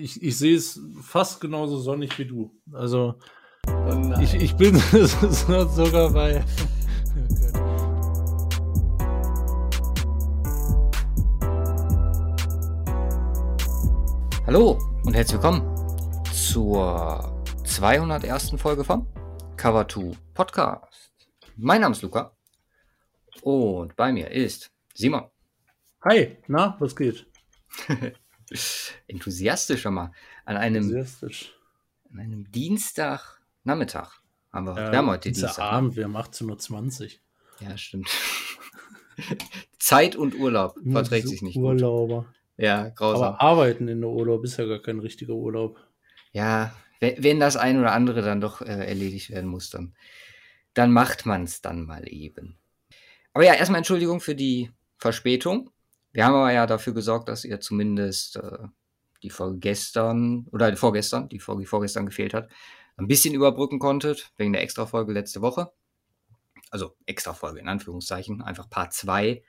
ich, ich sehe es fast genauso sonnig wie du. Also oh ich, ich bin sogar bei. Hallo und herzlich willkommen zur 201. Folge von Cover 2 Podcast. Mein Name ist Luca und bei mir ist Simon. Hi, na, was geht? Enthusiastisch schon mal. An einem, Enthusiastisch. An einem Dienstagnachmittag haben wir, ja, wir haben heute Dienstag. Ne? Abend, wir haben 18.20 Uhr. Ja, stimmt. Zeit und Urlaub verträgt so sich nicht Urlauber. Gut. Ja, grausam. Aber arbeiten in der Urlaub ist ja gar kein richtiger Urlaub. Ja, wenn, wenn das ein oder andere dann doch äh, erledigt werden muss, dann, dann macht man es dann mal eben. Aber ja, erstmal Entschuldigung für die Verspätung. Wir haben aber ja dafür gesorgt, dass ihr zumindest äh, die Folge gestern oder vorgestern, die Folge, die vorgestern gefehlt hat, ein bisschen überbrücken konntet, wegen der Extra-Folge letzte Woche. Also Extra-Folge in Anführungszeichen, einfach Part 2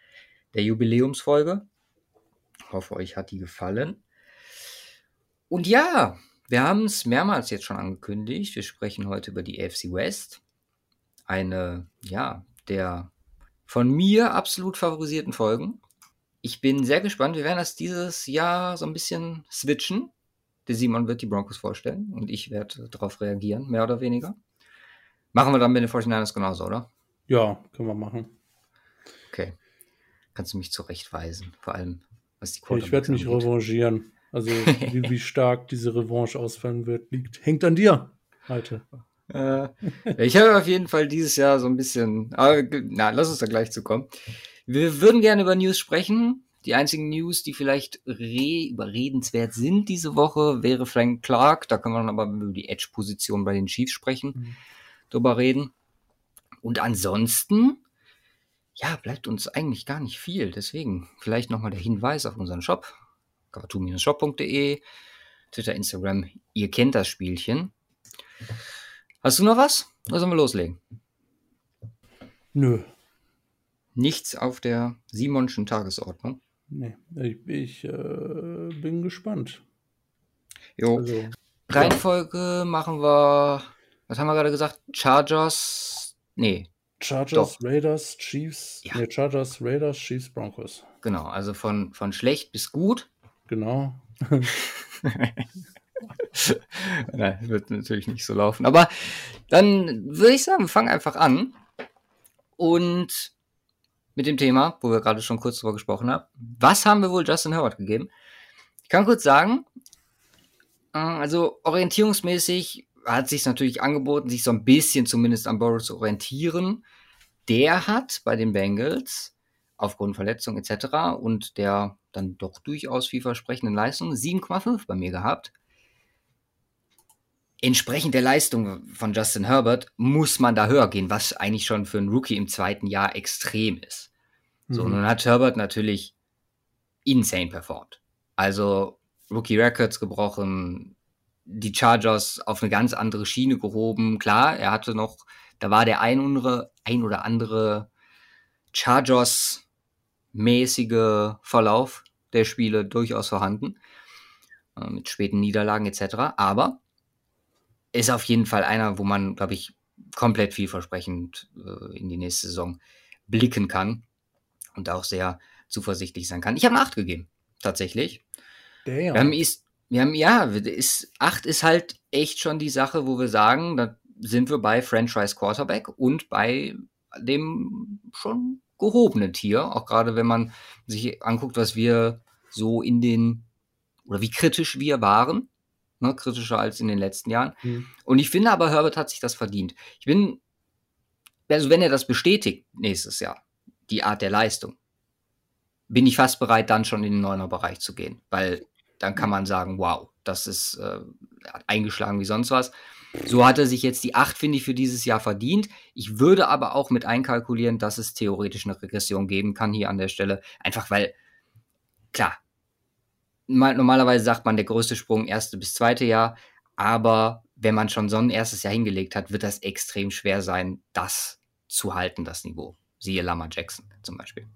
der Jubiläumsfolge. Ich hoffe, euch hat die gefallen. Und ja, wir haben es mehrmals jetzt schon angekündigt. Wir sprechen heute über die AFC West. Eine, ja, der von mir absolut favorisierten Folgen. Ich bin sehr gespannt. Wir werden das dieses Jahr so ein bisschen switchen. Der Simon wird die Broncos vorstellen und ich werde darauf reagieren, mehr oder weniger. Machen wir dann mit den 49ers genauso, oder? Ja, können wir machen. Okay. Kannst du mich zurechtweisen, vor allem was die Quarterbacks Ich werde mich angeht. revanchieren. Also wie, wie, stark diese Revanche ausfallen wird, liegt, hängt an dir, Alter. Äh, ich habe auf jeden Fall dieses Jahr so ein bisschen, aber na, lass uns da gleich zu kommen. Wir würden gerne über News sprechen. Die einzigen News, die vielleicht re überredenswert sind diese Woche, wäre Frank Clark. Da kann man aber über die Edge-Position bei den Chiefs sprechen, mhm. drüber reden. Und ansonsten, ja, bleibt uns eigentlich gar nicht viel. Deswegen vielleicht nochmal der Hinweis auf unseren Shop, cover2-shop.de, Twitter, Instagram. Ihr kennt das Spielchen. Hast du noch was? Oder sollen wir loslegen? Nö, nichts auf der Simonschen Tagesordnung. Nee, ich, ich äh, bin gespannt. Jo. Also, Reihenfolge ja. machen wir, was haben wir gerade gesagt? Chargers, nee. Chargers, Doch. Raiders, Chiefs, ja. nee, Chargers, Raiders, Chiefs, Broncos. Genau, also von, von schlecht bis gut. Genau. Nein, wird natürlich nicht so laufen. Aber dann würde ich sagen, wir fangen einfach an. Und mit dem Thema, wo wir gerade schon kurz drüber gesprochen haben. Was haben wir wohl Justin Herbert gegeben? Ich kann kurz sagen, äh, also orientierungsmäßig hat sich natürlich angeboten, sich so ein bisschen zumindest an Burrow zu orientieren. Der hat bei den Bengals aufgrund Verletzung etc. und der dann doch durchaus vielversprechenden Leistung 7,5 bei mir gehabt. Entsprechend der Leistung von Justin Herbert muss man da höher gehen, was eigentlich schon für einen Rookie im zweiten Jahr extrem ist. So, mhm. nun hat Herbert natürlich insane performt. Also Rookie Records gebrochen, die Chargers auf eine ganz andere Schiene gehoben. Klar, er hatte noch, da war der ein, oder, ein oder andere Chargers-mäßige Verlauf der Spiele durchaus vorhanden. Äh, mit späten Niederlagen etc. Aber ist auf jeden Fall einer, wo man, glaube ich, komplett vielversprechend äh, in die nächste Saison blicken kann und auch sehr zuversichtlich sein kann. Ich habe eine 8 gegeben, tatsächlich. Damn. Wir haben, ist, wir haben, ja, ist, 8 ist halt echt schon die Sache, wo wir sagen, da sind wir bei Franchise Quarterback und bei dem schon gehobenen Tier, auch gerade wenn man sich anguckt, was wir so in den, oder wie kritisch wir waren, ne, kritischer als in den letzten Jahren. Mhm. Und ich finde aber, Herbert hat sich das verdient. Ich bin, also wenn er das bestätigt nächstes Jahr, die Art der Leistung, bin ich fast bereit, dann schon in den Neuner-Bereich zu gehen. Weil dann kann man sagen, wow, das ist äh, eingeschlagen wie sonst was. So hat er sich jetzt die 8, finde ich, für dieses Jahr verdient. Ich würde aber auch mit einkalkulieren, dass es theoretisch eine Regression geben kann hier an der Stelle. Einfach weil, klar, normalerweise sagt man der größte Sprung erste bis zweite Jahr, aber wenn man schon so ein erstes Jahr hingelegt hat, wird das extrem schwer sein, das zu halten, das Niveau. Siehe Lama Jackson zum Beispiel.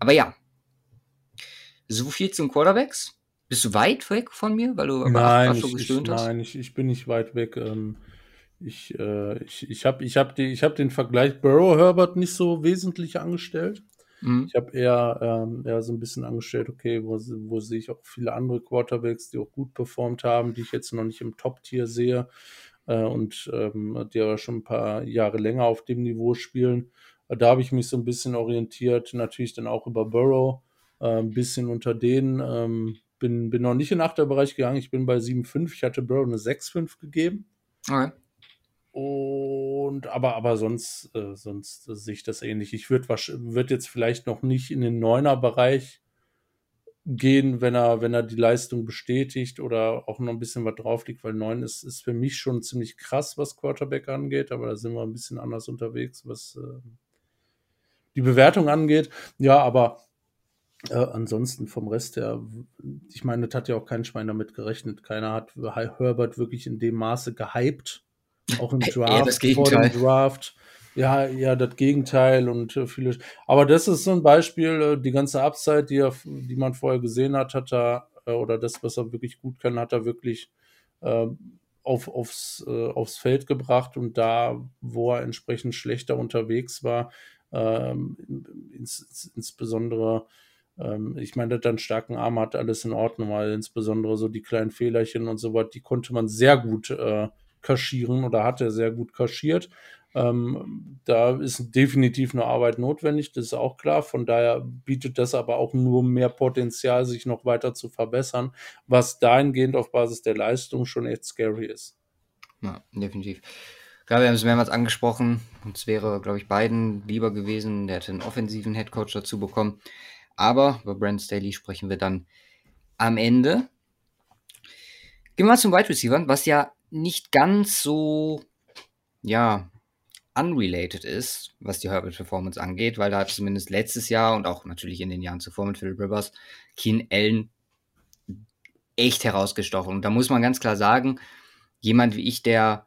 Aber ja, so viel zum Quarterbacks. Bist du weit weg von mir, weil du nein, ich, ich, nein ich, ich, bin nicht weit weg. Ähm, ich äh, ich, ich habe ich hab hab den Vergleich Burrow-Herbert nicht so wesentlich angestellt. Mhm. Ich habe eher, ähm, eher so ein bisschen angestellt, okay, wo, wo sehe ich auch viele andere Quarterbacks, die auch gut performt haben, die ich jetzt noch nicht im Top-Tier sehe und ähm, die aber schon ein paar Jahre länger auf dem Niveau spielen. Äh, da habe ich mich so ein bisschen orientiert, natürlich dann auch über Burrow, äh, ein bisschen unter denen. Ähm, bin, bin noch nicht in den Achterbereich gegangen, ich bin bei 7,5. Ich hatte Burrow eine 6,5 gegeben. Okay. Und aber, aber sonst, äh, sonst äh, sehe ich das ähnlich. Ich würde würd jetzt vielleicht noch nicht in den Neuner-Bereich gehen, wenn er, wenn er die Leistung bestätigt oder auch noch ein bisschen was drauf liegt, weil 9 ist, ist für mich schon ziemlich krass, was Quarterback angeht, aber da sind wir ein bisschen anders unterwegs, was äh, die Bewertung angeht. Ja, aber äh, ansonsten vom Rest her, ich meine, das hat ja auch kein Schwein damit gerechnet. Keiner hat Herbert wirklich in dem Maße gehypt auch im Draft, ja, das Gegenteil. vor dem Draft. Ja, ja, das Gegenteil und äh, viele. Aber das ist so ein Beispiel, äh, die ganze Upside, die, er, die man vorher gesehen hat, hat er, äh, oder das, was er wirklich gut kann, hat er wirklich äh, auf, aufs, äh, aufs Feld gebracht und da, wo er entsprechend schlechter unterwegs war, ähm, ins, insbesondere ähm, ich meine, dass er einen starken Arm hat, alles in Ordnung, weil insbesondere so die kleinen Fehlerchen und so was, die konnte man sehr gut äh, kaschieren oder hat er sehr gut kaschiert. Ähm, da ist definitiv eine Arbeit notwendig, das ist auch klar. Von daher bietet das aber auch nur mehr Potenzial, sich noch weiter zu verbessern, was dahingehend auf Basis der Leistung schon echt scary ist. Ja, definitiv. Klar, wir haben es mehrmals angesprochen. Es wäre, glaube ich, beiden lieber gewesen. Der hätte einen offensiven Headcoach dazu bekommen. Aber über Brand Staley sprechen wir dann am Ende. Gehen wir mal zum Wide Receiver, was ja nicht ganz so, ja, unrelated ist, was die Herbert Performance angeht, weil da hat zumindest letztes Jahr und auch natürlich in den Jahren zuvor mit Philip Rivers Keen Allen echt herausgestochen. Und da muss man ganz klar sagen, jemand wie ich, der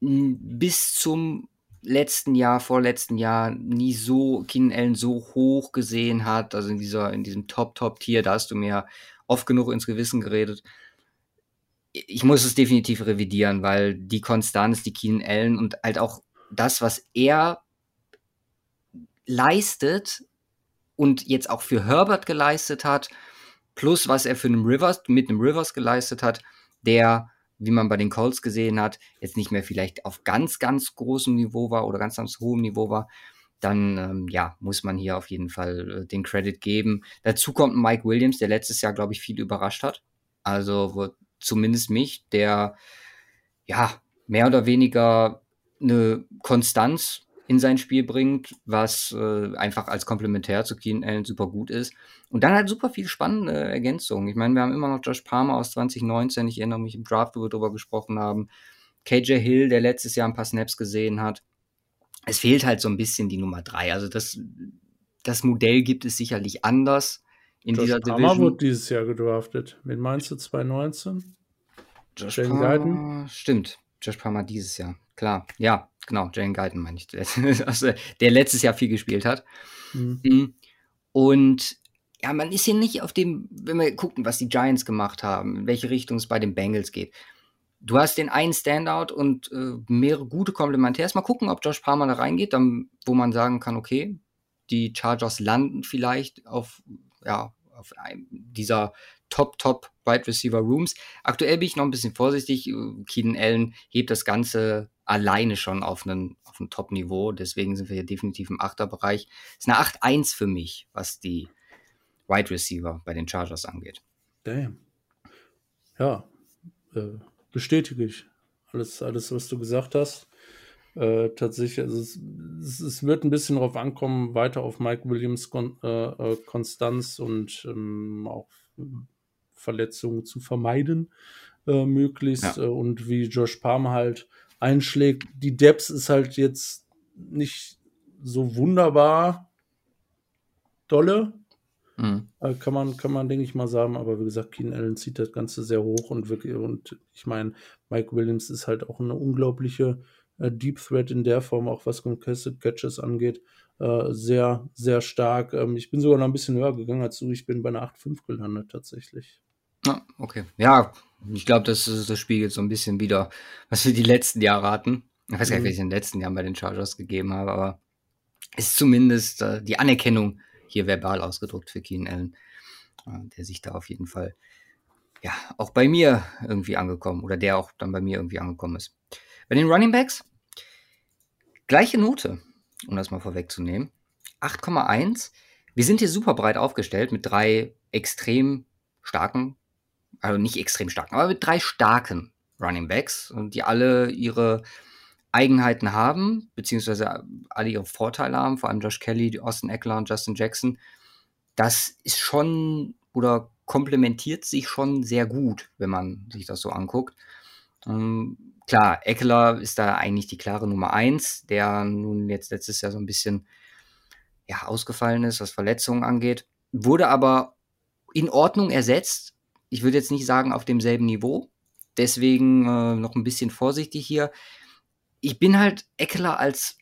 bis zum letzten Jahr, vorletzten Jahr nie so Keen Allen so hoch gesehen hat, also in dieser, in diesem Top-Top-Tier, da hast du mir oft genug ins Gewissen geredet ich muss es definitiv revidieren, weil die Konstanz, die Keenan Allen und halt auch das, was er leistet und jetzt auch für Herbert geleistet hat, plus was er für einen Rivers, mit einem Rivers geleistet hat, der, wie man bei den Colts gesehen hat, jetzt nicht mehr vielleicht auf ganz, ganz großem Niveau war oder ganz, ganz hohem Niveau war, dann ähm, ja, muss man hier auf jeden Fall äh, den Credit geben. Dazu kommt Mike Williams, der letztes Jahr, glaube ich, viel überrascht hat. Also, wo zumindest mich, der ja mehr oder weniger eine Konstanz in sein Spiel bringt, was äh, einfach als Komplementär zu Keen Allen super gut ist. Und dann halt super viel spannende Ergänzungen. Ich meine, wir haben immer noch Josh Palmer aus 2019, ich erinnere mich im Draft, wo wir darüber gesprochen haben. KJ Hill, der letztes Jahr ein paar Snaps gesehen hat. Es fehlt halt so ein bisschen die Nummer drei. Also das, das Modell gibt es sicherlich anders in Josh dieser Palmer Division. wurde dieses Jahr gedraftet. Wen meinst du, 2019? Josh Jane Palmer, Stimmt, Josh Palmer dieses Jahr. Klar, ja, genau, Jane Guyton meine ich. also, der letztes Jahr viel gespielt hat. Mhm. mhm. Und ja, man ist hier nicht auf dem, wenn wir gucken, was die Giants gemacht haben, in welche Richtung es bei den Bengals geht. Du hast den einen Standout und äh, mehrere gute Komplementärs. Mal gucken, ob Josh Palmer da reingeht, dann, wo man sagen kann, okay, die Chargers landen vielleicht auf ja, auf einem dieser Top, Top Wide Receiver Rooms. Aktuell bin ich noch ein bisschen vorsichtig. Keenan Allen hebt das Ganze alleine schon auf einen, auf ein Top-Niveau. Deswegen sind wir hier definitiv im Achterbereich. Ist eine 8-1 für mich, was die Wide Receiver bei den Chargers angeht. Damn. Ja, äh, bestätige ich. Alles, alles, was du gesagt hast. Äh, tatsächlich, also es, es, wird ein bisschen darauf ankommen, weiter auf Mike Williams Kon äh, äh, Konstanz und ähm, auch Verletzungen zu vermeiden, äh, möglichst. Ja. Äh, und wie Josh Palmer halt einschlägt. Die Depth ist halt jetzt nicht so wunderbar dolle. Mhm. Kann man, kann man, denke ich mal sagen, aber wie gesagt, Keen Allen zieht das Ganze sehr hoch und wirklich, und ich meine, Mike Williams ist halt auch eine unglaubliche Deep Threat in der Form, auch was Contested Catches angeht. äh, sehr, sehr stark. Ähm, ich bin sogar noch ein bisschen höher gegangen als du. Ich bin bei einer 8,5 gelandet tatsächlich. Ah, okay. Ja, ich glaube, das, das spiegelt so ein bisschen wieder, was wir die letzten Jahre hatten. Ich weiß gar nicht, mhm. was ich in den letzten Jahren bei den Chargers gegeben habe, aber ist zumindest äh, die Anerkennung hier verbal ausgedruckt für Keen Allen, äh, der sich da auf jeden Fall ja auch bei mir irgendwie angekommen oder der auch dann bei mir irgendwie angekommen ist. Bei den Running Backs gleiche Note, um das mal vorwegzunehmen. 8,1. Wir sind hier super breit aufgestellt mit drei extrem starken, also nicht extrem starken, aber mit drei starken Running Backs, die alle ihre Eigenheiten haben, beziehungsweise alle ihre Vorteile haben, vor allem Josh Kelly, Austin Eckler und Justin Jackson. Das ist schon oder komplementiert sich schon sehr gut, wenn man sich das so anguckt. Klar, Eckler ist da eigentlich die klare Nummer eins, der nun jetzt letztes Jahr so ein bisschen ja, ausgefallen ist, was Verletzungen angeht. Wurde aber in Ordnung ersetzt. Ich würde jetzt nicht sagen auf demselben Niveau. Deswegen äh, noch ein bisschen vorsichtig hier. Ich bin halt Eckler als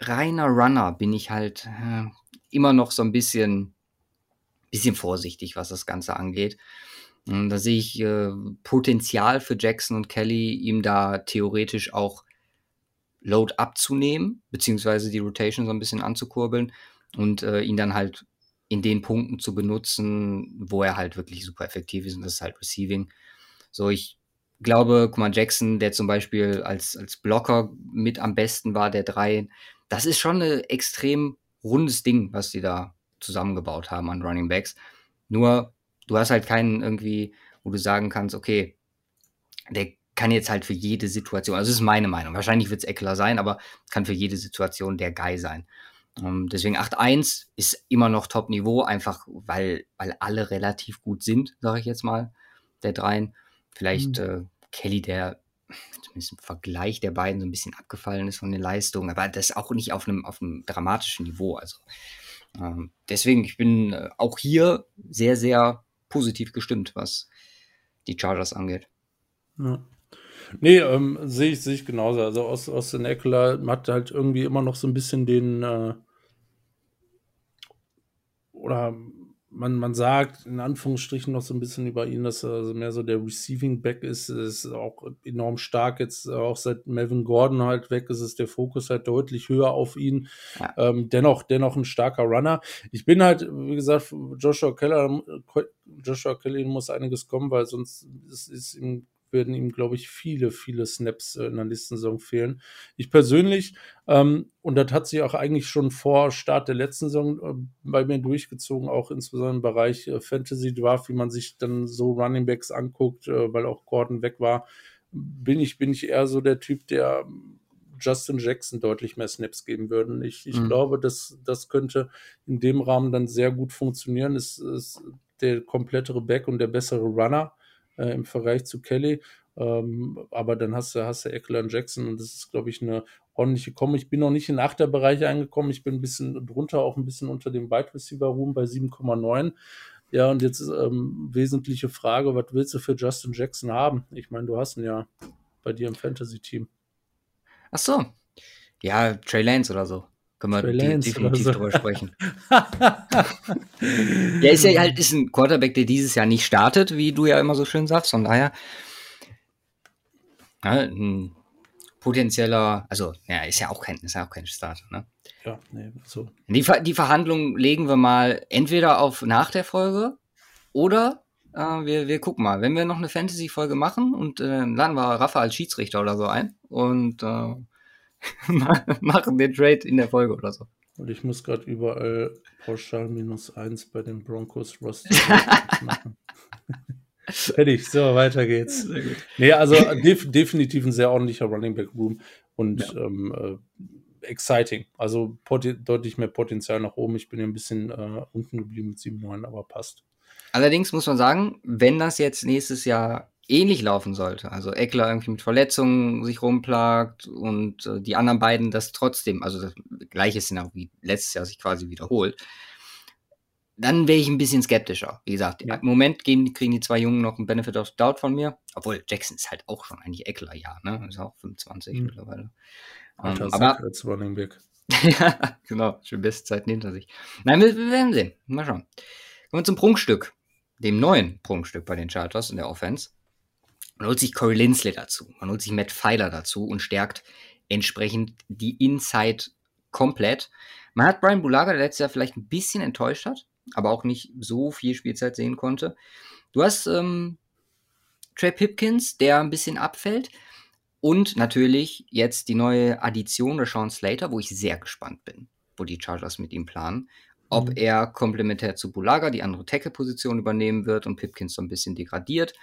reiner Runner, bin ich halt äh, immer noch so ein bisschen, bisschen vorsichtig, was das Ganze angeht. Und da sehe ich äh, Potenzial für Jackson und Kelly, ihm da theoretisch auch Load abzunehmen, beziehungsweise die Rotation so ein bisschen anzukurbeln und äh, ihn dann halt in den Punkten zu benutzen, wo er halt wirklich super effektiv ist und das ist halt Receiving. So, ich glaube, guck mal, Jackson, der zum Beispiel als, als Blocker mit am besten war, der drei, das ist schon ein extrem rundes Ding, was die da zusammengebaut haben an Running Backs. Nur, du hast halt keinen irgendwie, wo du sagen kannst, okay, der kann jetzt halt für jede Situation, also das ist meine Meinung, wahrscheinlich wird es Eckler sein, aber kann für jede Situation der Guy sein. Um, ähm, deswegen 8-1 ist immer noch Top-Niveau, einfach weil, weil alle relativ gut sind, sage ich jetzt mal, der dreien. Vielleicht mhm. äh, Kelly, der zumindest im Vergleich der beiden so ein bisschen abgefallen ist von den Leistungen, aber das auch nicht auf einem, auf einem dramatischen Niveau. Also ähm, deswegen, ich bin äh, auch hier sehr, sehr positiv gestimmt, was die Chargers angeht. Ja. Nee, ähm, sehe ich, seh ich genauso. Also aus, aus den Eckler hat halt irgendwie immer noch so ein bisschen den, äh, oder man, man sagt in Anführungsstrichen noch so ein bisschen über ihn, dass er mehr so der Receiving Back ist, ist auch enorm stark jetzt, auch seit Melvin Gordon halt weg ist, ist der Fokus halt deutlich höher auf ihn. Ja. Ähm, dennoch, dennoch ein starker Runner. Ich bin halt, wie gesagt, Joshua Keller, Joshua Kelly muss einiges kommen, weil sonst ist, ist ihm werden ihm, glaube ich, viele, viele Snaps äh, in der nächsten Saison fehlen. Ich persönlich, ähm, und das hat sich auch eigentlich schon vor Start der letzten Saison äh, bei mir durchgezogen, auch insbesondere im Bereich äh, Fantasy Draft, wie man sich dann so Running Backs anguckt, äh, weil auch Gordon weg war, bin ich, bin ich eher so der Typ, der Justin Jackson deutlich mehr Snaps geben würden. Ich, ich mhm. glaube, dass das könnte in dem Rahmen dann sehr gut funktionieren. Es ist der komplettere Back und der bessere Runner äh, im Vergleich zu Kelly. Ähm, aber dann hast du, hast du Eckler und Jackson und das ist, glaube ich, eine ordentliche Komme. Ich bin noch nicht in den Achterbereich eingekommen. Ich bin ein bisschen drunter, auch ein bisschen unter dem Wide Receiver Room bei 7,9. Ja, und jetzt ähm, wesentliche Frage, was willst du für Justin Jackson haben? Ich meine, du hast ihn ja bei dir im Fantasy-Team. Ach so. Ja, Trey Lance oder so. Können wir de definitiv so. drüber sprechen. Der ist ja halt ist ein Quarterback, der dieses Jahr nicht startet, wie du ja immer so schön sagst. Von daher ja, ein potenzieller, also ja, ist ja auch kein, ist ja auch kein Starter, ne? Ja, nee, so. Die, die Verhandlungen legen wir mal entweder auf nach der Folge oder äh, wir, wir gucken mal. Wenn wir noch eine Fantasy-Folge machen und äh, laden wir Rafa als Schiedsrichter oder so ein und äh, machen den Trade in der Folge oder so. Und ich muss gerade überall pauschal minus eins bei den Broncos Roster machen. Fertig, so, weiter geht's. Nee, also def definitiv ein sehr ordentlicher Running Back Room und ja. ähm, äh, exciting. Also deutlich mehr Potenzial nach oben. Ich bin ja ein bisschen äh, unten geblieben mit 7,9, aber passt. Allerdings muss man sagen, wenn das jetzt nächstes Jahr ähnlich laufen sollte. Also Eckler irgendwie mit Verletzungen sich rumplagt und äh, die anderen beiden das trotzdem, also das gleiche Szenario wie letztes Jahr sich quasi wiederholt, dann wäre ich ein bisschen skeptischer. Wie gesagt, ja. im Moment geben, kriegen die zwei Jungen noch einen Benefit of Doubt von mir. Obwohl Jackson ist halt auch schon eigentlich Eckler, ja, ne? Ist auch 25 mhm. mittlerweile. Um, aber als Running Back. ja, genau. Schon beste Zeiten hinter sich. Nein, wir, wir, werden sehen. Mal schauen. Kommen wir zum Prunkstück. Dem neuen Prunkstück bei den Chargers in der Offense. Man holt sich Corey Lindsley dazu. Man holt sich Matt Pfeiler dazu und stärkt entsprechend die Inside komplett. Man hat Brian Bulaga, der letztes Jahr vielleicht ein bisschen enttäuscht hat, aber auch nicht so viel Spielzeit sehen konnte. Du hast ähm, Trey Pipkins, der ein bisschen abfällt. Und natürlich jetzt die neue Addition Sean Slater, wo ich sehr gespannt bin, wo die Chargers mit ihm planen. Ob mhm. er komplementär zu Bulaga die andere Tackle-Position übernehmen wird und Pipkins so ein bisschen degradiert.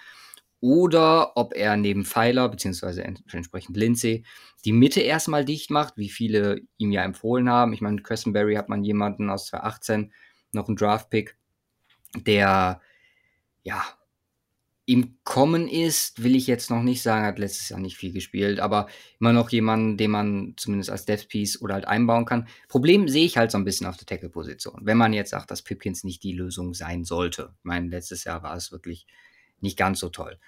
Oder ob er neben Pfeiler, beziehungsweise entsprechend Lindsay, die Mitte erstmal dicht macht, wie viele ihm ja empfohlen haben. Ich meine, Cressenberry hat man jemanden aus 2018, noch einen Draft-Pick, der ja im Kommen ist, will ich jetzt noch nicht sagen, hat letztes Jahr nicht viel gespielt, aber immer noch jemanden, den man zumindest als Death Piece oder halt einbauen kann. Problem sehe ich halt so ein bisschen auf der Tackle-Position. Wenn man jetzt sagt, dass Pipkins nicht die Lösung sein sollte. Ich meine, letztes Jahr war es wirklich nicht ganz so toll.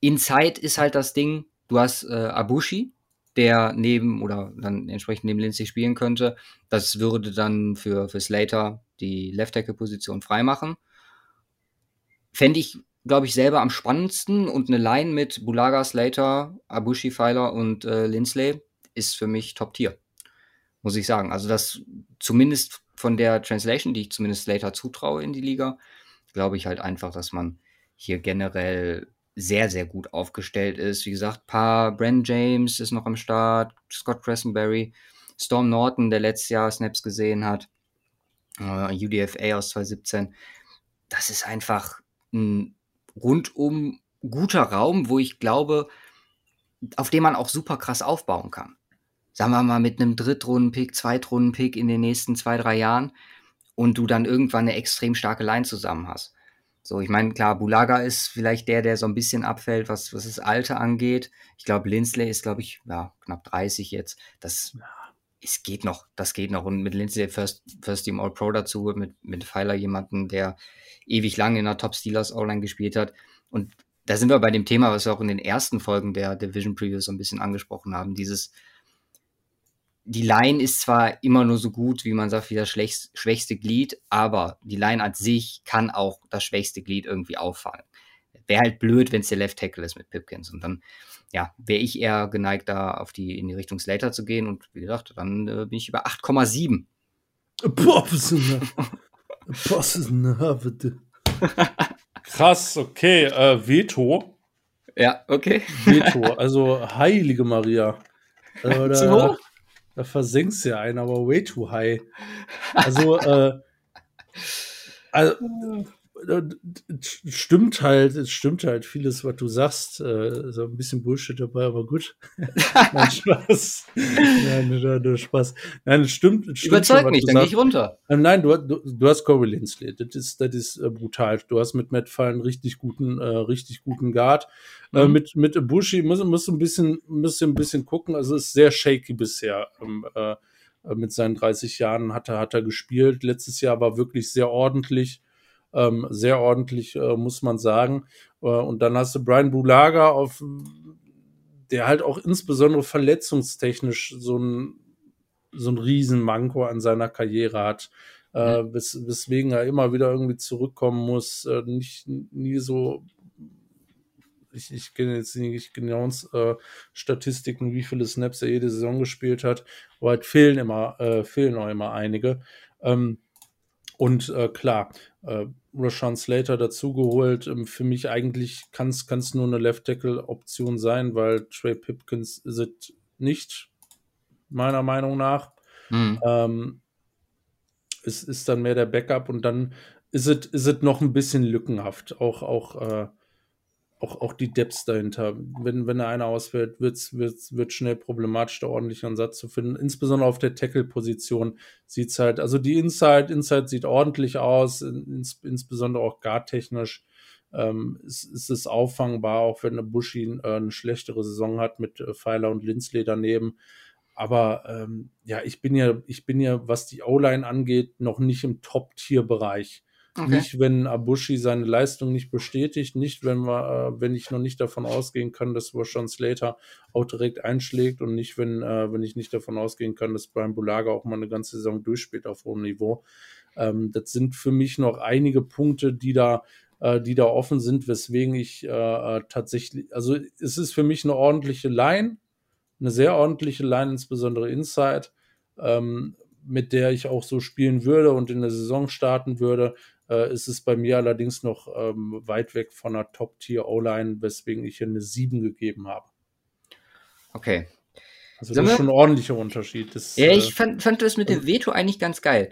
Inside ist halt das Ding, du hast äh, Abushi, der neben oder dann entsprechend neben Lindsay spielen könnte. Das würde dann für, für Slater die Left-Tackle-Position freimachen. Fände ich glaube ich, selber am spannendsten und eine Line mit Bulaga, Slater, Abushi, Pfeiler und äh, Lindsley ist für mich Top-Tier. Muss ich sagen. Also das zumindest von der Translation, die ich zumindest Slater zutraue in die Liga, glaube ich halt einfach, dass man hier generell sehr, sehr gut aufgestellt ist. Wie gesagt, paar Brandon James ist noch am Start, Scott Cressenberry, Storm Norton, der letztes Jahr Snaps gesehen hat, äh, UDFA aus 2017. Das ist einfach ein rundum guter Raum, wo ich glaube, auf dem man auch super krass aufbauen kann. Sagen wir mal mit einem Drittrunden-Pick, Zweitrunden-Pick in den nächsten zwei, drei Jahren und du dann irgendwann eine extrem starke Line zusammen hast. So, ich meine, klar, Bulaga ist vielleicht der, der so ein bisschen abfällt, was, was das Alter angeht. Ich glaube, Lindsley ist, glaube ich, ja, knapp 30 jetzt. Das, es geht noch, das geht noch. Und mit Lindsley First, First Team All Pro dazu, mit, mit Pfeiler jemanden, der ewig lange in der Top Steelers Online gespielt hat. Und da sind wir bei dem Thema, was wir auch in den ersten Folgen der Division Previews so ein bisschen angesprochen haben. Dieses, die Line ist zwar immer nur so gut, wie man sagt, wie das schwächste Glied, aber die Line an sich kann auch das schwächste Glied irgendwie auffallen. Wäre halt blöd, wenn es der Left Tackle ist mit Pipkins. Und dann, ja, wäre ich eher geneigt, da auf die, in die Richtung Slater zu gehen. Und wie gesagt, dann äh, bin ich über 8,7. Boah, was ist denn bitte? Krass, okay. Äh, Veto. Ja, okay. Veto, also heilige Maria. Da, Zu hoch? Da versenkst du ja einen, aber way too high. Also, äh, also stimmt halt, es stimmt halt vieles, was du sagst. Äh, so ein bisschen Bullshit dabei, aber gut. Nein, Spaß. nein, nein, Spaß. Nein, es stimmt. Es stimmt Überzeug schon, mich, dann gehe ich runter. Ähm, nein, du, du, du hast Corey Lindsley. Das ist, das ist äh, brutal. Du hast mit Matt Fall einen richtig guten, äh, richtig guten Guard. Äh, mhm. Äh, mit, mit Bushi musst, musst du ein bisschen, musst ein bisschen gucken. Also es ist sehr shaky bisher. Ähm, äh, mit seinen 30 Jahren hat er, hat er gespielt. Letztes Jahr war wirklich sehr ordentlich ähm, sehr ordentlich, äh, muss man sagen. Äh, und dann hast du Brian Bulaga auf, der halt auch insbesondere verletzungstechnisch so ein, so ein Riesenmanko an seiner Karriere hat. Äh, wes weswegen er immer wieder irgendwie zurückkommen muss, äh, nicht nie so ich, ich kenne jetzt nicht genau äh, Statistiken, wie viele Snaps er jede Saison gespielt hat, aber halt fehlen immer, äh, fehlen auch immer einige. Ähm, und äh, klar, äh, Rashawn Slater dazugeholt. Ähm, für mich eigentlich kann es nur eine Left-Tackle-Option sein, weil Trey Pipkins ist es nicht, meiner Meinung nach. Mhm. Ähm, es ist dann mehr der Backup und dann ist es ist noch ein bisschen lückenhaft. Auch, auch äh, auch, auch die Depths dahinter. Wenn, wenn da einer ausfällt, wird's, wird's, wird schnell problematisch, da ordentlich einen Satz zu finden. Insbesondere auf der Tackle-Position sieht es halt, also die Inside, Inside sieht ordentlich aus, ins, insbesondere auch guardtechnisch ähm, ist, ist es auffangbar, auch wenn eine Bushi äh, eine schlechtere Saison hat mit äh, Pfeiler und Lindsley daneben. Aber ähm, ja, ich bin ja, ich bin ja, was die O-Line angeht, noch nicht im Top-Tier-Bereich. Okay. Nicht, wenn Abushi seine Leistung nicht bestätigt, nicht, wenn wir, äh, wenn ich noch nicht davon ausgehen kann, dass Rashawn Slater auch direkt einschlägt und nicht, wenn, äh, wenn ich nicht davon ausgehen kann, dass Brian Bulaga auch mal eine ganze Saison durchspielt auf hohem Niveau. Ähm, das sind für mich noch einige Punkte, die da, äh, die da offen sind, weswegen ich tatsächlich, also es ist für mich eine ordentliche Line, eine sehr ordentliche Line, insbesondere Inside. Ähm, mit der ich auch so spielen würde und in der Saison starten würde äh, ist es bei mir allerdings noch ähm, weit weg von einer Top-Tier-O-Line, weswegen ich hier eine 7 gegeben habe. Okay. Also das ist schon ein ordentlicher Unterschied. Das, ja, ich äh, fand, fand das mit dem Veto eigentlich ganz geil.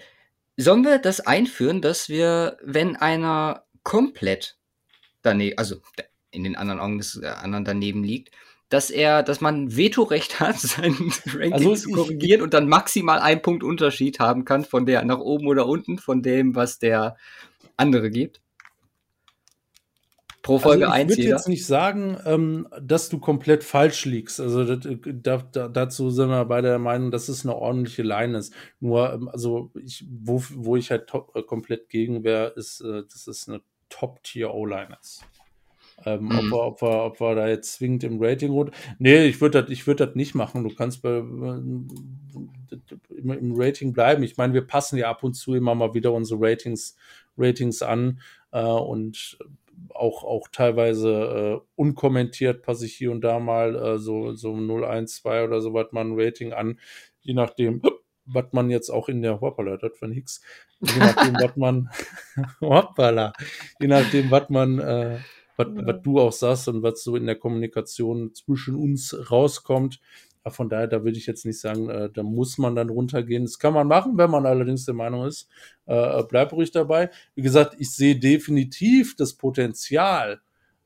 Sollen wir das einführen, dass wir, wenn einer komplett daneben, also in den anderen Augen des äh, anderen daneben liegt, dass er, dass man Vetorecht hat, sein Ranking also zu korrigieren und dann maximal einen Punkt Unterschied haben kann von der nach oben oder unten von dem, was der andere gibt. Pro Folge also ich würde jetzt nicht sagen, ähm, dass du komplett falsch liegst. Also das, da, da, dazu sind wir beide der Meinung, dass es eine ordentliche Line ist. Nur, ähm, also ich, wo, wo ich halt top, äh, komplett gegen wäre, ist, äh, dass es eine Top-Tier-O-Line ist. Ähm, mhm. ob, wir, ob, wir, ob wir da jetzt zwingend im Rating runter. Nee, ich würde das würd nicht machen. Du kannst bei, im, im Rating bleiben. Ich meine, wir passen ja ab und zu immer mal wieder unsere Ratings, Ratings an äh, und auch, auch teilweise äh, unkommentiert passe ich hier und da mal äh, so, so 0, 1, 2 oder so was mal ein Rating an, je nachdem, was man jetzt auch in der Hoppala, das von Hicks, je nachdem, was man, hoppala, je nachdem, was man äh, was, was du auch sagst und was so in der Kommunikation zwischen uns rauskommt. Ja, von daher, da würde ich jetzt nicht sagen, äh, da muss man dann runtergehen. Das kann man machen, wenn man allerdings der Meinung ist, äh, bleib ruhig dabei. Wie gesagt, ich sehe definitiv das Potenzial,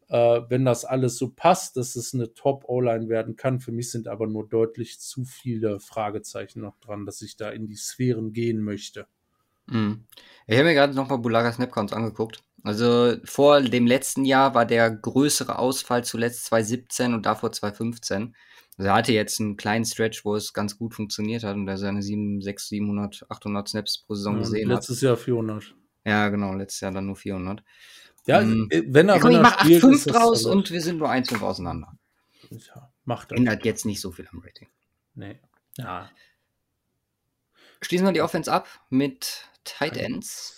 äh, wenn das alles so passt, dass es eine Top-O-Line werden kann. Für mich sind aber nur deutlich zu viele Fragezeichen noch dran, dass ich da in die Sphären gehen möchte. Mhm. Ich habe mir gerade nochmal Bulaga Snapcounts angeguckt. Also vor dem letzten Jahr war der größere Ausfall zuletzt 2017 und davor 2015. Also er hatte jetzt einen kleinen Stretch, wo es ganz gut funktioniert hat und er seine 7, 6, 700, 800 Snaps pro Saison ja, gesehen letztes hat. Letztes Jahr 400. Ja, genau, letztes Jahr dann nur 400. Ja, ähm, wenn er, ja, komm, wenn ich mach 8,5 draus und wir sind nur 1,5 auseinander. Ja, macht er. Ändert jetzt nicht so viel am Rating. Nee. Ja. Schließen wir die Offense ab mit Tight Ends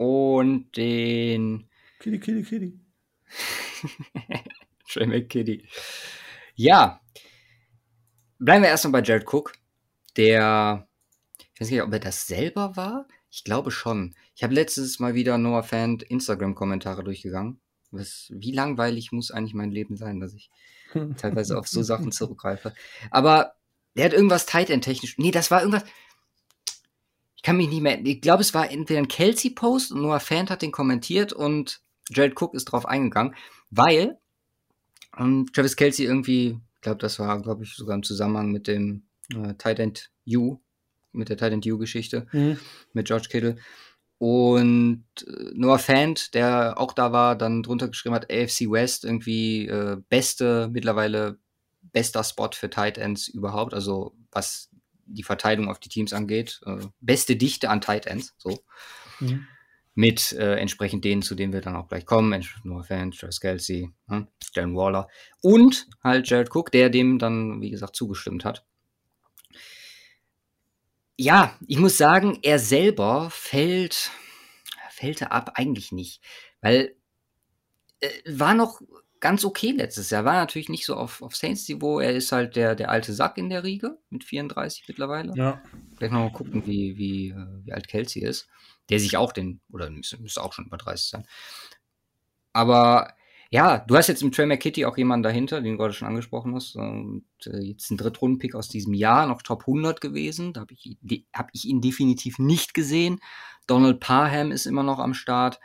und den. Kitty, Kitty, Kitty. Trey McKitty. Ja. Bleiben wir erstmal bei Jared Cook, der. Ich weiß nicht, ob er das selber war. Ich glaube schon. Ich habe letztes Mal wieder Noah Fan Instagram-Kommentare durchgegangen. Was, wie langweilig muss eigentlich mein Leben sein, dass ich teilweise auf so Sachen zurückgreife. Aber der hat irgendwas Tight End technisch. Nee, das war irgendwas ich kann mich nicht mehr, ich glaube, es war entweder ein Kelsey-Post und Noah Fant hat den kommentiert und Jared Cook ist drauf eingegangen, weil ähm, Travis Kelsey irgendwie, ich glaube, das war, glaube ich, sogar im Zusammenhang mit dem äh, Tight End U, mit der Tight End U-Geschichte, mhm. mit George Kittle. Und äh, Noah Fant, der auch da war, dann drunter geschrieben hat, AFC West irgendwie äh, beste, mittlerweile bester Spot für Tight Ends überhaupt, also was die Verteilung auf die Teams angeht. Äh, beste Dichte an Tight Ends, so. Mhm. Mit äh, entsprechend denen, zu denen wir dann auch gleich kommen. Noah Fan, Travis Kelsey, hm, Darren Waller und halt Jared Cook, der dem dann, wie gesagt, zugestimmt hat. Ja, ich muss sagen, er selber fällt, fällt er ab eigentlich nicht, weil äh, war noch ganz okay letztes Jahr. War natürlich nicht so auf, auf Saints-Niveau. Er ist halt der, der alte Sack in der Riege mit 34 mittlerweile. Ja. Vielleicht mal gucken, wie, wie, äh, wie alt Kelsey ist. Der sich auch den, oder müsste, müsste auch schon über 30 sein. Aber ja, du hast jetzt im Trey McKitty auch jemanden dahinter, den du gerade schon angesprochen hast. Und äh, jetzt ein Drittrunden-Pick aus diesem Jahr, noch Top 100 gewesen. Da habe ich, hab ich ihn definitiv nicht gesehen. Donald Parham ist immer noch am Start.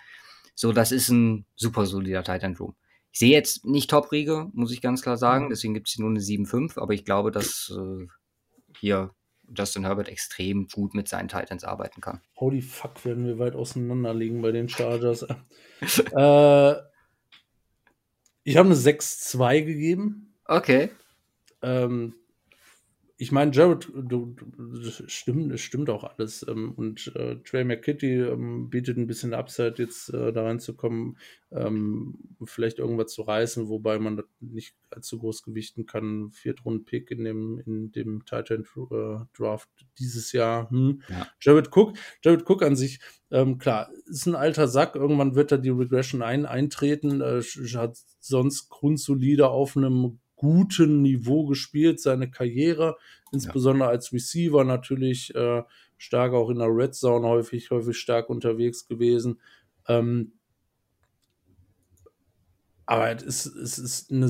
So, das ist ein super solider Titan Room. Ich sehe jetzt nicht Top-Riege, muss ich ganz klar sagen. Mhm. Deswegen gibt es hier nur eine 7-5. Aber ich glaube, dass äh, hier Justin Herbert extrem gut mit seinen Titans arbeiten kann. Holy fuck, werden wir weit auseinander liegen bei den Chargers. äh, ich habe eine 6-2 gegeben. Okay. Ähm, ich meine, Jared, du, das stimmt, das stimmt auch alles. Ähm, und äh, Trey McKitty ähm, bietet ein bisschen Upside, jetzt äh, da reinzukommen, ähm, vielleicht irgendwas zu reißen, wobei man das nicht allzu groß gewichten kann. Viertrunden-Pick in dem, in dem Titan äh, Draft dieses Jahr. Hm. Ja. Jared Cook, Jared Cook an sich, ähm, klar, ist ein alter Sack. Irgendwann wird da die Regression ein, eintreten. Äh, hat sonst grundsolide auf einem guten Niveau gespielt, seine Karriere, insbesondere ja. als Receiver natürlich äh, stark auch in der Red Zone häufig, häufig stark unterwegs gewesen. Ähm, aber es ist, es ist eine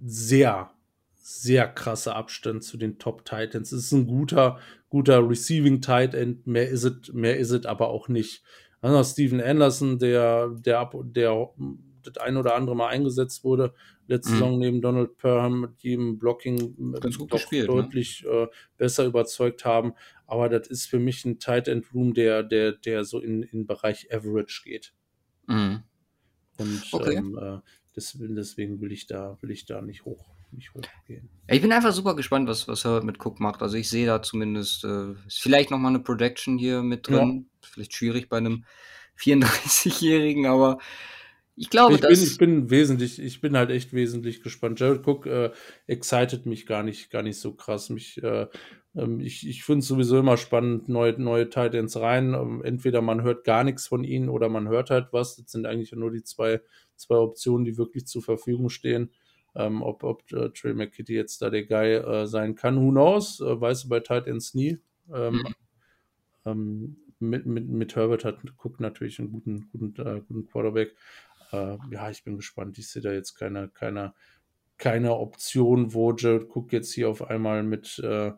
sehr, sehr krasse Abstand zu den Top Titans. Es ist ein guter, guter Receiving Tight End. Mehr ist es, mehr ist es aber auch nicht. Also Steven Anderson, der, der, der das ein oder andere Mal eingesetzt wurde, letzte mhm. Saison neben Donald Perham mit jedem Blocking Ganz gut gespielt, ne? deutlich ne? äh, besser überzeugt haben. Aber das ist für mich ein Tight End Room, der, der, der so in den Bereich Average geht. Mhm. Und okay. ähm, äh, deswegen, deswegen will ich da, will ich da nicht hoch. Nicht hochgehen. Ich bin einfach super gespannt, was, was er mit Cook macht. Also ich sehe da zumindest äh, vielleicht noch mal eine Projection hier mit drin. Ja. Vielleicht schwierig bei einem 34-Jährigen, aber ich glaube, ich bin, ich bin wesentlich, ich bin halt echt wesentlich gespannt. Jared Cook äh, excited mich gar nicht, gar nicht so krass. Mich, äh, ähm, ich ich finde es sowieso immer spannend, neue, neue Titans rein. Ähm, entweder man hört gar nichts von ihnen oder man hört halt was. Das sind eigentlich nur die zwei, zwei Optionen, die wirklich zur Verfügung stehen. Ähm, ob ob äh, Trey McKitty jetzt da der Guy äh, sein kann, who knows? Äh, weiß du bei Titans nie. Ähm, mhm. ähm, mit, mit, mit Herbert hat Cook natürlich einen guten, guten, äh, guten Quarterback äh, ja, ich bin gespannt. Ich sehe da jetzt keine, keine, keine Option, wo Jared Cook jetzt hier auf einmal mit, äh,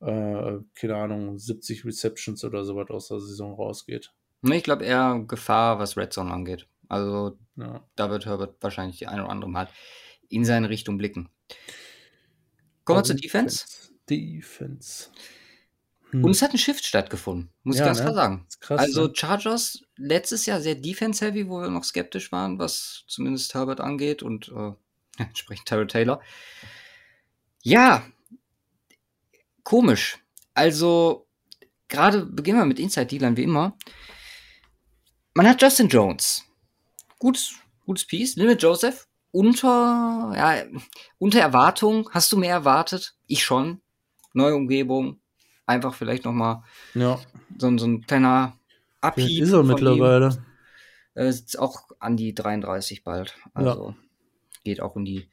äh, keine Ahnung, 70 Receptions oder sowas aus der Saison rausgeht. Ich glaube eher Gefahr, was Red Zone angeht. Also ja. da wird Herbert wahrscheinlich die eine oder andere Mal in seine Richtung blicken. Kommen wir zur Defense. Defense. Hm. Und es hat ein Shift stattgefunden, muss ja, ich ganz ne? klar sagen. Krass, also ne? Chargers letztes Jahr sehr defense-heavy, wo wir noch skeptisch waren, was zumindest Herbert angeht und äh, entsprechend Tyler Taylor. Ja, komisch. Also, gerade beginnen wir mit Inside-Dealern wie immer. Man hat Justin Jones. Gutes, gutes Piece. Limit Joseph. Unter, ja, unter Erwartung. Hast du mehr erwartet? Ich schon. Neue Umgebung, einfach vielleicht nochmal ja. so, so ein kleiner Abhieb. Ist er mittlerweile. Äh, ist auch an die 33 bald. Also ja. geht auch in die,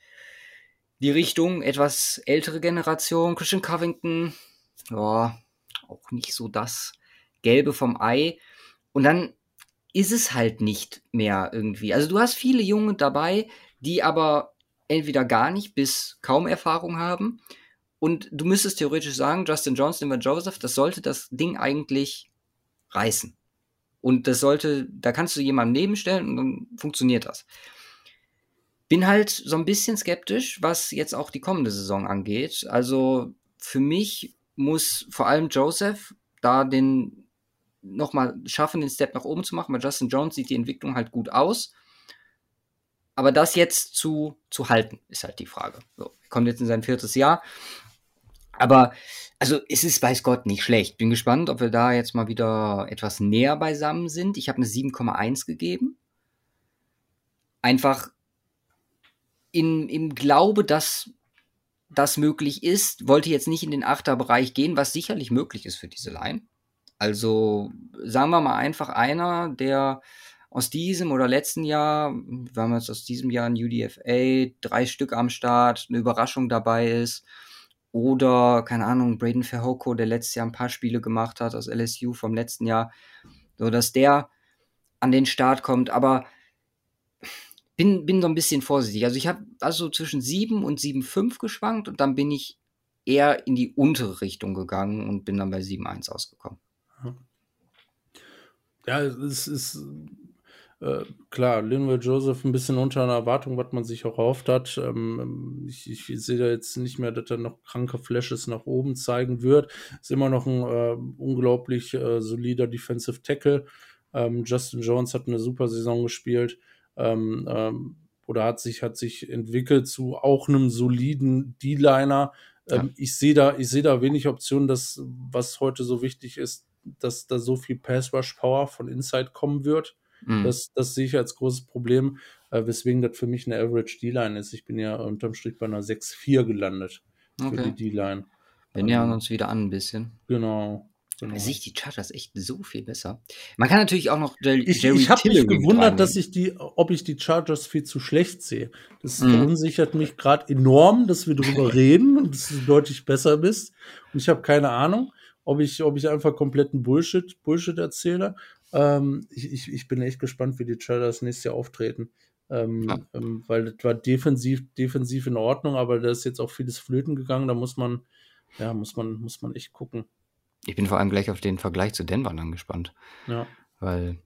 die Richtung. Etwas ältere Generation. Christian Covington, ja, auch nicht so das Gelbe vom Ei. Und dann ist es halt nicht mehr irgendwie. Also du hast viele Junge dabei, die aber entweder gar nicht bis kaum Erfahrung haben und du müsstest theoretisch sagen, Justin Jones, Denver Joseph, das sollte das Ding eigentlich reißen. Und das sollte, da kannst du jemanden nebenstellen und dann funktioniert das. Bin halt so ein bisschen skeptisch, was jetzt auch die kommende Saison angeht. Also für mich muss vor allem Joseph da den nochmal schaffen, den Step nach oben zu machen. Bei Justin Jones sieht die Entwicklung halt gut aus. Aber das jetzt zu, zu halten, ist halt die Frage. So, kommt jetzt in sein viertes Jahr. Aber also es ist, weiß Gott, nicht schlecht. Bin gespannt, ob wir da jetzt mal wieder etwas näher beisammen sind. Ich habe eine 7,1 gegeben. Einfach in, im Glaube, dass das möglich ist, wollte jetzt nicht in den Achterbereich gehen, was sicherlich möglich ist für diese Line. Also sagen wir mal einfach einer, der aus diesem oder letzten Jahr, wir haben jetzt aus diesem Jahr ein UDFA, drei Stück am Start, eine Überraschung dabei ist, oder, keine Ahnung, Braden Verhoko, der letztes Jahr ein paar Spiele gemacht hat aus LSU vom letzten Jahr. So, dass der an den Start kommt. Aber bin, bin so ein bisschen vorsichtig. Also ich habe also zwischen 7 und 7,5 geschwankt und dann bin ich eher in die untere Richtung gegangen und bin dann bei 7,1 ausgekommen. Ja, es ist äh, klar, Linwell Joseph ein bisschen unter einer Erwartung, was man sich auch erhofft hat. Ähm, ich, ich sehe da jetzt nicht mehr, dass er noch kranke Flashes nach oben zeigen wird. Ist immer noch ein äh, unglaublich äh, solider Defensive Tackle. Ähm, Justin Jones hat eine super Saison gespielt. Ähm, ähm oder hat sich, hat sich entwickelt zu auch einem soliden D-Liner, Ähm, Ich sehe da, ich sehe da wenig Optionen, dass was heute so wichtig ist, dass da so viel Pass Rush Power von Inside kommen wird. Mhm. Das, das sehe ich als großes Problem, äh, weswegen das für mich eine Average D-Line ist. Ich bin ja unterm Strich bei einer 6-4 gelandet okay. für die D-Line. Wir nähern ähm, uns wieder an ein bisschen. Genau. Genau. Da sehe ich die Chargers echt so viel besser. Man kann natürlich auch noch Jerry Ich, ich habe mich gewundert, dass ich die, ob ich die Chargers viel zu schlecht sehe. Das mhm. verunsichert mich gerade enorm, dass wir darüber reden und dass du deutlich besser bist. Und ich habe keine Ahnung, ob ich, ob ich einfach kompletten Bullshit, Bullshit erzähle. Ähm, ich, ich, ich bin echt gespannt, wie die Chargers nächstes Jahr auftreten. Ähm, ja. ähm, weil das war defensiv, defensiv in Ordnung, aber da ist jetzt auch vieles flöten gegangen. Da muss man, ja, muss man, muss man echt gucken. Ich bin vor allem gleich auf den Vergleich zu Denver dann gespannt. Ja. Weil,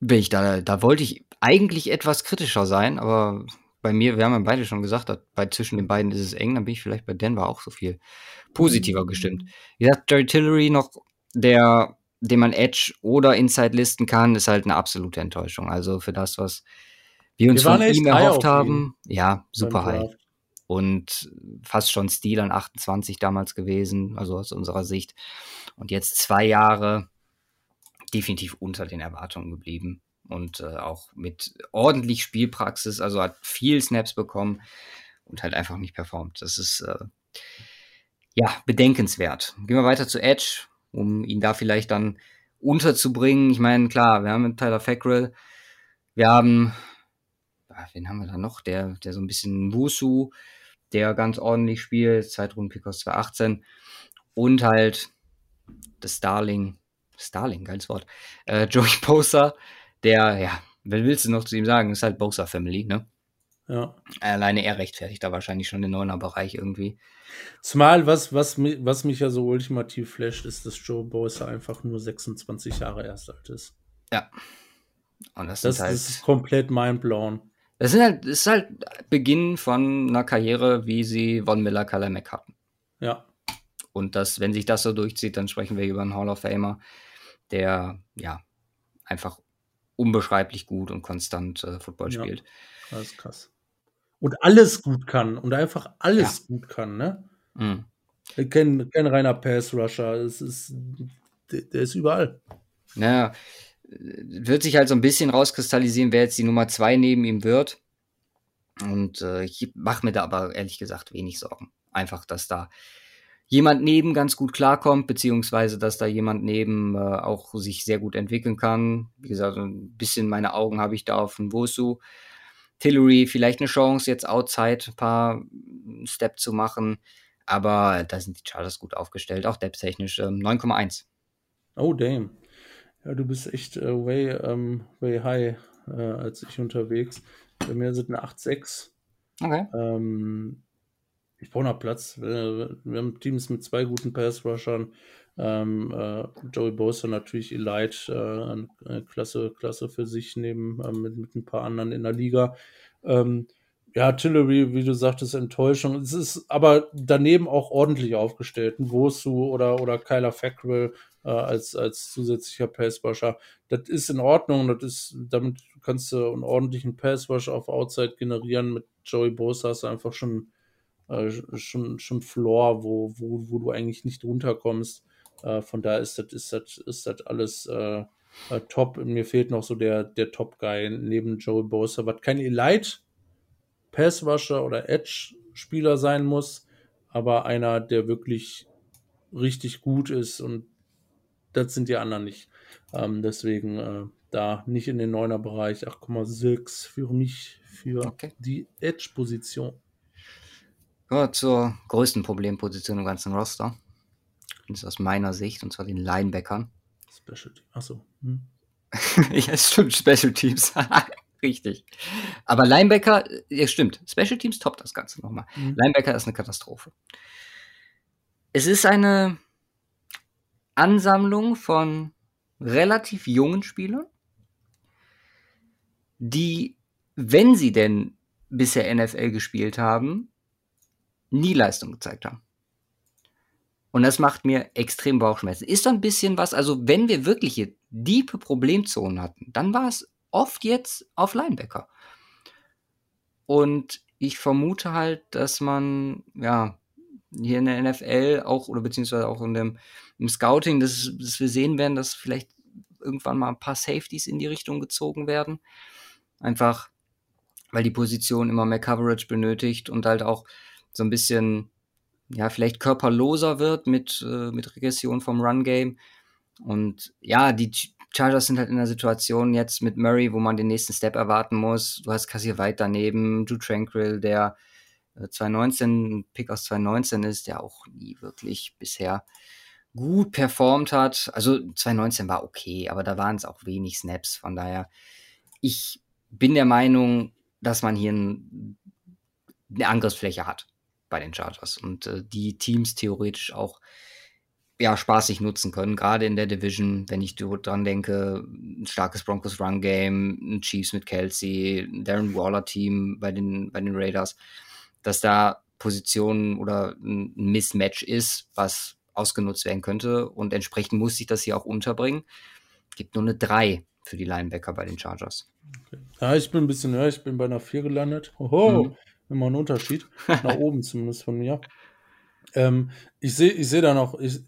wenn ich da, da wollte ich eigentlich etwas kritischer sein, aber bei mir, wir haben ja beide schon gesagt, bei zwischen den beiden ist es eng, dann bin ich vielleicht bei Denver auch so viel positiver gestimmt. Wie gesagt, Jerry Tillery noch, der, den man Edge oder Inside listen kann, ist halt eine absolute Enttäuschung. Also für das, was wir uns wir von ihm erhofft haben, ja, super high und fast schon Stil an 28 damals gewesen, also aus unserer Sicht. Und jetzt zwei Jahre definitiv unter den Erwartungen geblieben und äh, auch mit ordentlich Spielpraxis, also hat viel Snaps bekommen und halt einfach nicht performt. Das ist äh, ja bedenkenswert. Gehen wir weiter zu Edge, um ihn da vielleicht dann unterzubringen. Ich meine, klar, wir haben Tyler Fackrell, wir haben, wen haben wir da noch? Der, der so ein bisschen Wusu, der ganz ordentlich spielt, Zweitrunden-Pick aus 2018 und halt das Starling, Starling, geiles Wort, äh, Joey Bosa, der, ja, wer willst du noch zu ihm sagen, ist halt Bosa Family, ne? Ja. Alleine er rechtfertigt da wahrscheinlich schon den neuner Bereich irgendwie. Zumal, was, was, was mich ja so ultimativ flasht, ist, dass Joe Bosa einfach nur 26 Jahre erst alt ist. Ja. Und das, das, halt, das ist komplett mindblown. Das, sind halt, das ist halt Beginn von einer Karriere, wie sie Von Miller, Kalamek hatten. Ja. Und das, wenn sich das so durchzieht, dann sprechen wir über einen Hall of Famer, der ja einfach unbeschreiblich gut und konstant äh, Football spielt. Ja, das ist krass. Und alles gut kann und einfach alles ja. gut kann, ne? Mhm. Kein, kein reiner Pass-Rusher. Es ist, der, der ist überall. Naja, wird sich halt so ein bisschen rauskristallisieren, wer jetzt die Nummer zwei neben ihm wird. Und äh, ich mache mir da aber ehrlich gesagt wenig Sorgen. Einfach, dass da jemand neben ganz gut klarkommt, beziehungsweise dass da jemand neben äh, auch sich sehr gut entwickeln kann. Wie gesagt, ein bisschen meine Augen habe ich da auf den Wosu. Tillery vielleicht eine Chance, jetzt outside ein paar Step zu machen. Aber da sind die Chargers gut aufgestellt, auch depth-technisch ähm, 9,1. Oh, damn. Ja, du bist echt äh, way, ähm, way high äh, als ich unterwegs. Bei mir sind eine 8,6. Okay. Ähm, ich brauche noch Platz. Wir, haben Teams mit zwei guten Pass-Rushern. Ähm, äh, Joey Bosa natürlich Elite, äh, Klasse, Klasse für sich neben äh, mit, mit ein paar anderen in der Liga. Ähm, ja, Tillery, wie du sagtest, Enttäuschung. Es ist aber daneben auch ordentlich aufgestellt. Ein Wosu oder, oder Kyler Fackrell äh, als, als zusätzlicher Passwasher. Das ist in Ordnung. Das ist, damit kannst du einen ordentlichen Passwash auf Outside generieren. Mit Joey Bosa hast du einfach schon, äh, schon, schon Floor, wo, wo, wo du eigentlich nicht runterkommst. Äh, von daher ist das, ist das, ist das alles äh, äh, top. Mir fehlt noch so der, der Top-Guy neben Joey Bosa, was kein Elite Passwasher oder Edge-Spieler sein muss, aber einer, der wirklich richtig gut ist und das sind die anderen nicht. Ähm, deswegen äh, da nicht in den Neuner-Bereich 8,6 für mich, für okay. die Edge-Position. Ja, zur größten Problemposition im ganzen Roster. Das ist aus meiner Sicht, und zwar den Linebackern. Special Team. Achso. Hm. ja, stimmt, Special Teams. Richtig. Aber Linebacker, ja stimmt, Special Teams toppt das Ganze nochmal. Mhm. Linebacker ist eine Katastrophe. Es ist eine Ansammlung von relativ jungen Spielern, die, wenn sie denn bisher NFL gespielt haben, nie Leistung gezeigt haben. Und das macht mir extrem Bauchschmerzen. Ist so ein bisschen was, also wenn wir wirkliche diepe Problemzonen hatten, dann war es oft jetzt auf Linebacker. Und ich vermute halt, dass man, ja, hier in der NFL, auch oder beziehungsweise auch in dem, im Scouting, dass, dass wir sehen werden, dass vielleicht irgendwann mal ein paar Safeties in die Richtung gezogen werden. Einfach, weil die Position immer mehr Coverage benötigt und halt auch so ein bisschen, ja, vielleicht körperloser wird mit, äh, mit Regression vom Run-Game. Und ja, die Chargers sind halt in der Situation jetzt mit Murray, wo man den nächsten Step erwarten muss. Du hast Kassier White daneben, Drew Tranquil, der 2019, äh, Pick aus 2019 ist, der auch nie wirklich bisher gut performt hat. Also 2019 war okay, aber da waren es auch wenig Snaps. Von daher, ich bin der Meinung, dass man hier ein, eine Angriffsfläche hat bei den Chargers und äh, die Teams theoretisch auch ja, spaßig nutzen können, gerade in der Division, wenn ich dran denke, ein starkes Broncos Run Game, ein Chiefs mit Kelsey, ein Darren Waller Team bei den, bei den Raiders, dass da Positionen oder ein Mismatch ist, was ausgenutzt werden könnte und entsprechend muss ich das hier auch unterbringen. Gibt nur eine 3 für die Linebacker bei den Chargers. Okay. Ja, ich bin ein bisschen höher, ich bin bei einer 4 gelandet. Oho, mhm. Immer ein Unterschied. Nach oben zumindest von mir. Ähm, ich sehe ich seh da noch, ich,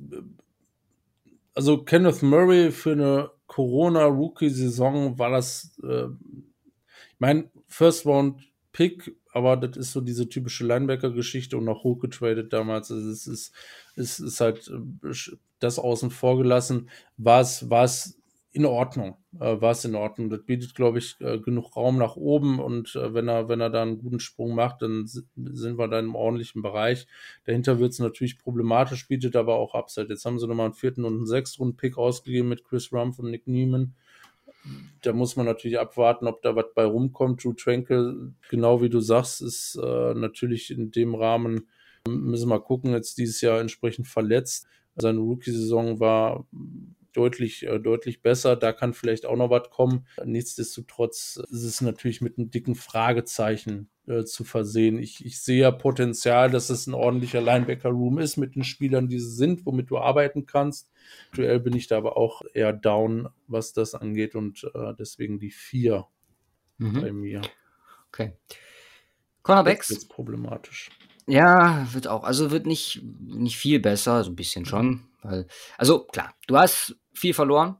also Kenneth Murray für eine Corona-Rookie-Saison war das, äh, ich meine, First Round Pick, aber das ist so diese typische Linebacker-Geschichte und auch hochgetradet damals. Also es ist, es ist halt äh, das außen vor gelassen. War es, war es in Ordnung. Äh, war es in Ordnung. Das bietet, glaube ich, äh, genug Raum nach oben und äh, wenn er, wenn er da einen guten Sprung macht, dann sind wir da im ordentlichen Bereich. Dahinter wird es natürlich problematisch, bietet aber auch Upside. Jetzt haben sie nochmal einen vierten und einen sechsten Runden Pick ausgegeben mit Chris Rumpf und Nick Neiman. Da muss man natürlich abwarten, ob da was bei rumkommt. Drew Tranquil, genau wie du sagst, ist äh, natürlich in dem Rahmen, müssen wir mal gucken, jetzt dieses Jahr entsprechend verletzt. Seine Rookie-Saison war deutlich, äh, deutlich besser. Da kann vielleicht auch noch was kommen. Nichtsdestotrotz ist es natürlich mit einem dicken Fragezeichen äh, zu versehen. Ich, ich sehe ja Potenzial, dass es ein ordentlicher Linebacker-Room ist mit den Spielern, die sie sind, womit du arbeiten kannst. Aktuell bin ich da aber auch eher down, was das angeht und äh, deswegen die vier mhm. bei mir. Okay. Cornerbacks. Das ist problematisch. Ja, wird auch. Also wird nicht, nicht viel besser, so ein bisschen schon. Weil, also klar, du hast viel verloren,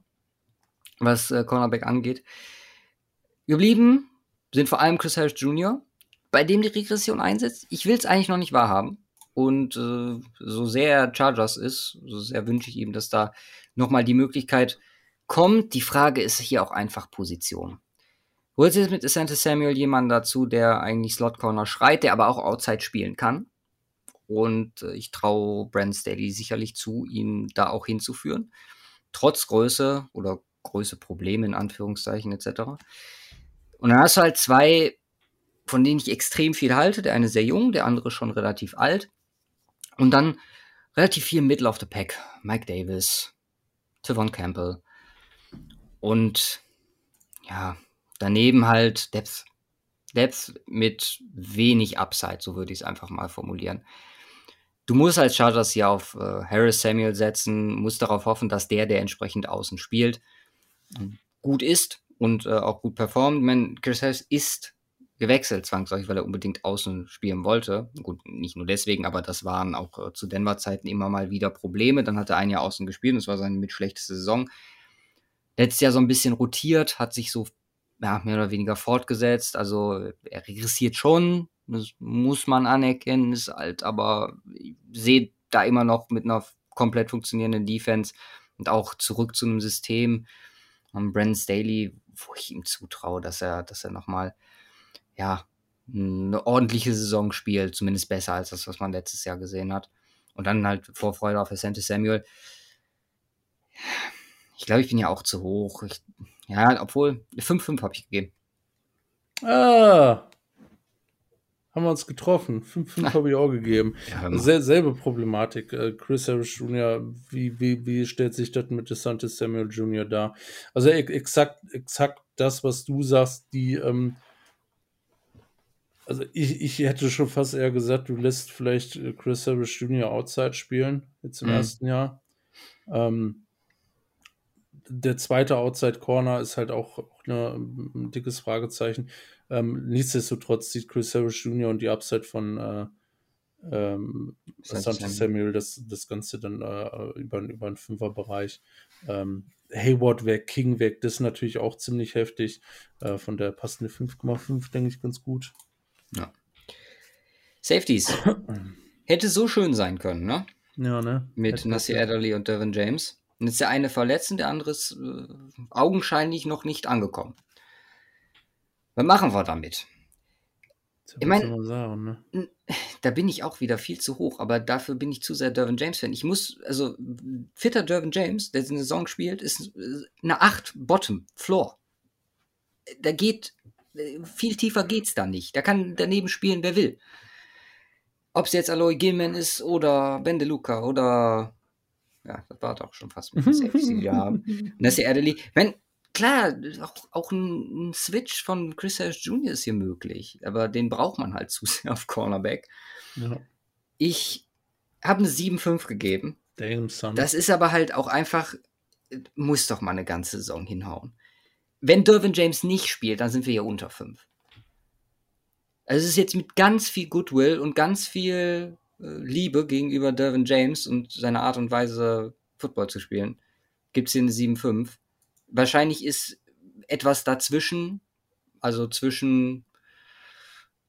was äh, Cornerback angeht. Geblieben sind vor allem Chris Harris Jr., bei dem die Regression einsetzt. Ich will es eigentlich noch nicht wahrhaben. Und äh, so sehr Chargers ist, so sehr wünsche ich ihm, dass da nochmal die Möglichkeit kommt. Die Frage ist hier auch einfach Position. Holst du jetzt mit Asante Samuel jemanden dazu, der eigentlich Slot Corner schreit, der aber auch Outside spielen kann? Und äh, ich traue Brand Staley sicherlich zu, ihn da auch hinzuführen. Trotz Größe oder Größe Probleme in Anführungszeichen etc. Und dann hast du halt zwei, von denen ich extrem viel halte. Der eine sehr jung, der andere schon relativ alt. Und dann relativ viel Middle of the Pack. Mike Davis, Tavon Campbell. Und ja, daneben halt Depth. Depth mit wenig Upside, so würde ich es einfach mal formulieren du musst als Chargers hier auf äh, Harris Samuel setzen, musst darauf hoffen, dass der, der entsprechend außen spielt, gut ist und äh, auch gut performt. Meine, Chris Harris ist gewechselt zwangsläufig, weil er unbedingt außen spielen wollte. Gut, nicht nur deswegen, aber das waren auch äh, zu Denver-Zeiten immer mal wieder Probleme. Dann hat er ein Jahr außen gespielt und das war seine mit schlechteste Saison. Letztes Jahr so ein bisschen rotiert, hat sich so ja, mehr oder weniger fortgesetzt. Also er regressiert schon, das muss man anerkennen, ist halt, aber ich sehe da immer noch mit einer komplett funktionierenden Defense und auch zurück zu einem System. Und Brandon Staley, wo ich ihm zutraue, dass er, dass er nochmal, ja, eine ordentliche Saison spielt, zumindest besser als das, was man letztes Jahr gesehen hat. Und dann halt Vorfreude auf Asante Samuel. Ich glaube, ich bin ja auch zu hoch. Ich, ja, obwohl 5-5 habe ich gegeben. Ah, haben wir uns getroffen. 5-5 habe ich auch gegeben. Ja, Sel selbe Problematik. Äh, Chris Harris Jr., wie, wie, wie stellt sich das mit DeSantis Samuel Jr. dar? Also exakt, exakt das, was du sagst, die, ähm, also ich, ich hätte schon fast eher gesagt, du lässt vielleicht äh, Chris Harris Jr. Outside spielen, jetzt im mhm. ersten Jahr. Ähm, der zweite Outside Corner ist halt auch, auch eine, ein dickes Fragezeichen. Ähm, nichtsdestotrotz sieht Chris Harris Jr. und die Upside von, äh, ähm, Asante Samuel das, das Ganze dann äh, über, über einen Fünferbereich. Ähm, Hayward weg, King weg, das ist natürlich auch ziemlich heftig. Äh, von der passende 5,5, denke ich, ganz gut. Ja. Safeties. Hätte so schön sein können, ne? Ja, ne? Mit Nasir Adderley und Devin James. Und jetzt der eine verletzt und der andere ist äh, augenscheinlich noch nicht angekommen. Was machen wir damit? Ich meine, ne? da bin ich auch wieder viel zu hoch, aber dafür bin ich zu sehr Dervin James-Fan. Ich muss, also, fitter Dervin James, der eine Saison spielt, ist eine 8 Bottom, Floor. Da geht, viel tiefer geht's da nicht. Da kann daneben spielen, wer will. Ob es jetzt Aloy Gilman ist oder Bendeluca oder ja, das war doch schon fast mit Safety, ja. Nessie Adderley. Wenn, klar, auch, auch ein, ein, Switch von Chris Harris Jr. ist hier möglich, aber den braucht man halt zu sehr auf Cornerback. Ja. Ich habe eine 7-5 gegeben. Damn, son. Das ist aber halt auch einfach, muss doch mal eine ganze Saison hinhauen. Wenn Dervin James nicht spielt, dann sind wir hier unter 5. Also es ist jetzt mit ganz viel Goodwill und ganz viel äh, Liebe gegenüber Dervin James und seiner Art und Weise, Football zu spielen, gibt es hier eine 7-5 wahrscheinlich ist etwas dazwischen, also zwischen,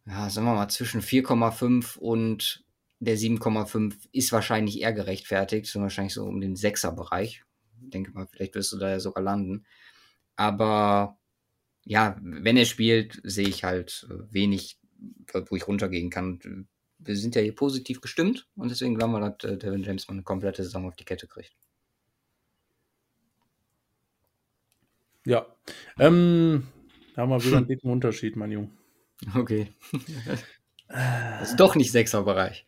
ja, sagen wir mal, zwischen 4,5 und der 7,5 ist wahrscheinlich eher gerechtfertigt, so wahrscheinlich so um den 6er Bereich. Ich denke mal, vielleicht wirst du da ja sogar landen. Aber ja, wenn er spielt, sehe ich halt wenig, wo ich runtergehen kann. Wir sind ja hier positiv gestimmt und deswegen glauben wir, dass äh, Devin James mal eine komplette Saison auf die Kette kriegt. Ja. Ähm, da haben wir wieder einen dicken Unterschied, mein Junge. Okay. das ist doch nicht Sechser-Bereich.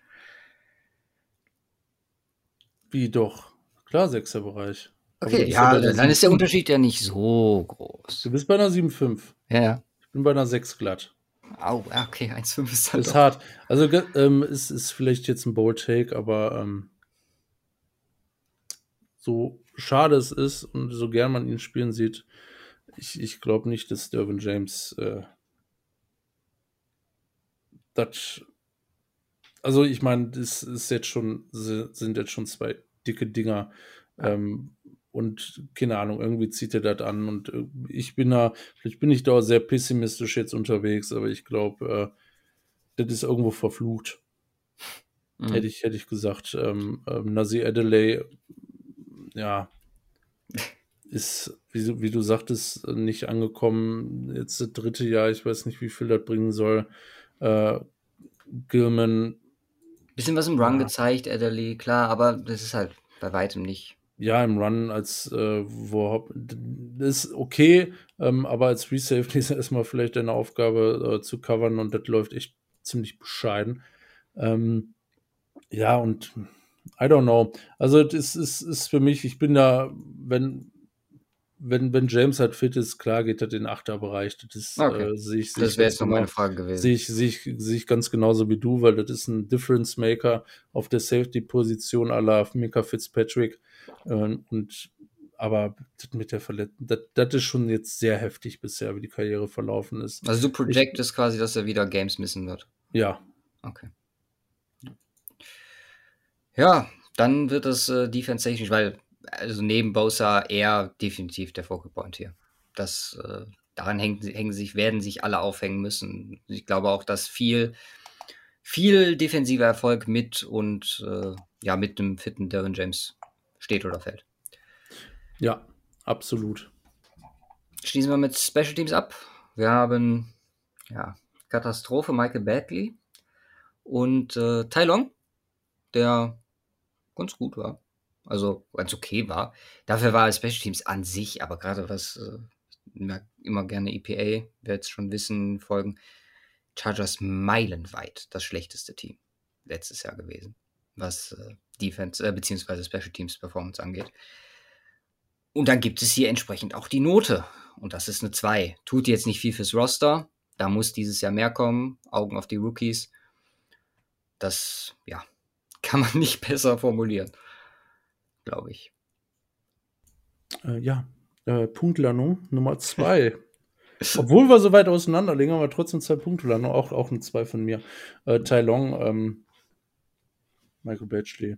Wie doch? Klar, Sechser-Bereich. Okay, ja, dann 7, ist der Unterschied ja nicht so groß. Du bist bei einer 7,5. Ja. Ich bin bei einer 6 glatt. Au, okay, 1,5 ist halt. Ist doch. hart. Also, ähm, ist, ist vielleicht jetzt ein Bold Take, aber ähm, so schade es ist und so gern man ihn spielen sieht, ich, ich glaube nicht, dass Dervin James äh, das. Also ich meine, das ist jetzt schon, sind jetzt schon zwei dicke Dinger. Ähm, und keine Ahnung, irgendwie zieht er das an. Und äh, ich bin da, vielleicht bin ich da sehr pessimistisch jetzt unterwegs, aber ich glaube, äh, das ist irgendwo verflucht. Mhm. Hätte ich, hätte ich gesagt. Ähm, ähm, Nazi Adelaide, ja, ist, wie, wie, du sagtest, nicht angekommen. Jetzt das dritte Jahr, ich weiß nicht, wie viel das bringen soll. Äh, Gilman. Bisschen was im Run ja. gezeigt, Adderley, klar, aber das ist halt bei weitem nicht. Ja, im Run als äh, wo das ist okay, ähm, aber als Resafety ist erstmal vielleicht deine Aufgabe äh, zu covern und das läuft echt ziemlich bescheiden. Ähm, ja, und I don't know. Also, das ist, ist für mich, ich bin da, wenn, wenn, wenn James halt fit ist, klar geht er den Achterbereich. Das ist, okay. äh, sehe ich, sehe das wäre jetzt noch meine Frage gewesen. Sehe ich, sehe, ich, sehe ich ganz genauso wie du, weil das ist ein Difference Maker auf der Safety-Position la Mika Fitzpatrick. Ähm, und aber mit der Verletzung, das, das ist schon jetzt sehr heftig bisher, wie die Karriere verlaufen ist. Also du projectest quasi, dass er wieder Games missen wird. Ja. Okay. Ja, dann wird es äh, defense technisch, weil also neben Bosa eher definitiv der Focal Point hier. Das, äh, daran hängen, hängen sich, werden sich alle aufhängen müssen. Ich glaube auch, dass viel, viel defensiver Erfolg mit und äh, ja, mit einem fitten Derwin James steht oder fällt. Ja, absolut. Schließen wir mit Special Teams ab. Wir haben ja, Katastrophe Michael Badley und äh, Tai Long, der ganz gut war also ganz okay war. Dafür war Special Teams an sich, aber gerade was äh, immer gerne EPA, wer jetzt schon wissen, folgen, Chargers meilenweit das schlechteste Team letztes Jahr gewesen, was äh, Defense äh, bzw. Special Teams Performance angeht. Und dann gibt es hier entsprechend auch die Note. Und das ist eine 2. Tut jetzt nicht viel fürs Roster. Da muss dieses Jahr mehr kommen. Augen auf die Rookies. Das, ja, kann man nicht besser formulieren glaube ich. Äh, ja, äh, Punktlandung Nummer zwei. Obwohl wir so weit auseinander liegen, haben wir trotzdem zwei Punktlandung, auch, auch eine zwei von mir. Äh, Tai Long, ähm, Michael Batchley.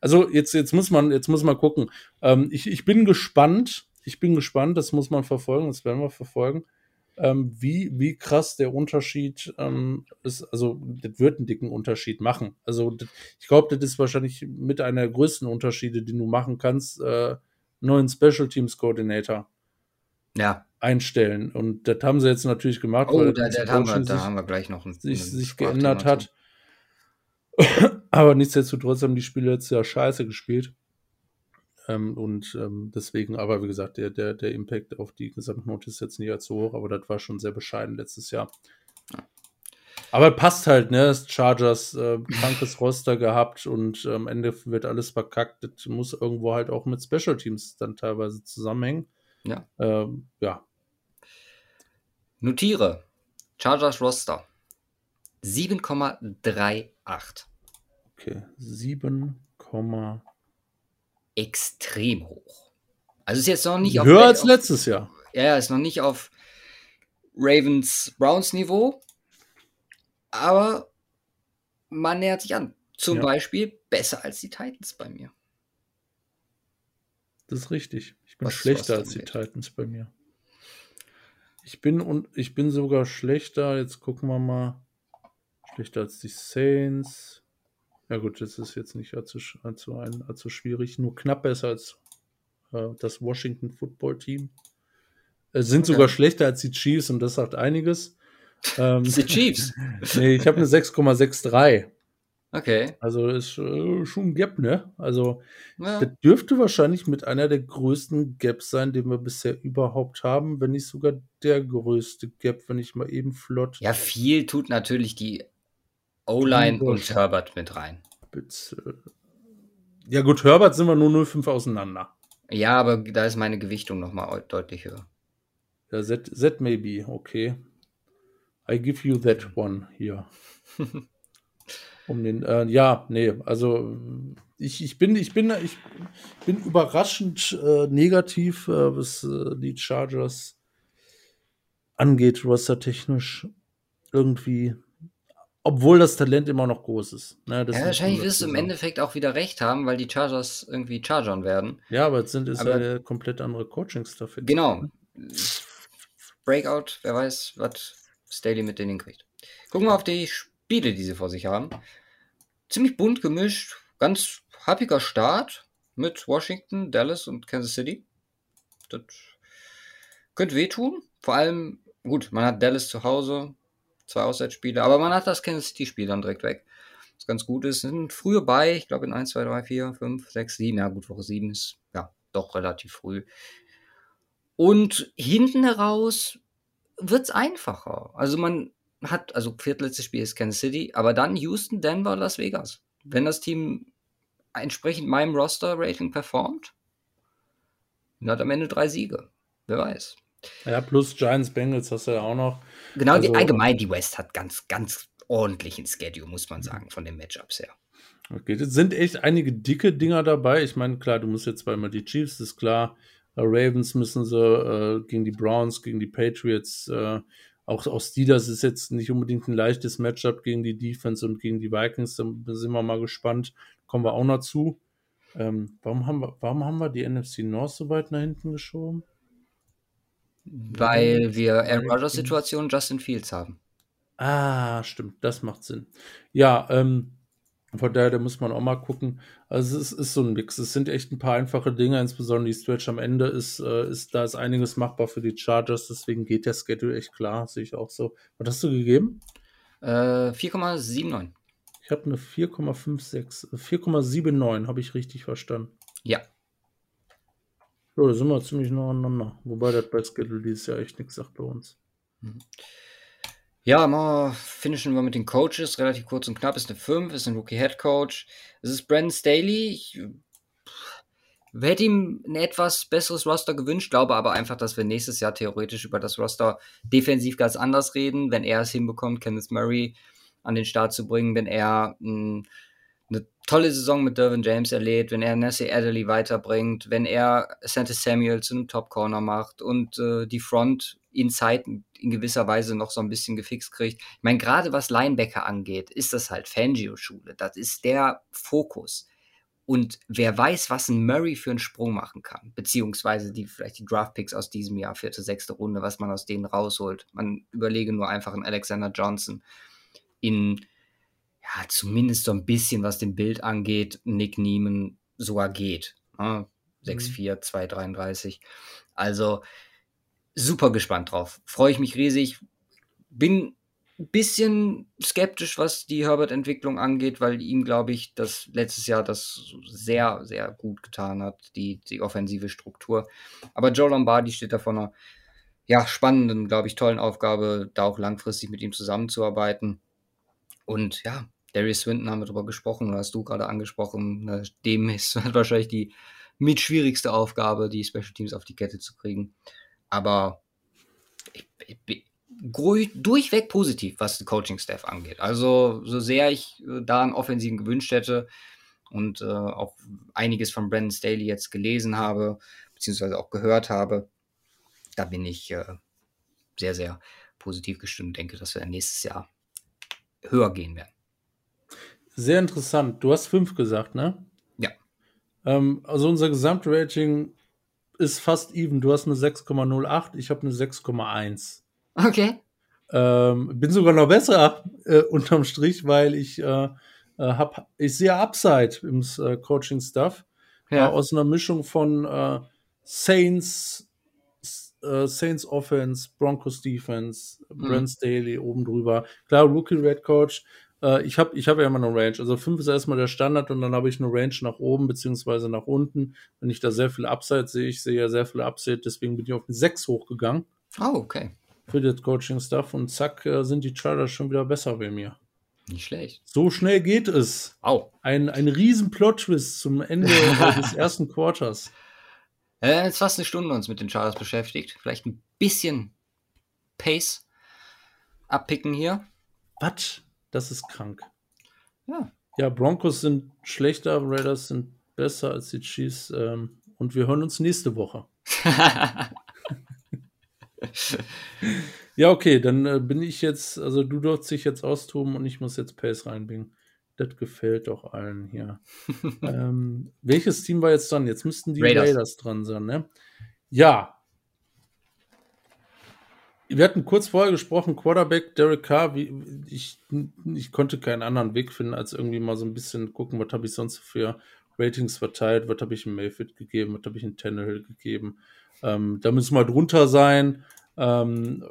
Also jetzt, jetzt muss man, jetzt muss man gucken. Ähm, ich, ich bin gespannt. Ich bin gespannt, das muss man verfolgen, das werden wir verfolgen, ähm, wie, wie krass der Unterschied ähm, ist. Also, das wird einen dicken Unterschied machen. Also, das, ich glaube, das ist wahrscheinlich mit einer der größten Unterschiede, die du machen kannst, äh, neuen Special Teams Coordinator ja. einstellen. Und das haben sie jetzt natürlich gemacht, Oh, weil da, das da, haben wir, Coaching da sich, haben wir gleich noch ein, sich, sich geändert hat. Aber nichtsdestotrotz haben die Spiele jetzt ja scheiße gespielt. Ähm, und ähm, deswegen, aber wie gesagt, der, der, der Impact auf die Gesamtnote ist jetzt nicht allzu hoch, aber das war schon sehr bescheiden letztes Jahr. Aber passt halt, ne? Das Chargers, äh, krankes Roster gehabt und äh, am Ende wird alles verkackt. Das muss irgendwo halt auch mit Special Teams dann teilweise zusammenhängen. Ja. Ähm, ja, Notiere. Chargers Roster. 7,38. okay. 7, Extrem hoch. Also ist jetzt noch nicht auf, höher als auf, letztes Jahr. Ja, ist noch nicht auf Ravens Browns Niveau. Aber man nähert sich an. Zum Ja. Beispiel besser als die Titans bei mir. Das ist richtig. Ich bin Was- schlechter was als die. Titans bei mir. Ich bin und ich bin sogar schlechter. Jetzt gucken wir mal. Schlechter als die Saints. Ja gut, das ist jetzt nicht allzu, allzu, ein, allzu schwierig. Nur knapp besser als äh, das Washington Football Team. Äh, sind sogar schlechter als die Chiefs und das sagt einiges. Ähm, sind Chiefs. nee, ich habe eine 6,63. Okay. Also ist äh, schon ein Gap, ne? Also Ja. das dürfte wahrscheinlich mit einer der größten Gaps sein, den wir bisher überhaupt haben, wenn nicht sogar der größte Gap, wenn ich mal eben flott ja, viel tut natürlich die O-Line Hm, und Herbert mit rein. spitze. Ja gut, Herbert sind wir nur 0,5 auseinander. Ja, aber da ist meine Gewichtung nochmal deutlich höher. Ja, that, that may be, okay. I give you that one hier. um den, äh, ja, nee, also ich, ich bin, ich bin, ich bin überraschend äh, negativ, äh, was äh, die Chargers angeht, rostertechnisch irgendwie, obwohl das Talent immer noch groß ist. Ne, das Ja, wahrscheinlich wirst du im. Endeffekt auch wieder recht haben, weil die Chargers irgendwie chargern werden. Ja, aber jetzt sind es ja der komplett andere Coaching-Stuff. jetzt. Genau. Breakout, wer weiß, was Staley mit denen kriegt. Gucken wir auf die Spiele, die sie vor sich haben. Ziemlich bunt gemischt, ganz happiger Start mit Washington, Dallas und Kansas City. Das könnte wehtun. Vor allem, gut, man hat Dallas zu Hause, zwei Auswärtsspiele, aber man hat das Kansas City-Spiel dann direkt weg. Was ganz gut ist, sind früher bei, ich glaube in 1, 2, 3, 4, 5, 6, 7, ja gut, Woche 7 ist ja doch relativ früh. Und hinten heraus wird es einfacher. Also man hat, also viertletztes Spiel ist Kansas City, aber dann Houston, Denver, Las Vegas. Wenn das Team entsprechend meinem Roster-Rating performt, dann hat am Ende drei Siege. Wer weiß. Ja, plus Giants Bengals hast du ja auch noch. Genau, die, Also- allgemein die West hat ganz, ganz ordentlichen Schedule, muss man sagen, von den Matchups her. Okay, das sind echt einige dicke Dinger dabei. Ich meine, klar, du musst jetzt zweimal die Chiefs, das ist klar. Äh, Ravens müssen sie äh, gegen die Browns, gegen die Patriots. Äh, auch, auch Steelers ist jetzt nicht unbedingt ein leichtes Matchup gegen die Defense und gegen die Vikings. Da sind wir mal gespannt. Kommen wir auch noch zu. Ähm, warum, haben wir, warum haben wir die NFC North so weit nach hinten geschoben? Weil wir Aaron. Rodgers Situation Justin Fields haben. Ah, stimmt, das macht Sinn. Ja, ähm, von daher, da muss man auch mal gucken. Also es ist, ist so ein Mix. Es sind echt ein paar einfache Dinge, insbesondere die Stretch am Ende ist, äh, ist da ist einiges machbar für die Chargers, deswegen geht der Schedule echt klar, sehe ich auch so. Was hast du gegeben? Äh, 4,79. Ich habe eine 4,56, äh, 4,79, habe ich richtig verstanden. Ja. So, da sind wir ziemlich nah aneinander. Wobei das bei Schedule dieses Jahr echt nichts sagt bei uns. Ja, mal finishen wir mit den Coaches, relativ kurz und knapp. Ist eine 5, ist ein Rookie Head Coach. Es ist Brandon Staley. Ich hätte ihm ein etwas besseres Roster gewünscht, glaube aber einfach, dass wir nächstes Jahr theoretisch über das Roster defensiv ganz anders reden, wenn er es hinbekommt, Kenneth Murray an den Start zu bringen, wenn er einen eine tolle Saison mit Dervin James erlebt, wenn er Nessie Adderley weiterbringt, wenn er Santa Samuel zu einem Top-Corner macht und äh, die Front Inside in gewisser Weise noch so ein bisschen gefixt kriegt. Ich meine, gerade was Linebacker angeht, ist das halt Fangio-Schule. Das ist der Fokus. Und wer weiß, was ein Murray für einen Sprung machen kann, beziehungsweise die vielleicht die Draftpicks aus diesem Jahr, vierte, sechste Runde, was man aus denen rausholt. Man überlege nur einfach einen Alexander Johnson in ja, zumindest so ein bisschen, was den Bild angeht, Nick Nieman sogar geht. Ne? 6'4, mhm. 233. Also super gespannt drauf. Freue ich mich riesig. Bin ein bisschen skeptisch, was die Herbert-Entwicklung angeht, weil ihm, glaube ich, das letztes Jahr das sehr, sehr gut getan hat, die, die offensive Struktur. Aber Joe Lombardi steht da vor einer ja, spannenden, glaube ich, tollen Aufgabe, da auch langfristig mit ihm zusammenzuarbeiten. Und ja, Darius Swinton haben wir darüber gesprochen, oder hast du gerade angesprochen, ne, dem ist wahrscheinlich die mit schwierigste Aufgabe, die Special Teams auf die Kette zu kriegen. Aber ich, ich durchweg positiv, was den Coaching-Staff angeht. Also, so sehr ich äh, da einen Offensiven gewünscht hätte und äh, auch einiges von Brandon Staley jetzt gelesen habe, beziehungsweise auch gehört habe, da bin ich äh, sehr, sehr positiv gestimmt. Denke, dass wir nächstes Jahr höher gehen werden. Sehr interessant. Du hast fünf gesagt, ne? Ja. Ähm, also unser Gesamtrating ist fast even. Du hast eine 6,08, ich habe eine 6,1. Okay. Ähm, bin sogar noch besser äh, unterm Strich, weil ich äh, äh hab, ich sehe Upside im äh, Coaching-Stuff. Ja. Äh, aus einer Mischung von äh, Saints, Offense, Broncos Defense, mhm. Brent Staley oben drüber. Klar, Rookie Red Coach. Äh, ich habe ich hab ja immer eine Range. Also 5 ist erstmal der Standard und dann habe ich eine Range nach oben beziehungsweise nach unten. Wenn ich da sehr viel Upside sehe, ich sehe ja sehr viel Upside, deswegen bin ich auf eine 6 hochgegangen. Oh, okay. Für das Coaching-Stuff und zack, äh, sind die Chargers schon wieder besser bei mir. Nicht schlecht. So schnell geht es. Au. Ein, ein riesen Plot-Twist zum Ende des ersten Quarters. Äh, jetzt fast eine Stunde uns mit den Chargers beschäftigt. Vielleicht ein bisschen Pace abpicken hier. Was? Das ist krank. Ja. Ja, Broncos sind schlechter, Raiders sind besser als die Chiefs. Ähm, und wir hören uns nächste Woche. ja, okay, dann äh, bin ich jetzt, also du darfst dich jetzt austoben und ich muss jetzt Pace reinbringen. Das gefällt doch allen hier. ähm, welches Team war jetzt dran? Jetzt müssten die Raiders, Raiders dran sein, ne? Ja, wir hatten kurz vorher gesprochen, Quarterback Derek Carr, wie, ich, ich konnte keinen anderen Weg finden, als irgendwie mal so ein bisschen gucken, was habe ich sonst für Ratings verteilt, was habe ich in Mayfield gegeben, was habe ich in Tannehill gegeben. Ähm, da müssen wir drunter sein. Ähm,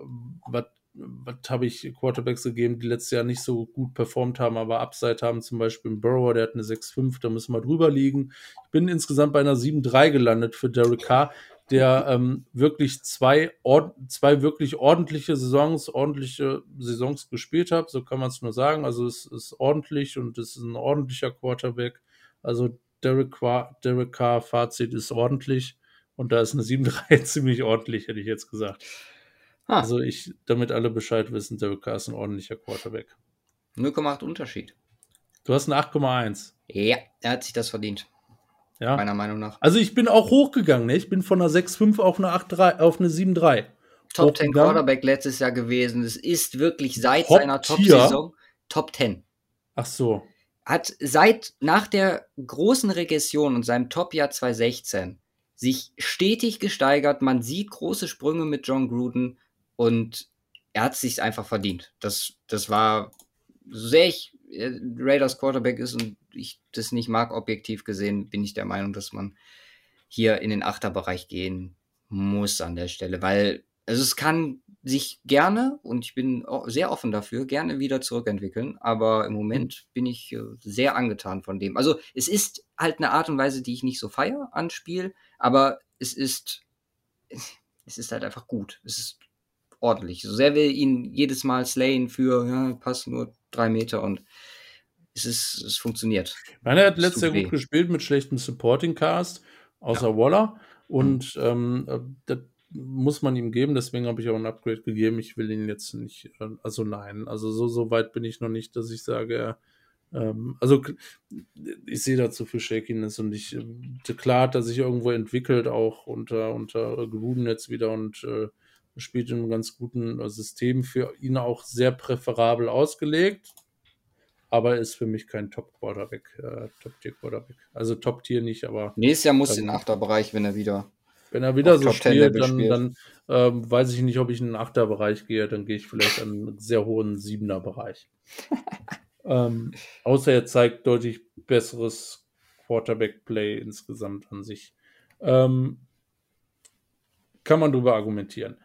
was was habe ich Quarterbacks gegeben, die letztes Jahr nicht so gut performt haben, aber Upside haben, zum Beispiel ein Burrow, der hat eine 6-5, da müssen wir drüber liegen. Ich bin insgesamt bei einer 7-3 gelandet für Derek Carr der ähm, wirklich zwei, zwei wirklich ordentliche Saisons, ordentliche Saisons gespielt hat, so kann man es nur sagen. Also es ist ordentlich und es ist ein ordentlicher Quarterback. Also Derek, Derek Carr, Fazit ist ordentlich und da ist eine 7-3 ziemlich ordentlich, hätte ich jetzt gesagt. Ah. Also ich, damit alle Bescheid wissen, Derek Carr ist ein ordentlicher Quarterback. 0,8 Unterschied. Du hast eine 8,1. Ja, er hat sich das verdient. Ja. Meiner Meinung nach. Also ich bin auch hochgegangen, ne? Ich bin von einer 6,5 auf eine 8,3, auf eine 7,3. Top 10 Quarterback letztes Jahr gewesen. Es ist wirklich seit Top seiner Top-Saison Top 10. Ach so. Hat seit nach der großen Regression und seinem Top-Jahr 2016 sich stetig gesteigert. Man sieht große Sprünge mit John Gruden und er hat es sich einfach verdient. Das, das war, so sehr ich äh, Raiders Quarterback ist und ich das nicht mag, objektiv gesehen, bin ich der Meinung, dass man hier in den Achterbereich gehen muss an der Stelle, weil also es kann sich gerne, und ich bin sehr offen dafür, gerne wieder zurückentwickeln, aber im Moment bin ich äh, sehr angetan von dem. Also es ist halt eine Art und Weise, die ich nicht so feier an Spiel, aber es ist, es ist halt einfach gut. Es ist ordentlich. So sehr wir ihn jedes Mal slayen für, ja, passt nur drei Meter und es ist, es funktioniert. Ich meine, er hat letztes Jahr gut gespielt mit schlechtem Supporting Cast, außer ja. Waller. Und mhm. ähm, äh, das muss man ihm geben, deswegen habe ich auch ein Upgrade gegeben. Ich will ihn jetzt nicht, äh, also nein, also so, so weit bin ich noch nicht, dass ich sage, Ähm, also ich sehe dazu für Shakiness und ich, äh, klar hat er sich irgendwo entwickelt, auch unter, unter Gruden jetzt wieder und äh, spielt in einem ganz guten System für ihn auch sehr präferabel ausgelegt. Aber ist für mich kein Top-Quarterback, äh, Top-Tier-Quarterback. Also Top-Tier nicht, aber. Nächstes Jahr muss in den Bereich, wenn er wieder. Wenn er wieder so spielt, dann, spielt. dann ähm, weiß ich nicht, ob ich in den Achter-Bereich gehe. Dann gehe ich vielleicht an einen sehr hohen Siebener-Bereich. ähm, außer er zeigt deutlich besseres Quarterback-Play insgesamt an sich. Ähm, kann man darüber argumentieren.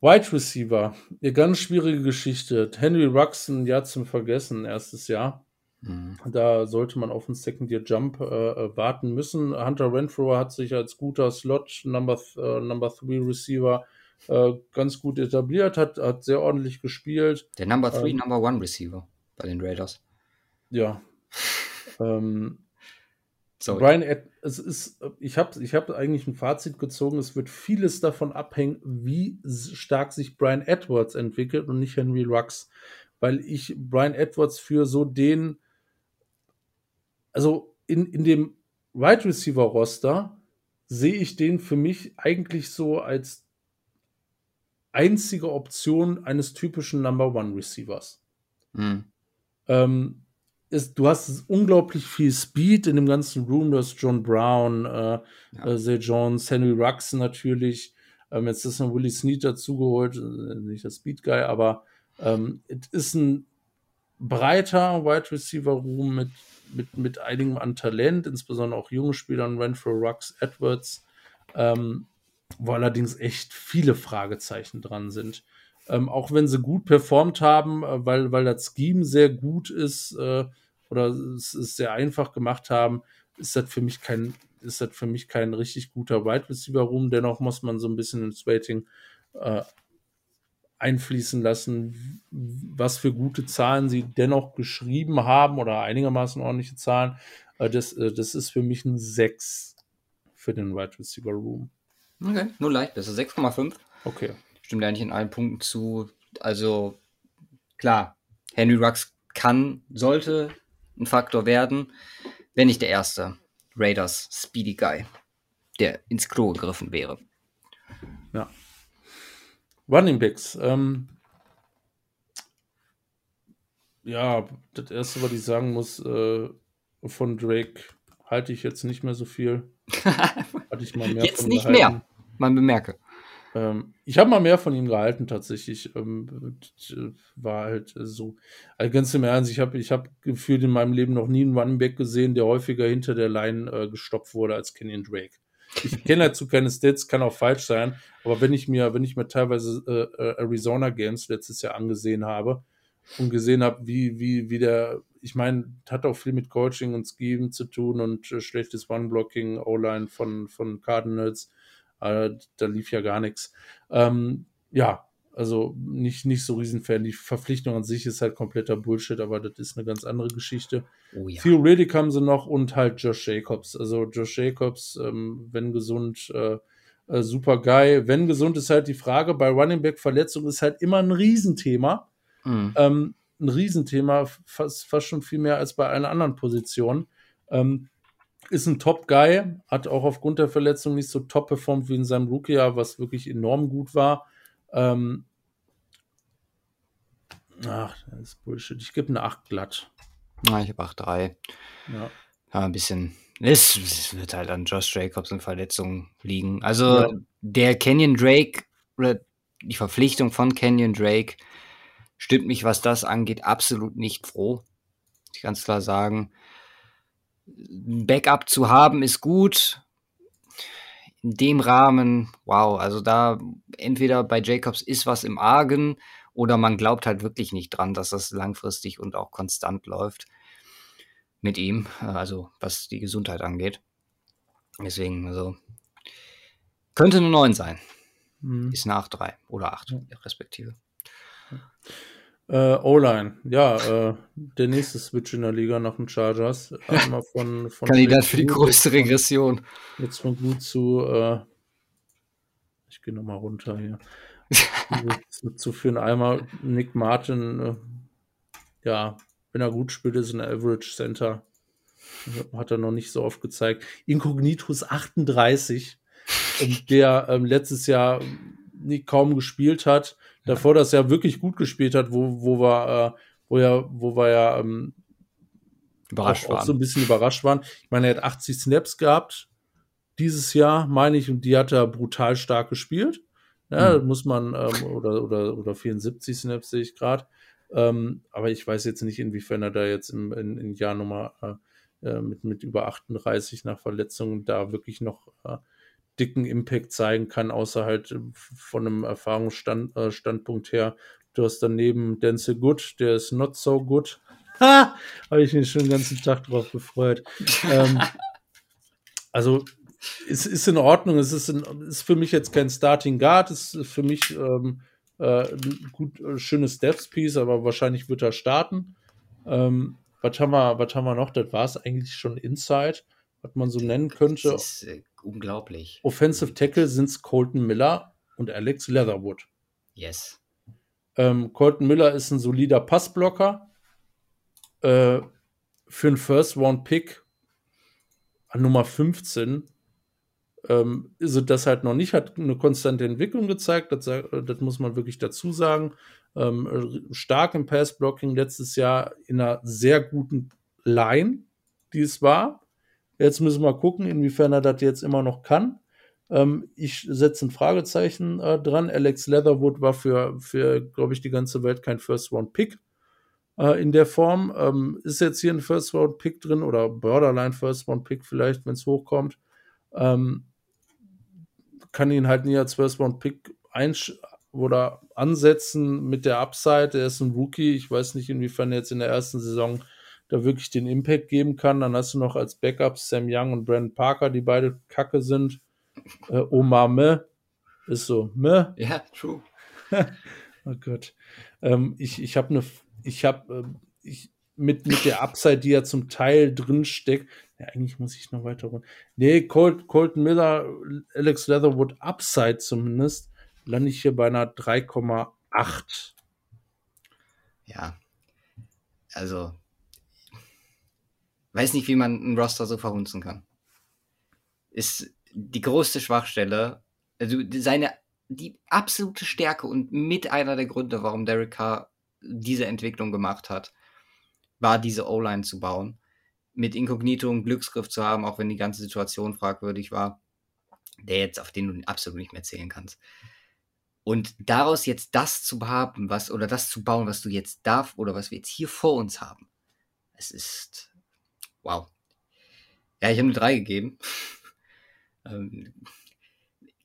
Wide Receiver, eine ganz schwierige Geschichte. Henry Rux ein Jahr zum Vergessen, erstes Jahr. Mhm. Da sollte man auf einen Second Year Jump äh, äh, warten müssen. Hunter Renfro hat sich als guter Slot Number, äh, Number Three Receiver äh, ganz gut etabliert, hat, hat sehr ordentlich gespielt. Der Number Three, ähm, Number One Receiver bei den Raiders. Ja. ähm, Sorry. Brian, es ist, ich habe ich hab eigentlich ein Fazit gezogen, es wird vieles davon abhängen, wie stark sich Brian Edwards entwickelt und nicht Henry Rux. Weil ich Brian Edwards für so den, also in, in dem Wide right Receiver Roster sehe ich den für mich eigentlich so als einzige Option eines typischen Number One Receivers. Mhm. Ähm, ist, du hast unglaublich viel Speed in dem ganzen Room. Du hast John Brown, äh, ja. äh, Zay Jones, Henry Rux natürlich. Ähm, jetzt ist noch Willie Snead dazugeholt, äh, nicht der Speed Guy, aber ähm, es ist ein breiter Wide Receiver Room mit, mit, mit einigem an Talent, insbesondere auch junge Spielern, Renfro, Rux, Edwards, ähm, wo allerdings echt viele Fragezeichen dran sind. Ähm, auch wenn sie gut performt haben, äh, weil, weil das Scheme sehr gut ist äh, oder es, es sehr einfach gemacht haben, ist das für mich kein, ist das für mich kein richtig guter Wide Receiver Room. Dennoch muss man so ein bisschen ins Rating äh, einfließen lassen, was für gute Zahlen sie dennoch geschrieben haben oder einigermaßen ordentliche Zahlen. Äh, das, äh, das ist für mich ein 6 für den Wide Receiver Room. Okay, nur leicht besser. 6,5. Okay stimmt ja nicht in allen Punkten zu. Also klar, Henry Rux kann, sollte ein Faktor werden, wenn nicht der erste Raiders Speedy Guy, der ins Klo gegriffen wäre. Ja. Running Backs. Ähm, ja, das erste, was ich sagen muss, äh, von Drake halte ich jetzt nicht mehr so viel. Hatte ich mal mehr jetzt nicht gehalten. mehr, man bemerke. Ähm, ich habe mal mehr von ihm gehalten, tatsächlich. Ähm, war halt so. Also ganz im Ernst, ich habe ich hab gefühlt in meinem Leben noch nie einen Running Back gesehen, der häufiger hinter der Line äh, gestoppt wurde als Kenyon Drake. Ich kenne dazu keine Stats, kann auch falsch sein, aber wenn ich mir, wenn ich mir teilweise äh, äh Arizona Games letztes Jahr angesehen habe und gesehen habe, wie, wie, wie der, ich meine, hat auch viel mit Coaching und Scheme zu tun und äh, schlechtes One-Blocking, O-Line von, von Cardinals äh, da lief ja gar nichts. Ähm, ja, also nicht, nicht so Riesenfan. Die Verpflichtung an sich ist halt kompletter Bullshit, aber das ist eine ganz andere Geschichte. Oh ja. Theo Riddick haben sie noch und halt Josh Jacobs. Also Josh Jacobs, ähm, wenn gesund, äh, äh, super geil. Wenn gesund ist halt die Frage, bei Running Back Verletzung ist halt immer ein Riesenthema. Mhm. Ähm, ein Riesenthema, fast, fast schon viel mehr als bei allen anderen Positionen. Ähm, ist ein Top-Guy, hat auch aufgrund der Verletzung nicht so top performt wie in seinem Rookie-Jahr, was wirklich enorm gut war. Ähm ach, das ist Bullshit. Ich gebe eine 8 glatt. Ja, ich habe 8,3. Ja. ja. ein bisschen. Es, es, wird halt an Josh Jacobs und Verletzungen liegen. Also ja. der Kenyon Drake oder die Verpflichtung von Kenyon Drake stimmt mich, was das angeht, absolut nicht froh. Ich kann es klar sagen. Backup zu haben ist gut. In dem Rahmen, wow, also da entweder bei Jacobs ist was im Argen oder man glaubt halt wirklich nicht dran, dass das langfristig und auch konstant läuft mit ihm, also was die Gesundheit angeht. Deswegen, also könnte eine 9 sein. Mhm. Ist nach 3 oder 8, ja. respektive. Äh, O-Line, ja, äh, der nächste Switch in der Liga nach den Chargers. Einmal von, von Kandidat für die größte Regression. Jetzt von gut zu, äh, ich gehe nochmal runter hier. zu, führen einmal Nick Martin, äh, ja, wenn er gut spielt, ist ein Average Center. Hat er noch nicht so oft gezeigt. Incognitus 38, der ähm, letztes Jahr nie, kaum gespielt hat. Davor das ja wirklich gut gespielt hat, wo, wo wir, äh, wo ja, wo wir ja ähm, überrascht auch, waren. Auch so ein bisschen überrascht waren. Ich meine, er hat 80 Snaps gehabt dieses Jahr, meine ich, und die hat er brutal stark gespielt. Ja, mhm. muss man, ähm, oder, oder, oder 74 Snaps sehe ich gerade. Ähm, aber ich weiß jetzt nicht, inwiefern er da jetzt im, in, in Jahr Nummer äh, äh mit, mit über 38 nach Verletzungen da wirklich noch äh, dicken Impact zeigen kann, außer halt äh, von einem Erfahrungsstandpunkt äh, her. Du hast daneben Denzel Good, der ist not so good. Ha! Habe ich mich schon den ganzen Tag drauf gefreut. ähm, also es ist in Ordnung. Es ist, in, ist für mich jetzt kein Starting Guard. Es ist für mich ähm, äh, ein gut, äh, schönes Depth Piece, aber wahrscheinlich wird er starten. Ähm, was, haben wir, was haben wir noch? Das war es eigentlich schon Inside, was man so nennen könnte. Ist äh, unglaublich. Offensive Tackle sind es Colton Miller und Alex Leatherwood. Yes. Ähm, Colton Miller ist ein solider Passblocker. Äh, für einen First-Round-Pick an Nummer 15 ähm, so das halt noch nicht, hat eine konstante Entwicklung gezeigt, das, das muss man wirklich dazu sagen. Ähm, stark im Pass-Blocking letztes Jahr in einer sehr guten Line, die es war. Jetzt müssen wir gucken, inwiefern er das jetzt immer noch kann. Ähm, ich setze ein Fragezeichen äh, dran. Alex Leatherwood war für, für glaube ich, die ganze Welt kein First-Round-Pick äh, in der Form. Ähm, ist jetzt hier ein First-Round-Pick drin oder Borderline First-Round-Pick vielleicht, wenn es hochkommt. Ähm, kann ihn halt nie als First Round Pick oder ansetzen mit der Upside. Er ist ein Rookie. Ich weiß nicht, inwiefern er jetzt in der ersten Saison da wirklich den Impact geben kann. Dann hast du noch als Backups Sam Young und Brandon Parker, die beide kacke sind. Äh, Omar Me ist so, me. Ja, true. oh Gott. Ähm, ich ich habe eine, ich habe, äh, ich, mit, mit der Upside, die ja zum Teil drin steckt. Ja, eigentlich muss ich noch weiter runter. Nee, Colt, Colton Miller, Alex Leatherwood Upside zumindest, lande ich hier bei einer 3,8. Ja. Also, weiß nicht, wie man einen Roster so verhunzen kann. Ist die größte Schwachstelle, also seine, die absolute Stärke und mit einer der Gründe, warum Derek Carr diese Entwicklung gemacht hat, war, diese O-Line zu bauen. Mit Inkognito einen Glücksgriff zu haben, auch wenn die ganze Situation fragwürdig war, der jetzt, auf den du absolut nicht mehr zählen kannst. Und daraus jetzt das zu haben, was, oder das zu bauen, was du jetzt darf, oder was wir jetzt hier vor uns haben, es ist, wow. Ja, ich habe eine 3 gegeben. ähm,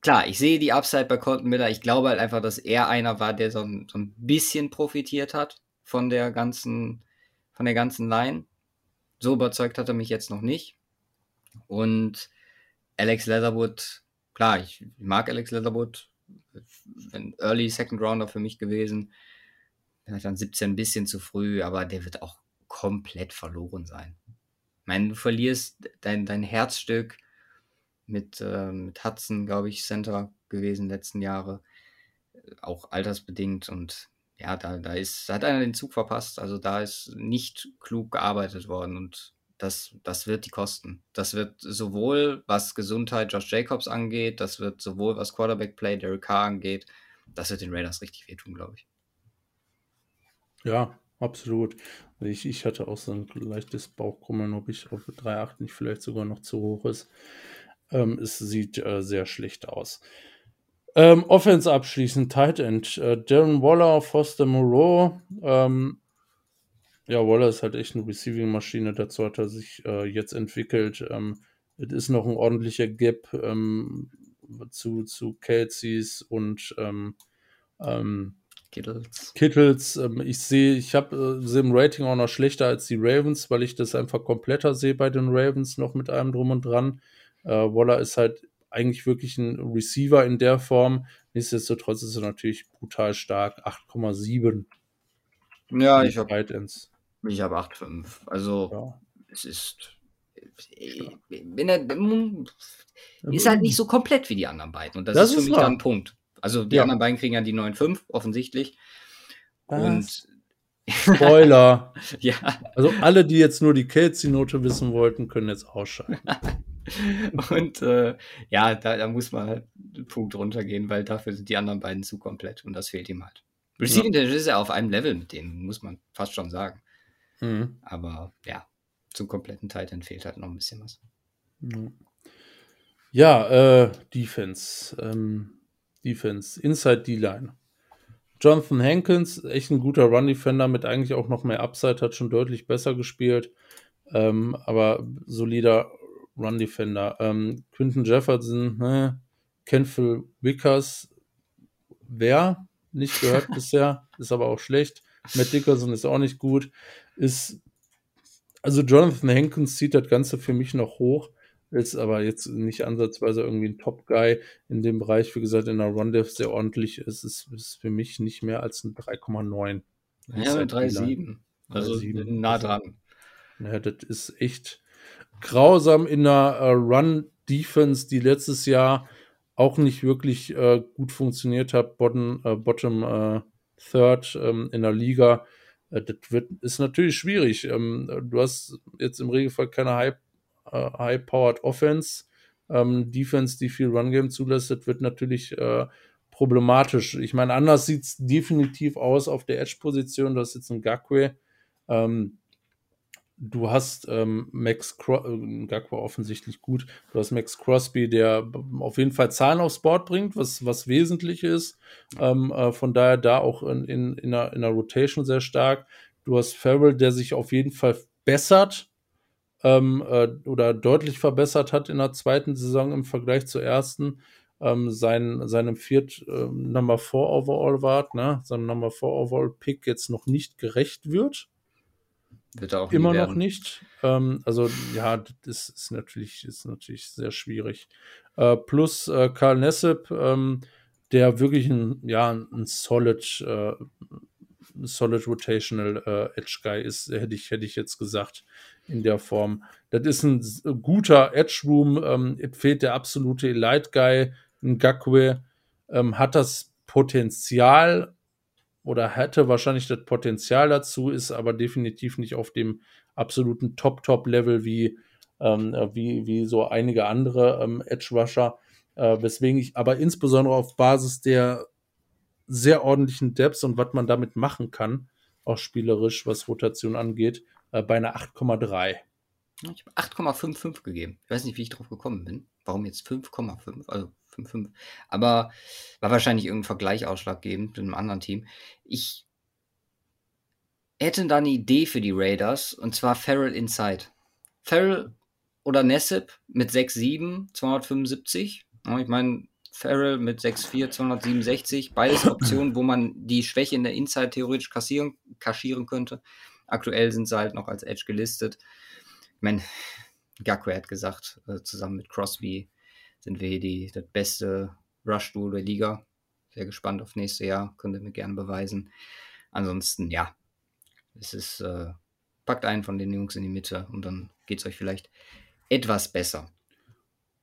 klar, ich sehe die Upside bei Colton Miller. Ich glaube halt einfach, dass er einer war, der so ein, so ein bisschen profitiert hat von der ganzen von der ganzen Line. So überzeugt hat er mich jetzt noch nicht. Und Alex Leatherwood, klar, ich mag Alex Leatherwood, ein Early Second Rounder für mich gewesen. Dann 17 ein bisschen zu früh, aber der wird auch komplett verloren sein. Ich meine, du verlierst dein, dein Herzstück mit, äh, mit Hudson, glaube ich, Center gewesen letzten Jahre. Auch altersbedingt und ja, da, da ist, hat einer den Zug verpasst. Also da ist nicht klug gearbeitet worden und das, das wird die kosten. Das wird sowohl was Gesundheit Josh Jacobs angeht, das wird sowohl was Quarterback Play Derek Carr angeht, das wird den Raiders richtig wehtun, glaube ich. Ja, absolut. Ich, ich hatte auch so ein leichtes Bauchkrummeln, ob ich auf 3,8 nicht vielleicht sogar noch zu hoch ist. Ähm, es sieht äh, sehr schlecht aus. Ähm, Offense abschließend, Tight End. Äh, Darren Waller, Foster Moreau. Ähm, ja, Waller ist halt echt eine Receiving-Maschine. Dazu hat er sich äh, jetzt entwickelt. Ähm, es ist noch ein ordentlicher Gap ähm, zu, zu Kelseys und ähm, ähm, Kittles. Kittles. Ähm, ich sehe, ich habe äh, im Rating auch noch schlechter als die Ravens, weil ich das einfach kompletter sehe bei den Ravens noch mit allem drum und dran. Äh, Waller ist halt eigentlich wirklich ein Receiver in der Form. Nichtsdestotrotz ist er natürlich brutal stark. 8,7. Ja, ich habe ich habe 8,5. Also ja. es ist wenn er, ist halt nicht so komplett wie die anderen beiden. Und das, das ist für ist mich wahr. dann ein Punkt. Also die ja. anderen beiden kriegen ja die 9,5 offensichtlich. Was? Und Spoiler. ja. Also alle, die jetzt nur die Kelsey-Note wissen wollten, können jetzt ausschalten. und äh, ja, da, da, muss man halt einen Punkt runtergehen, weil dafür sind die anderen beiden zu komplett und das fehlt ihm halt. Receiving ja. ist ja auf einem Level mit denen, muss man fast schon sagen. Mhm. Aber ja, zum kompletten Titan fehlt halt noch ein bisschen was. Ja, äh, Defense. Ähm, Defense, Inside D-Line. Jonathan Hankins, echt ein guter Run-Defender mit eigentlich auch noch mehr Upside, hat schon deutlich besser gespielt. Ähm, aber solider Run-Defender. Ähm, Quinton Jefferson, ne? Kenfil Wickers, wer? Nicht gehört bisher, ist aber auch schlecht. Matt Dickerson ist auch nicht gut. Ist, also Jonathan Hankins zieht das Ganze für mich noch hoch ist aber jetzt nicht ansatzweise irgendwie ein Top-Guy in dem Bereich. Wie gesagt, in der Run-Dev sehr ordentlich ist. Es ist für mich nicht mehr als ein 3,9. Ja, mit 3,7. Also 3, nah dran. Ja, das ist echt grausam in der uh, Run-Defense, die letztes Jahr auch nicht wirklich uh, gut funktioniert hat. Bottom, uh, bottom Third ähm, in der Liga. das wird, ist natürlich schwierig. Ähm, du hast jetzt im Regelfall keine Hype äh, High-Powered Offense. Ähm, Defense, die viel Run-Game zulässt, wird natürlich äh, problematisch. Ich meine, anders sieht es definitiv aus auf der Edge-Position. Du hast jetzt einen Gakwe. Ähm, du hast ähm, Max Cro äh, Gakwe offensichtlich gut. Du hast Max Crosby, der auf jeden Fall Zahlen aufs Board bringt, was, was wesentlich ist. Ähm, äh, von daher da auch in, in, in, einer, in der Rotation sehr stark. Du hast Farrell, der sich auf jeden Fall bessert ähm, äh, oder deutlich verbessert hat in der zweiten Saison im Vergleich zur ersten. Ähm, sein, seinem viert äh, Number 4 Overall war, ne, seinem Number 4 Overall Pick jetzt noch nicht gerecht wird. Wird er auch Immer noch nicht. Ähm, also, ja, das ist natürlich, ist natürlich sehr schwierig. Äh, plus äh, Karl Nessep, ähm, der wirklich ein, ja, ein solid, äh, solid rotational äh, Edge Guy ist, hätte ich, hätte ich jetzt gesagt in der Form. Das ist ein guter Edge Room. Ähm, fehlt der absolute Elite Guy. Ein Gakwe ähm, hat das Potenzial oder hätte wahrscheinlich das Potenzial dazu, ist aber definitiv nicht auf dem absoluten Top-Top-Level wie, ähm, wie, wie so einige andere ähm, Edge-Rusher. Äh, weswegen ich aber insbesondere auf Basis der sehr ordentlichen Depths und was man damit machen kann, auch spielerisch, was Rotation angeht, äh, bei einer 8,3. Ich habe 8,55 gegeben. Ich weiß nicht, wie ich drauf gekommen bin. Warum jetzt 5,5? Also 5,5. Aber war wahrscheinlich irgendein Vergleich ausschlaggebend mit einem anderen Team. Ich hätte da eine Idee für die Raiders und zwar Farrell Inside. Farrell oder Nessip mit 6,7, 275. Ich meine, Farrell mit 6,4, 267. Beides Optionen, wo man die Schwäche in der Inside theoretisch kassieren, kaschieren könnte. Aktuell sind sie halt noch als Edge gelistet. Ich meine, Gakwe hat gesagt, äh, zusammen mit Crosby sind wir hier die, das beste Rush-Duo der Liga. Sehr gespannt auf nächstes Jahr, könnt ihr mir gerne beweisen. Ansonsten, ja, es ist, äh, packt einen von den Jungs in die Mitte und dann geht es euch vielleicht etwas besser.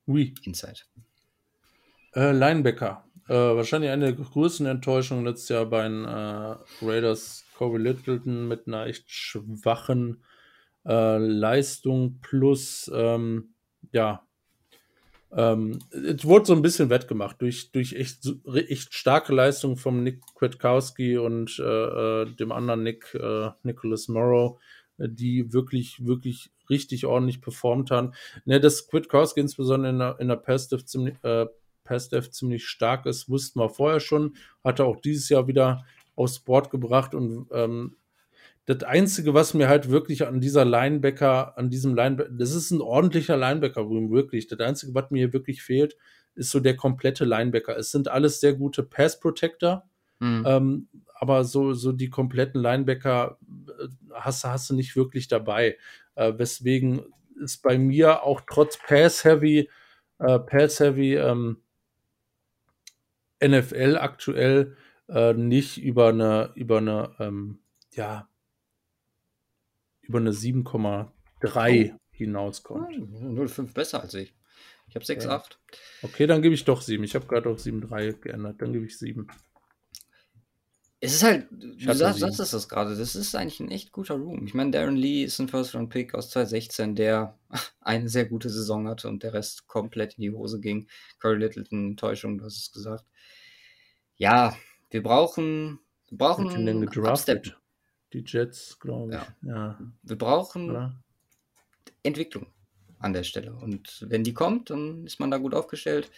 Oui. Inside. Äh, Linebacker. Äh, wahrscheinlich eine der größten Enttäuschungen letztes Jahr bei den äh, Raiders Corey Littleton mit einer echt schwachen äh, Leistung plus, ähm, ja, ähm, es wurde so ein bisschen wettgemacht durch, durch echt, echt starke Leistungen vom Nick Kwiatkowski und äh, äh, dem anderen Nick, äh, Nicholas Morrow, äh, die wirklich, wirklich richtig ordentlich performt haben. Ne, dass Kwiatkowski insbesondere in der, in der Passive ziemlich, äh, Passive ziemlich stark ist, wussten wir vorher schon, hatte auch dieses Jahr wieder aufs Board gebracht und ähm, das Einzige, was mir halt wirklich an dieser Linebacker, an diesem Linebacker, das ist ein ordentlicher Linebacker-Room, wirklich. Das Einzige, was mir hier wirklich fehlt, ist so der komplette Linebacker. Es sind alles sehr gute Pass-Protector, mhm. ähm, aber so, so die kompletten Linebacker äh, hast, hast du nicht wirklich dabei. Äh, weswegen ist bei mir auch trotz Pass-Heavy, äh, Pass-Heavy ähm, NFL aktuell äh, nicht über eine, über eine, ähm, ja, über eine 7,3 oh. hinauskommt. 0,5 besser als ich. Ich habe 6,8. Ja. Okay, dann gebe ich doch 7. Ich habe gerade auf 7,3 geändert. Dann gebe ich 7. es ist halt, du sagst, sagst das gerade, das ist eigentlich ein echt guter Room. Ich meine, Darren Lee ist ein First-Round-Pick aus 2016, der eine sehr gute Saison hatte und der Rest komplett in die Hose ging. Corey Littleton, Enttäuschung, du hast es gesagt. Ja, wir brauchen, wir brauchen den gedraftet. Die Jets, glaube ich. Ja. ja. Wir brauchen ja. Entwicklung an der Stelle. Und wenn die kommt, dann ist man da gut aufgestellt.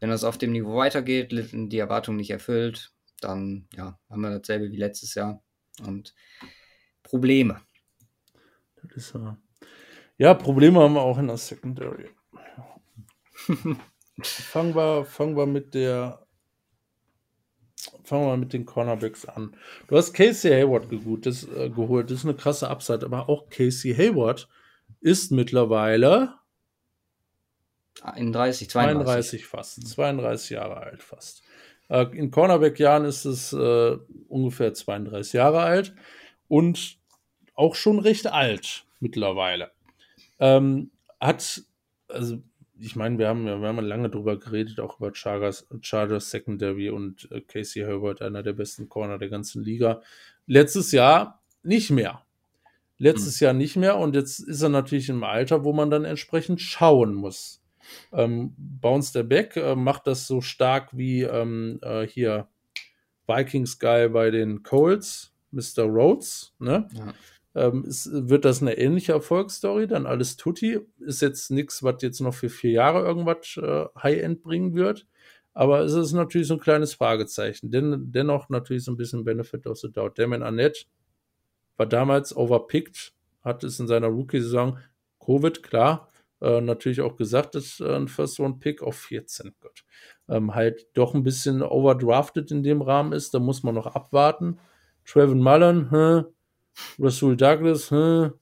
Wenn das auf dem Niveau weitergeht, die Erwartungen nicht erfüllt, dann ja, haben wir dasselbe wie letztes Jahr und Probleme. Das ist ja. Ja, Probleme haben wir auch in der Secondary. fangen, wir, fangen wir mit der fangen wir mit den Cornerbacks an. Du hast Casey Hayward geholt das, äh, geholt. Das ist eine krasse Upside, aber auch Casey Hayward ist mittlerweile 31, 32. 32 fast. 32 Jahre alt fast. Äh, in Cornerback-Jahren ist es äh, ungefähr 32 Jahre alt und auch schon recht alt mittlerweile. Ähm, hat, also ich meine, wir haben, wir haben lange drüber geredet, auch über Chargers, Chargers Secondary und äh, Casey Herbert, einer der besten Corner der ganzen Liga. Letztes Jahr nicht mehr. Letztes mhm. Jahr nicht mehr und jetzt ist er natürlich im Alter, wo man dann entsprechend schauen muss. Ähm, Bounce der Back äh, macht das so stark wie ähm, äh, hier Vikings Guy bei den Colts, Mr. Rhodes. Ne? Ja. Ähm, ist, wird das eine ähnliche Erfolgsstory? Dann alles Tutti. Ist jetzt nichts, was jetzt noch für vier Jahre irgendwas äh, High-End bringen wird. Aber es ist natürlich so ein kleines Fragezeichen. Den, dennoch natürlich so ein bisschen Benefit of the Doubt. Damon Annette war damals overpicked, hat es in seiner Rookie-Saison Covid, klar, äh, natürlich auch gesagt, dass äh, ein First-Round-Pick auf 14, Gott, ähm, halt doch ein bisschen overdrafted in dem Rahmen ist. Da muss man noch abwarten. Trevin Mullen, hm, Rasul Douglas, hm,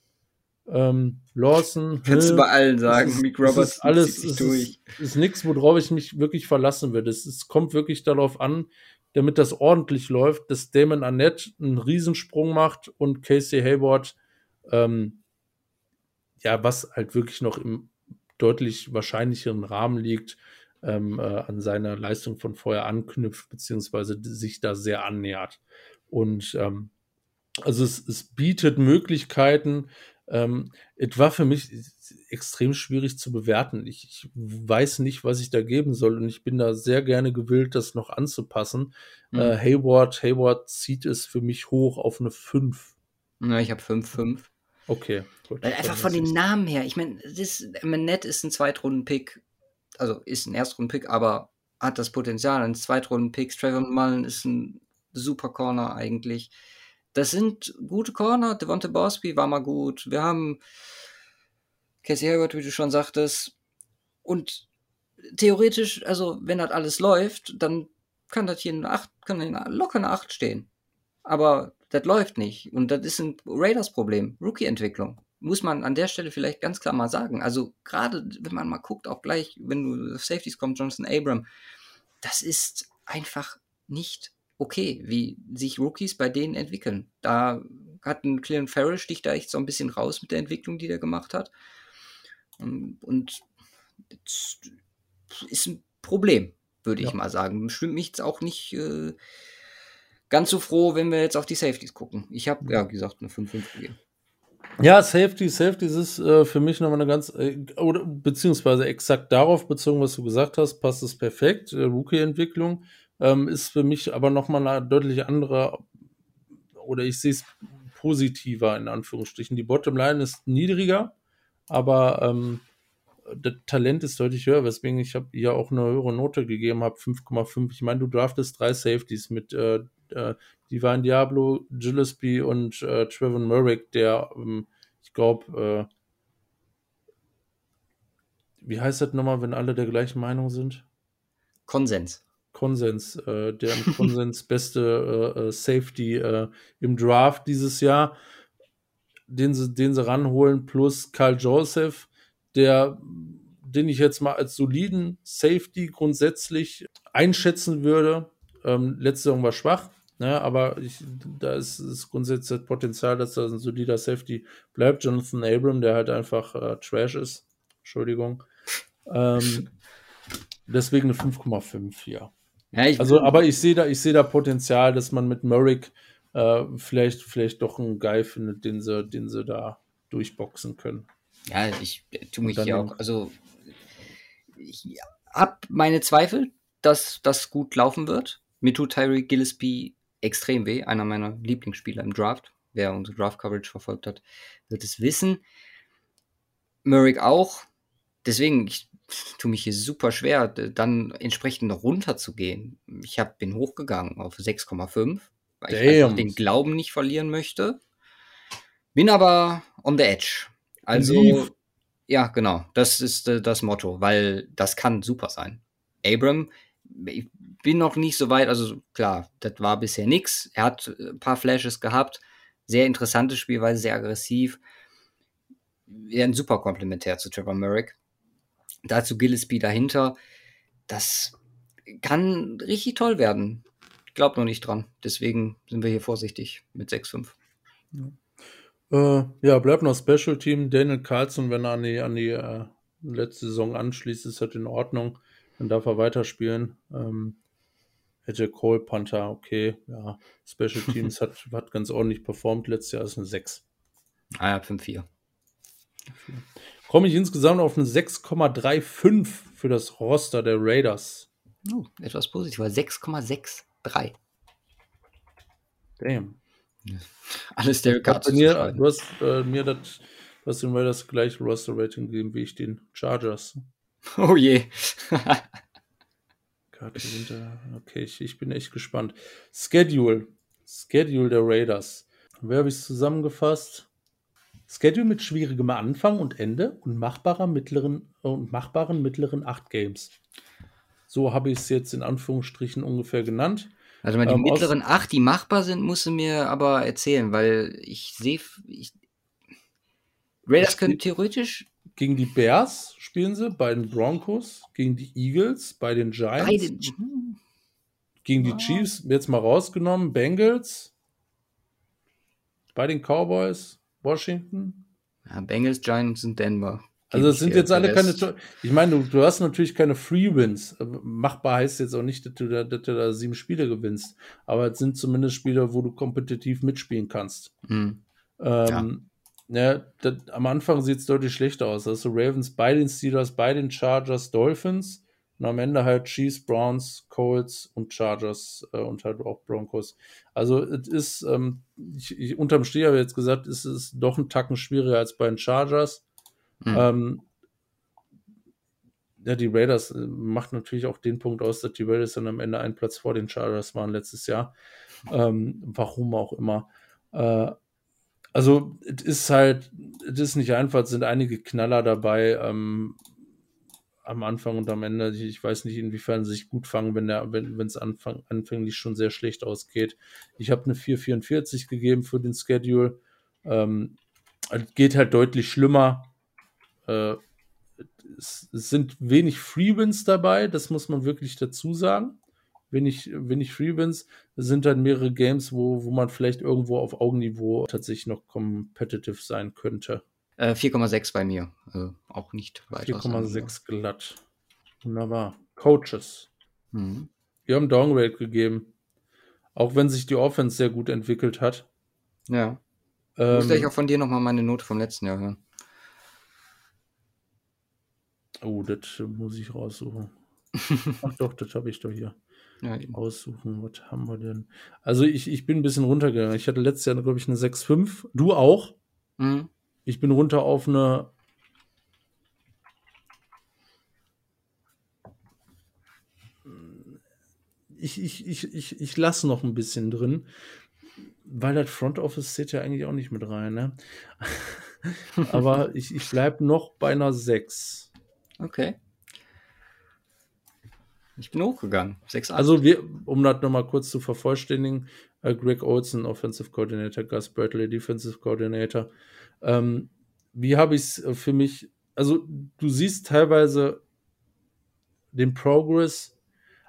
ähm, Lawson. Kannst hm, du bei allen sagen, Mick Roberts ist alles ist, durch. Ist, ist nichts, worauf ich mich wirklich verlassen würde. Es, es kommt wirklich darauf an, damit das ordentlich läuft, dass Damon Annette einen Riesensprung macht und Casey Hayward, ähm, ja, was halt wirklich noch im deutlich wahrscheinlicheren Rahmen liegt, ähm, äh, an seiner Leistung von vorher anknüpft, beziehungsweise sich da sehr annähert. Und ähm, also es, es bietet Möglichkeiten, ähm, es war für mich extrem schwierig zu bewerten. Ich, ich, weiß nicht, was ich da geben soll und ich bin da sehr gerne gewillt, das noch anzupassen. Mhm. Äh, Hayward, Hayward zieht es für mich hoch auf eine 5. Ja, ich habe 5, 5. Okay. Gut, Weil einfach von den Namen her, ich meine, Manette ist ein Zweitrunden-Pick, also ist ein Erstrunden-Pick, aber hat das Potenzial ein Zweitrunden-Pick. Trevor Mullen ist ein super Corner eigentlich. Das sind gute Corner. Devonta Bosby war mal gut. Wir haben Casey Hayward, wie du schon sagtest. Und theoretisch, also wenn das alles läuft, dann kann das hier eine 8, kann locker eine 8 stehen. Aber das läuft nicht. Und das ist ein Raiders-Problem. Rookie-Entwicklung. Muss man an der Stelle vielleicht ganz klar mal sagen. Also gerade, wenn man mal guckt, auch gleich, wenn du auf Safeties kommt, Jonathan Abram, das ist einfach nicht okay, wie sich Rookies bei denen entwickeln. Da hat ein Clean Farrell sticht da echt so ein bisschen raus mit der Entwicklung, die der gemacht hat. Ähm, und das ist ein Problem, würde ja. ich mal sagen. Stimmt mich jetzt auch nicht äh, ganz so froh, wenn wir jetzt auf die Safeties gucken. Ich habe, ja, gesagt, eine 5-5 gegeben. Ja, Safety, Safety ist äh, für mich nochmal eine ganz, äh, oder beziehungsweise exakt darauf bezogen, was du gesagt hast, passt es perfekt. Äh, Rookie-Entwicklung ähm, ist für mich aber nochmal eine deutlich andere, oder ich sehe es positiver in Anführungsstrichen. Die Bottomline ist niedriger, aber ähm, das Talent ist deutlich höher, weswegen ich habe ja auch eine höhere Note gegeben habe, 5,5. Ich meine, du draftest drei Safeties mit äh, äh, Divine Diablo, Gillespie und äh, Trevor Merrick, der, ähm, ich glaube, äh, wie heißt das nochmal, wenn alle der gleichen Meinung sind? Konsens. Konsens, äh, der im Konsens beste äh, äh, Safety äh, im Draft dieses Jahr, den sie, den sie ranholen, plus Karl Joseph, der, den ich jetzt mal als soliden Safety grundsätzlich einschätzen würde. Ähm, letzte Saison war schwach, ne, aber ich, da ist, ist grundsätzlich das Potenzial, dass da ein solider Safety bleibt. Jonathan Abram, der halt einfach äh, Trash ist. Entschuldigung. Ähm, deswegen eine 5,5 hier. Ja, also, aber ich sehe da, ich sehe da Potenzial, dass man mit Merrick äh, vielleicht, vielleicht doch einen Guy findet, den sie, den sie da durchboxen können. Ja, ich tue mich ja auch, also ich habe meine Zweifel, dass das gut laufen wird. Mir tut Tyree Gillespie extrem weh, einer meiner Lieblingsspieler im Draft. Wer unsere Draft-Coverage verfolgt hat, wird es wissen. Merrick auch. Deswegen, ich tue mich hier super schwer, dann entsprechend runterzugehen. Ich hab, bin hochgegangen auf 6,5, weil Damn. ich einfach den Glauben nicht verlieren möchte. Bin aber on the edge. Also, Lief. ja, genau, das ist äh, das Motto, weil das kann super sein. Abram, ich bin noch nicht so weit, also klar, das war bisher nichts. Er hat äh, ein paar Flashes gehabt, sehr interessante Spielweise, sehr aggressiv. Ja, ein super Komplementär zu Trevor Merrick. Dazu Gillespie dahinter. Das kann richtig toll werden. Ich glaube noch nicht dran. Deswegen sind wir hier vorsichtig mit 6-5. Ja. Äh, ja, bleibt noch Special Team. Daniel Carlson, wenn er an die, an die äh, letzte Saison anschließt, ist halt in Ordnung. Dann darf er weiterspielen. Ähm, hätte Cole Panther, okay, ja. Special Teams hat, hat ganz ordentlich performt. Letztes Jahr ist eine 6. Ah ja, 5-4 komme ich insgesamt auf eine 6,35 für das Roster der Raiders. Oh, etwas positiver. 6,63. Damn. Alles der mir, Du hast äh, mir das, du hast den Raiders gleich Roster-Rating gegeben, wie ich den Chargers. Oh je. okay, ich, ich bin echt gespannt. Schedule. Schedule der Raiders. Wer habe ich zusammengefasst? Schedule mit schwierigem Anfang und Ende und machbarer mittleren und machbaren mittleren acht Games. So habe ich es jetzt in Anführungsstrichen ungefähr genannt. Also mal die ähm, mittleren acht, die machbar sind, musst du mir aber erzählen, weil ich sehe, ich, Raiders können theoretisch gegen die Bears spielen sie, bei den Broncos, gegen die Eagles, bei den Giants, bei den, gegen die Chiefs, jetzt mal rausgenommen, Bengals, bei den Cowboys, Washington. Ja, Bengals, Giants und Denver. Also es sind jetzt alle keine. Ich meine, du, du, hast natürlich keine Free Wins. Machbar heißt jetzt auch nicht, dass du, da, dass du da sieben Spiele gewinnst. Aber es sind zumindest Spiele, wo du kompetitiv mitspielen kannst. Mhm. Ähm, ja. ja das, am Anfang sieht es deutlich schlechter aus. Also Ravens bei den Steelers, bei den Chargers, Dolphins. Und am Ende halt Chiefs, Browns, Colts und Chargers äh, und halt auch Broncos. Also es ist, ähm, ich, ich, unterm Strich habe jetzt gesagt, es ist doch ein Tacken schwieriger als bei den Chargers. Mhm. Ähm, ja, die Raiders äh, macht natürlich auch den Punkt aus, dass die Raiders dann am Ende einen Platz vor den Chargers waren letztes Jahr. Ähm, warum auch immer. Äh, also, es ist halt, es ist nicht einfach, es sind einige Knaller dabei. Ähm, am Anfang und am Ende. Ich weiß nicht, inwiefern sie sich gut fangen, wenn der, wenn es Anfang, anfänglich schon sehr schlecht ausgeht. Ich habe eine 4,44 gegeben für den Schedule. Ähm, geht halt deutlich schlimmer. Äh, es, es, sind wenig Freewins dabei, das muss man wirklich dazu sagen. Wenig, wenig Freewins sind dann mehrere Games, wo, wo man vielleicht irgendwo auf Augenniveau tatsächlich noch competitive sein könnte. 4,6 äh, bei mir. Also auch nicht weit 4,6 glatt. Wunderbar. Coaches. Mhm. Wir haben Downgrade gegeben. Auch wenn sich die Offense sehr gut entwickelt hat. Ja. Ähm, Muss ich auch von dir nochmal meine Note vom letzten Jahr hören. Oh, das muss ich raussuchen. Ach doch, das habe ich doch hier. Ja, Aussuchen, was haben wir denn? Also ich, ich bin ein bisschen runtergegangen. Ich hatte letztes Jahr, glaube ich, eine 6,5. Du auch? Mhm. Ich bin runter auf eine. Ich, ich, ich, ich, ich lasse noch ein bisschen drin, weil das Front Office zählt ja eigentlich auch nicht mit rein. Ne? Aber ich, ich bleibe noch bei einer 6. Okay. Ich bin hochgegangen. 6, Also, wir, um das nochmal kurz zu vervollständigen: äh, Greg Olson, Offensive Coordinator, Gus Bradley, Defensive Coordinator, ähm, wie habe ich es äh, für mich? Also, du siehst teilweise den Progress,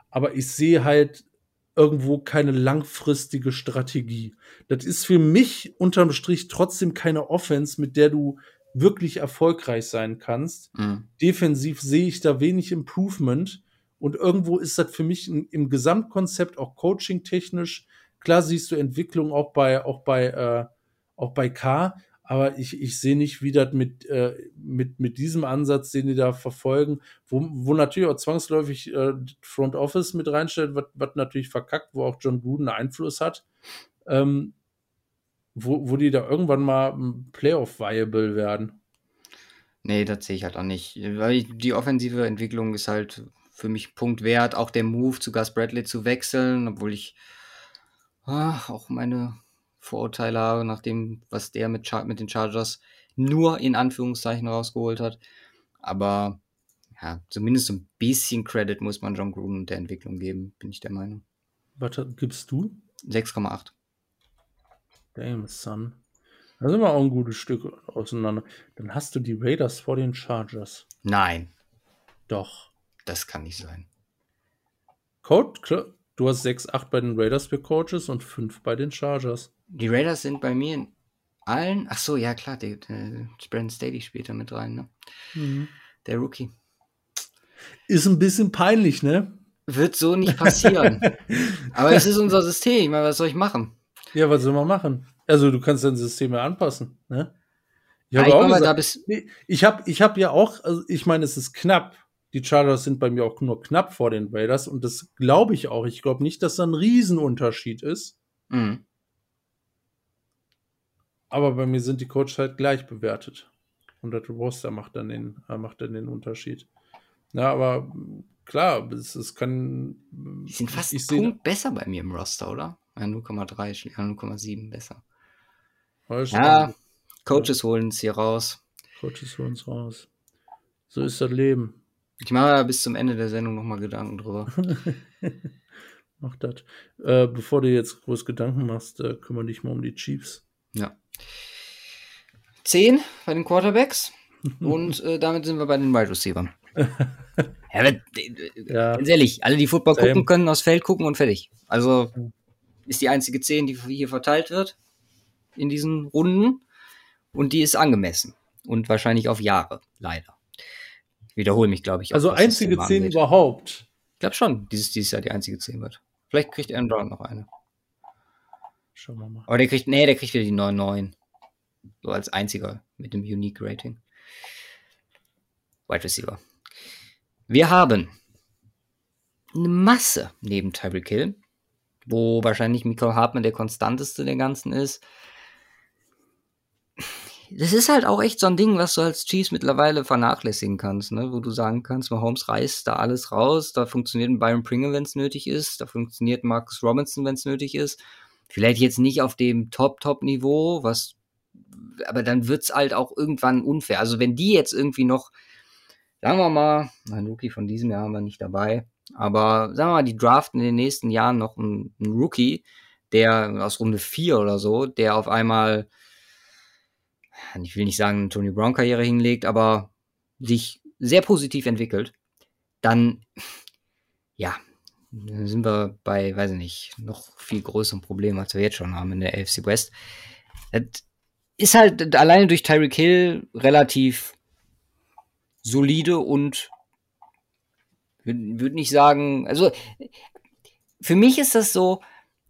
aber ich sehe halt irgendwo keine langfristige Strategie. Das ist für mich unterm Strich trotzdem keine Offense, mit der du wirklich erfolgreich sein kannst. Mhm. Defensiv sehe ich da wenig Improvement Und irgendwo ist das für mich im Gesamtkonzept auch coaching-technisch. Klar siehst du Entwicklung auch bei, auch bei, äh, auch bei K, aber ich, ich sehe nicht, wie das mit, äh, mit, mit diesem Ansatz, den die da verfolgen, wo, wo natürlich auch zwangsläufig äh, Front Office mit reinstellt, was natürlich verkackt, wo auch John Gruden Einfluss hat, ähm, wo, wo die da irgendwann mal Playoff-viable werden. Nee, das sehe ich halt auch nicht. Weil die offensive Entwicklung ist halt für mich Punkt wert. Auch der Move zu Gus Bradley zu wechseln, obwohl ich ach, auch meine Vorurteile habe, nach dem, was der mit, Char mit den Chargers nur in Anführungszeichen rausgeholt hat. Aber ja, zumindest ein bisschen Credit muss man John Gruden der Entwicklung geben, bin ich der Meinung. Was gibst du? 6,8. Damn, son. Da sind wir auch ein gutes Stück auseinander. Dann hast du die Raiders vor den Chargers. Nein. Doch. Das kann nicht sein. Code, klar. Du hast 6-8 bei den Raiders für Coaches und 5 bei den Chargers. Die Raiders sind bei mir in allen. Ach so, ja klar, der, der Brandon Staley spielt da mit rein, ne? Mhm. Der Rookie. Ist ein bisschen peinlich, ne? Wird so nicht passieren. Aber es ist unser System. Ich meine, was soll ich machen? Ja, was soll man machen? Also, du kannst dein System ja anpassen, ne? Ich habe auch gesagt, nee, ich habe ich hab ja auch, also ich meine, es ist knapp. Die Chargers sind bei mir auch nur knapp vor den Raiders und das glaube ich auch. Ich glaube nicht, dass da ein Riesenunterschied ist. Mhm. Aber bei mir sind die Coaches halt gleich bewertet. Und der Roster macht dann den, äh, macht dann den Unterschied. Ja, aber klar, es, es kann. Die sind fast ich, Punkt besser bei mir im Roster, oder? Ja, 0,3, 0,7 besser. Ja, Coaches holen es hier raus. Coaches holen es raus. So ist das Leben. Ich mache bis zum Ende der Sendung nochmal Gedanken drüber. Mach das. Äh, bevor du jetzt groß Gedanken machst, äh, kümmere dich mal um die Chiefs. Ja. Zehn bei den Quarterbacks und äh, damit sind wir bei den Wide Receivers. ja, äh, ja. Ganz ehrlich, alle, die Football Same. gucken, können aufs Feld gucken und fertig. Also ist die einzige 10, die hier verteilt wird in diesen Runden und die ist angemessen und wahrscheinlich auf Jahre, leider. Ich wiederhole mich, glaube ich. Also einzige 10 überhaupt. Ich glaube schon, dieses, dieses Jahr die einzige 10 wird. Vielleicht kriegt Aaron Brown noch eine. Schauen wir mal. Aber der kriegt, nee, der kriegt wieder die 9-9. So als einziger mit dem Unique Rating. Wide Receiver. Wir haben eine Masse neben Tyreek Hill, wo wahrscheinlich Michael Hartmann der konstanteste der ganzen ist. Das ist halt auch echt so ein Ding, was du als Chiefs mittlerweile vernachlässigen kannst, ne? wo du sagen kannst, Mahomes reißt da alles raus, da funktioniert ein Byron Pringle, wenn es nötig ist, da funktioniert Marcus Robinson, wenn es nötig ist Vielleicht jetzt nicht auf dem Top-Top-Niveau, was, aber dann wird es halt auch irgendwann unfair. Also wenn die jetzt irgendwie noch, sagen wir mal, ein Rookie von diesem Jahr haben wir nicht dabei, aber sagen wir mal, die draften in den nächsten Jahren noch einen, einen Rookie, der aus Runde 4 oder so, der auf einmal, ich will nicht sagen, eine Tony Brown-Karriere hinlegt, aber sich sehr positiv entwickelt, dann, ja, dann sind wir bei, weiß ich nicht, noch viel größeren Problemen, als wir jetzt schon haben in der AFC West. Das ist halt alleine durch Tyreek Hill relativ solide und würde würd nicht sagen, also für mich ist das so,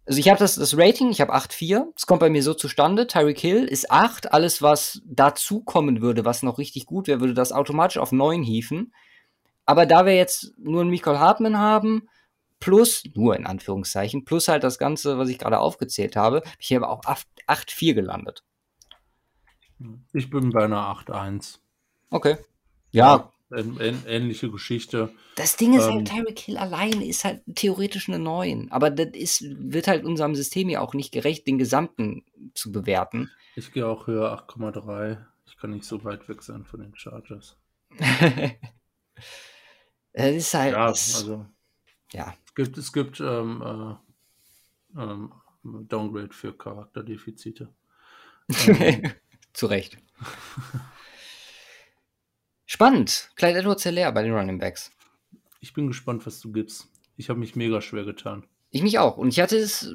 also ich habe das, das Rating, ich habe 8,4. Es kommt bei mir so zustande. Tyreek Hill ist 8. Alles, was dazu kommen würde, was noch richtig gut wäre, würde das automatisch auf 9 hieven. Aber da wir jetzt nur einen Michael Hartman haben, plus, nur in Anführungszeichen, plus halt das Ganze, was ich gerade aufgezählt habe, ich habe auch 8-4 gelandet. Ich bin bei einer 8-1. Okay. Ja. ja ähnliche Geschichte. Das Ding ist halt, ähm, halt, Terry Kill alleine ist halt theoretisch eine 9. Aber das ist, wird halt unserem System ja auch nicht gerecht, den Gesamten zu bewerten. Ich gehe auch höher 8,3. Ich kann nicht so weit weg sein von den Chargers. das ist halt. Ja, also. Ja gibt, es gibt ähm, äh, ähm, Downgrade für Charakterdefizite. Zu Recht. Spannend. Clyde Edwards leer bei den Running Backs. Ich bin gespannt, was du gibst. Ich habe mich mega schwer getan. Ich mich auch. Und ich hatte es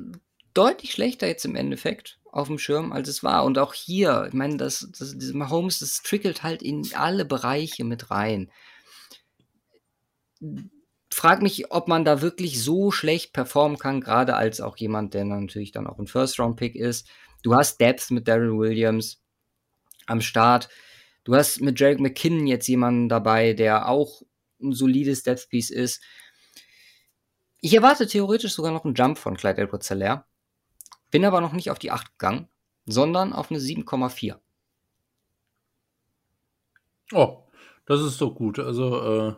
deutlich schlechter jetzt im Endeffekt auf dem Schirm, als es war. Und auch hier, ich meine, das, das, das Mahomes, das trickelt halt in alle Bereiche mit rein frage mich, ob man da wirklich so schlecht performen kann, gerade als auch jemand, der natürlich dann auch ein First-Round-Pick ist. Du hast Depth mit Daryl Williams am Start. Du hast mit Jarek McKinnon jetzt jemanden dabei, der auch ein solides Depth-Piece ist. Ich erwarte theoretisch sogar noch einen Jump von Clyde edwards zeller Bin aber noch nicht auf die 8 gegangen, sondern auf eine 7,4. Oh, das ist doch gut. Also, äh,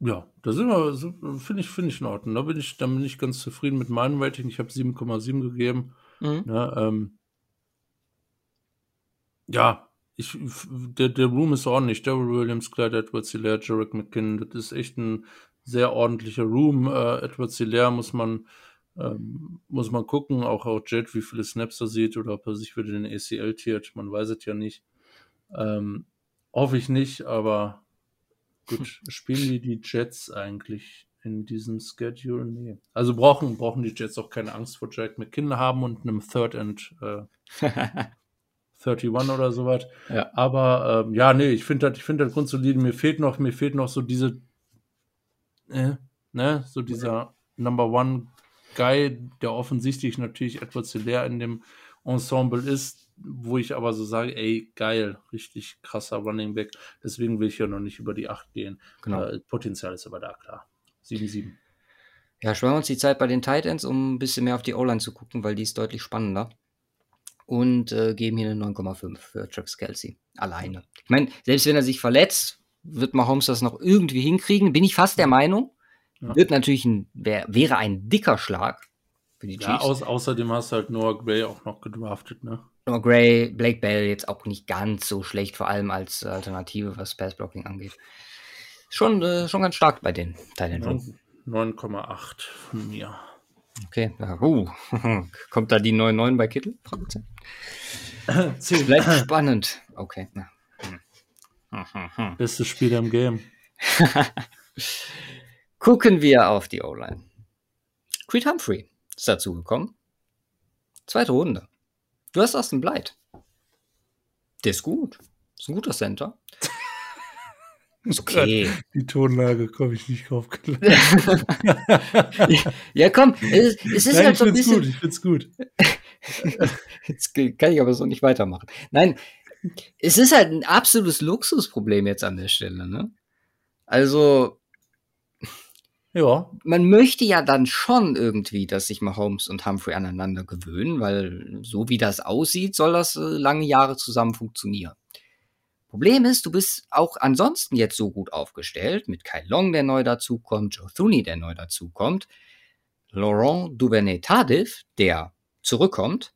ja, da sind wir, finde ich, finde ich in Ordnung. Da bin ich, da bin ich ganz zufrieden mit meinem Rating. Ich habe 7,7 gegeben. Mhm. Ja, ähm, ja, ich, der, der Room ist ordentlich. Daryl Williams, Clyde Edwards, Hilaire, Jarek McKinnon. Das ist echt ein sehr ordentlicher Room. Äh, Edwards Hilaire muss man, ähm, muss man gucken. Auch, auch Jet, wie viele Snaps er sieht oder ob er sich für den ACL tiert. Man weiß es ja nicht. Ähm, hoffe ich nicht, aber Gut, spielen die die Jets eigentlich in diesem Schedule? Nee. Also brauchen, brauchen die Jets auch keine Angst vor Jack McKinnon haben und einem Third and äh, 31 oder sowas. Ja. Aber ähm, ja, nee, ich finde das, ich finde das grundsolide. Mir fehlt noch, mir fehlt noch so diese, äh, ne, so dieser Number One Guy, der offensichtlich natürlich etwas zu leer in dem Ensemble ist, wo ich aber so sage, ey, geil, richtig krasser Running Back. Deswegen will ich ja noch nicht über die 8 gehen. Genau. Äh, Potenzial ist aber da, klar. 7-7. Ja, sparen wir uns die Zeit bei den Titans, um ein bisschen mehr auf die O-Line zu gucken, weil die ist deutlich spannender. Und äh, geben hier eine 9,5 für Travis Kelsey. Alleine. Ich meine, selbst wenn er sich verletzt, wird Mahomes das noch irgendwie hinkriegen. Bin ich fast der Meinung. Ja. Wird natürlich ein, wär, wäre ein dicker Schlag für die Chiefs. Ja, au außerdem hast du halt Noah Gray auch noch gedraftet, ne? Noah Gray, Blake Bell jetzt auch nicht ganz so schlecht, vor allem als Alternative, was Passblocking angeht. Schon, äh, schon ganz stark bei den Teilen. 9,8 von mir. Okay, ja, uh, kommt da die 9,9 bei Kittel? Vielleicht spannend. Okay. Bestes Spiel im Game. Gucken wir auf die O-Line. Creed Humphrey ist dazu gekommen. Zweite Runde. Du hast Austin Blight. Der ist gut. Ist ein guter Center. Ist okay. Die Tonlage komme ich nicht drauf ja, komm, es, es ist Nein, halt so ein bisschen. Gut, ich find's gut. Jetzt kann ich aber so nicht weitermachen. Nein, es ist halt ein absolutes Luxusproblem jetzt an der Stelle, ne? Also, ja. Man möchte ja dann schon irgendwie, dass sich Mahomes und Humphrey aneinander gewöhnen, weil so wie das aussieht, soll das äh, lange Jahre zusammen funktionieren. Problem ist, du bist auch ansonsten jetzt so gut aufgestellt, mit Kyle Long, der neu dazukommt, Joe Thuney, der neu dazukommt, Laurent Duvernay-Tardif, der zurückkommt,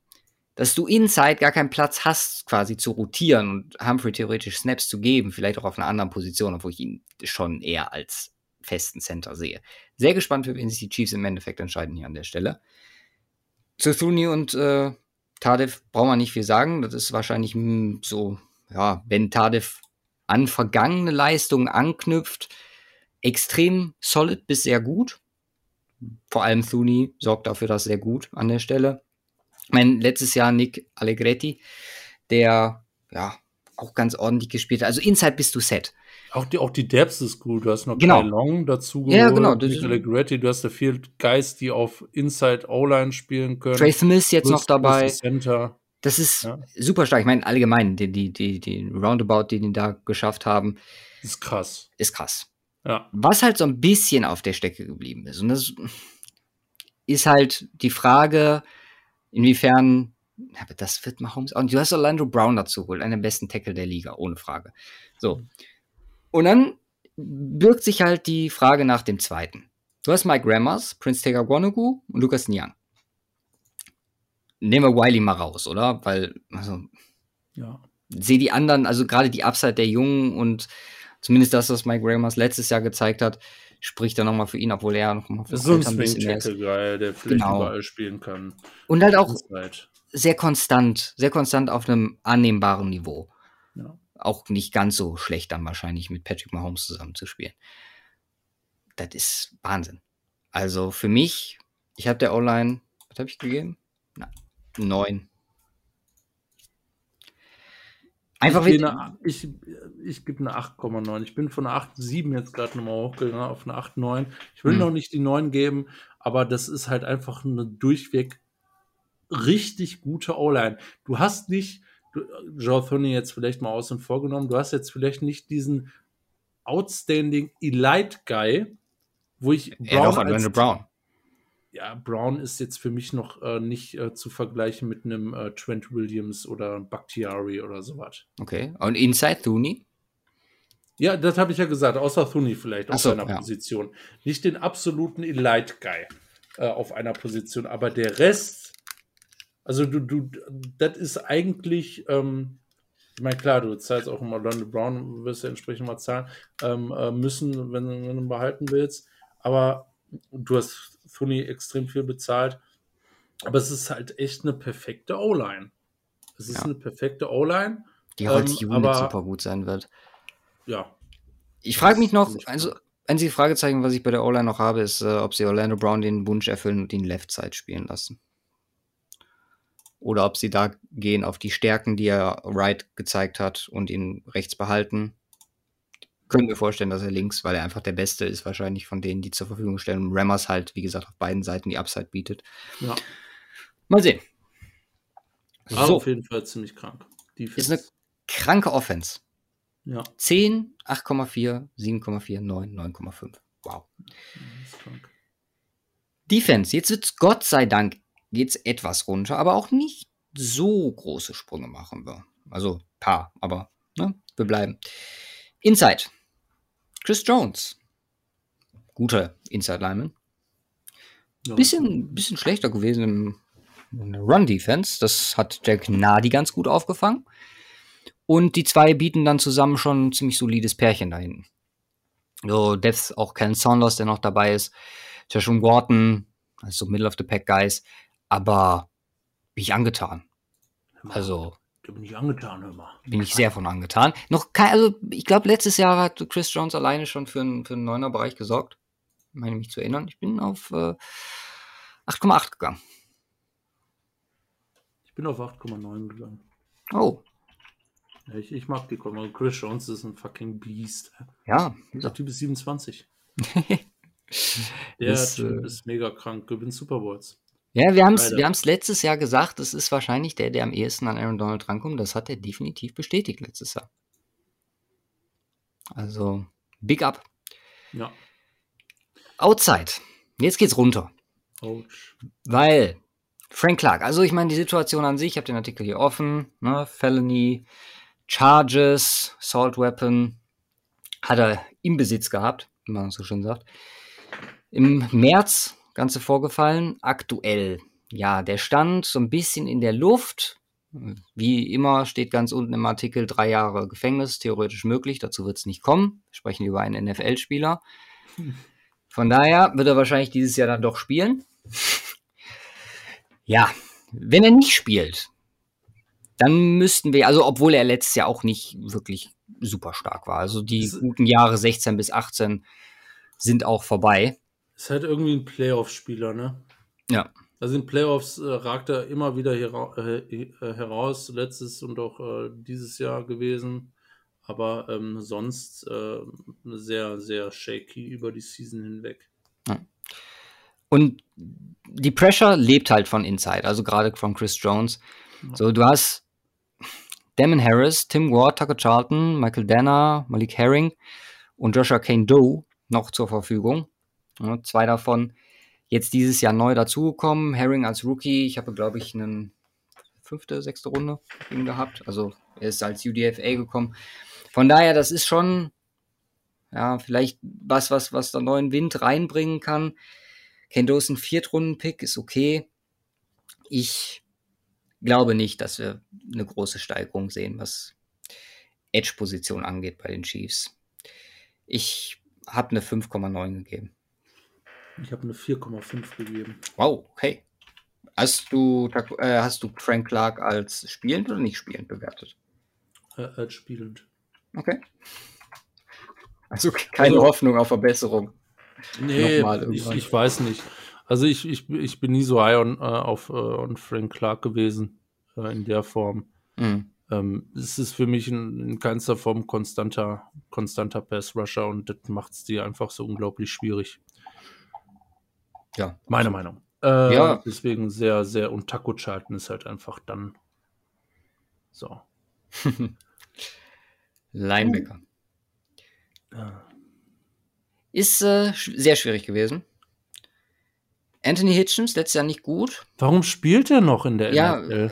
dass du inside gar keinen Platz hast, quasi zu rotieren und Humphrey theoretisch Snaps zu geben, vielleicht auch auf einer anderen Position, obwohl ich ihn schon eher als festen Center sehe. Sehr gespannt, für wen sich die Chiefs im Endeffekt entscheiden hier an der Stelle. Zu Thuni und äh, Tadef braucht man nicht viel sagen. Das ist wahrscheinlich mh, so, ja, wenn Tadef an vergangene Leistungen anknüpft, extrem solid bis sehr gut. Vor allem Thuni sorgt dafür, dass sehr gut an der Stelle. Mein letztes Jahr Nick Allegretti, der ja auch ganz ordentlich gespielt hat. Also Inside bist du set. Auch die, auch die Depths ist gut. Du hast noch genau. Kai Long dazu geholt. Ja, genau. Nicola Gretti, du hast da viel Geist, die auf Inside O-Line spielen können. Trey Smith jetzt noch dabei. Center. Das ist ja. super stark. Ich meine, allgemein, die, die, die, die Roundabout, die die da geschafft haben. Ist krass. Ist krass. Ja. Was halt so ein bisschen auf der Strecke geblieben ist. Und das ist halt die Frage, inwiefern, aber das wird Mahomes auch. Du hast Orlando Brown dazu geholt, einen der besten Tackle der Liga, ohne Frage. So. Und dann birgt sich halt die Frage nach dem zweiten. Du hast Mike Rammers, Prince Taker Gwanagu und Lucas Niang. Nehmen wir Wiley mal raus, oder? Weil, also, ja. sehe die anderen, also gerade die Upside der Jungen und zumindest das, was Mike Rammers letztes Jahr gezeigt hat, spricht dann nochmal für ihn, obwohl er nochmal für so ein Swing Guy, der vielleicht genau. überall spielen kann. Und halt auch sehr konstant, sehr konstant auf einem annehmbaren Niveau. Auch nicht ganz so schlecht dann wahrscheinlich mit Patrick Mahomes zusammenzuspielen. Das ist Wahnsinn. Also für mich, ich habe der O-Line, was habe ich gegeben? Na, neun. Einfach ich, eine, ich, ich gebe eine 8,9. Ich bin von einer 8,7 jetzt gerade nochmal hochgegangen auf eine 8,9. Ich will hm. noch nicht die 9 geben, aber das ist halt einfach eine durchweg richtig gute O-Line. Du hast nicht, Joe Thorny jetzt vielleicht mal außen vorgenommen, du hast jetzt vielleicht nicht diesen outstanding Elite Guy, wo ich Brown ja, doch, als, Brown. Ja, Brown ist jetzt für mich noch äh, nicht äh, zu vergleichen mit einem äh, Trent Williams oder Bakhtiari oder sowas. Okay. Und Inside Thuni? Ja, das habe ich ja gesagt, außer Thuni vielleicht auf so, seiner ja. Position. Nicht den absoluten Elite Guy äh, auf einer Position, aber der Rest, also du, du, das ist eigentlich, ähm, ich meine, klar, du zahlst auch immer London Brown, wirst ja entsprechend mal zahlen, ähm, äh, müssen, wenn, wenn, du behalten willst. Aber du hast Thuni extrem viel bezahlt. Aber es ist halt echt eine perfekte O-Line. Es ist ja. eine perfekte O-Line. Die als ähm, Unit super gut sein wird. Ja. Ich frage mich noch, also einzige Fragezeichen, was ich bei der O-Line noch habe, ist, äh, ob sie Orlando Brown den Wunsch erfüllen und ihn Left Side spielen lassen oder ob sie da gehen auf die Stärken, die er Wright gezeigt hat und ihn rechts behalten. Können wir vorstellen, dass er links, weil er einfach der Beste ist, wahrscheinlich von denen, die zur Verfügung stellen. Und Rammers halt, wie gesagt, auf beiden Seiten die Upside bietet. Ja. Mal sehen. Aber so. auf jeden Fall ziemlich krank. Defense. Ist eine kranke Offense. Ja. 10, 8,4, 7,4, 9, 9,5. Wow. Defense. Jetzt wird es Gott sei Dank geht es etwas runter, aber auch nicht so große Sprünge machen wir. Also paar, aber ne, wir bleiben. Inside. Chris Jones. Guter Inside Lineman. Bisschen, bisschen schlechter gewesen im, Run-Defense. Das hat Jack Nadi ganz gut aufgefangen. Und die zwei bieten dann zusammen schon ein ziemlich solides Pärchen da hinten. So, Depth auch Ken Saunders, der noch dabei ist. Joshua Gorton, also Middle of the Pack Guys aber bin ich angetan. Also. Da bin ich angetan, hör mal. Bin ich sehr von angetan. Noch kein, also ich glaube, letztes Jahr hat Chris Jones alleine schon für einen, für einen neuner Bereich gesorgt. Ich meine mich zu erinnern. Ich bin auf äh, 8,8 gegangen. Ich bin auf 8,9 gegangen. Oh. Ich, ich mag die Komma. Chris Jones ist ein fucking Beast. Ja. Der Typ ist 27. Der ist, Typ äh, ist mega krank, gewinnt Super Bowls. Ja, wir haben es wir letztes Jahr gesagt, es ist wahrscheinlich der, der am ehesten an Aaron Donald rankommt. Das hat er definitiv bestätigt letztes Jahr. Also, big up. Ja. Outside. Jetzt geht's runter. Ouch. Weil Frank Clark, also ich meine, die Situation an sich, ich habe den Artikel hier offen, ne, Felony, Charges, Assault Weapon, hat er im Besitz gehabt, wie man so schön sagt. Im März Ganze vorgefallen. Aktuell, ja, der Stand so ein bisschen in der Luft. Wie immer steht ganz unten im Artikel drei Jahre Gefängnis, theoretisch möglich. Dazu wird es nicht kommen. Wir sprechen über einen NFL-Spieler. Von daher wird er wahrscheinlich dieses Jahr dann doch spielen. ja, wenn er nicht spielt, dann müssten wir, also obwohl er letztes Jahr auch nicht wirklich super stark war. Also die guten Jahre 16 bis 18 sind auch vorbei. Ist halt irgendwie ein Playoff-Spieler, ne? Ja. Also in Playoffs äh, ragt er immer wieder hera äh, äh, heraus, letztes und auch äh, dieses Jahr gewesen. Aber ähm, sonst äh, sehr, sehr shaky über die Season hinweg. Ja. Und die Pressure lebt halt von Inside, also gerade von Chris Jones. Ja. So, du hast Damon Harris, Tim Ward, Tucker Charlton, Michael Danner, Malik Herring und Joshua Kane Doe noch zur Verfügung. Ja, zwei davon jetzt dieses Jahr neu dazugekommen. Herring als Rookie, ich habe, glaube ich, eine fünfte, sechste Runde ihm gehabt. Also er ist als UDFA gekommen. Von daher, das ist schon ja, vielleicht was, was, was da neuen Wind reinbringen kann. Kendo ist ein Viertrunden-Pick, ist okay. Ich glaube nicht, dass wir eine große Steigerung sehen, was Edge-Position angeht bei den Chiefs. Ich habe eine 5,9 gegeben. Ich habe eine 4,5 gegeben. Wow, okay. Hast du, äh, hast du Frank Clark als spielend oder nicht spielend bewertet? Äh, als spielend. Okay. Also keine also, Hoffnung auf Verbesserung. Nee, ich, ich, weiß nicht. Also ich, ich, ich bin nie so high on, uh, auf uh, on Frank Clark gewesen uh, in der Form. Mhm. ähm, es ist für mich in, in keinster Form konstanter, konstanter Pass-Rusher und das macht es dir einfach so unglaublich schwierig. Ja. Meine Meinung. Äh, ja. Deswegen sehr, sehr, und Taco-Charten ist halt einfach dann so. Linebacker. Ja. Ist äh, sehr schwierig gewesen. Anthony Hitchens letztes Jahr nicht gut. Warum spielt er noch in der ja, NFL?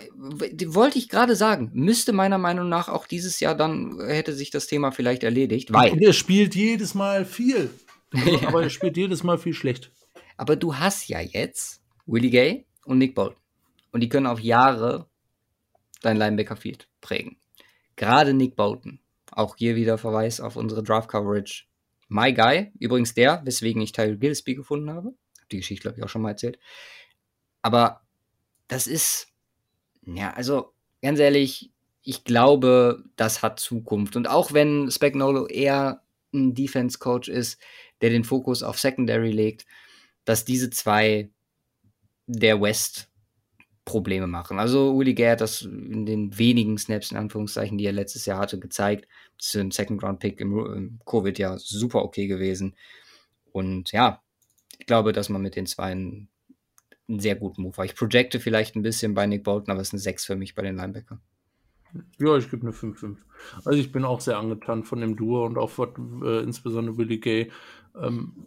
Ja, wollte ich gerade sagen. Müsste meiner Meinung nach auch dieses Jahr dann hätte sich das Thema vielleicht erledigt. Weil Und er spielt jedes Mal viel. ja. Aber er spielt jedes Mal viel schlecht. Aber du hast ja jetzt Willie Gay und Nick Bolton. Und die können auf Jahre dein Linebacker-Field prägen. Gerade Nick Bolton. Auch hier wieder Verweis auf unsere Draft-Coverage. My Guy, übrigens der, weswegen ich Tyrell Gillespie gefunden habe die Geschichte, glaube ich, auch schon mal erzählt. Aber das ist, ja, also ganz ehrlich, ich glaube, das hat Zukunft. Und auch wenn Spagnolo eher ein Defense-Coach ist, der den Fokus auf Secondary legt, dass diese zwei der West Probleme machen. Also Willie Gay hat das in den wenigen Snaps, in Anführungszeichen, die er letztes Jahr hatte, gezeigt. Das ist ein Second-Round-Pick im, im Covid ja super okay gewesen. Und ja, ich glaube, dass man mit den zwei einen, einen sehr guten Move hat. Ich projecte vielleicht ein bisschen bei Nick Bolton, aber es ist eine 6 für mich bei den Linebacker. Ja, ich gebe eine 5-5. Also ich bin auch sehr angetan von dem Duo und auch was äh, insbesondere Willie Gay ähm,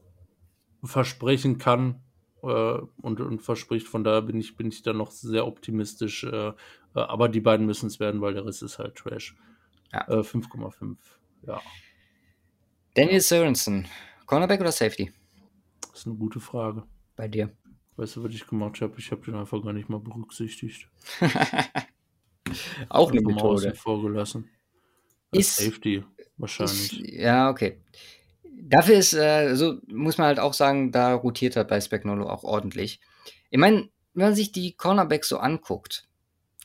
versprechen kann äh, und, und verspricht. Von daher bin ich, bin ich da noch sehr optimistisch. Äh, äh aber die beiden müssen es werden, weil der Rest ist halt Trash. Ja. 5,5. Äh, ja. Daniel Sorensen, Cornerback oder Safety? Das ist eine gute Frage. Bei dir. Weißt du, was ich gemacht habe? Ich habe den einfach gar nicht mal berücksichtigt. Auch eine Methode. vorgelassen. ist Safety wahrscheinlich. Ist, ja, okay. Dafür ist, äh, so muss man halt auch sagen, da rotiert er bei Spagnolo auch ordentlich. Ich meine, wenn man sich die Cornerbacks so anguckt,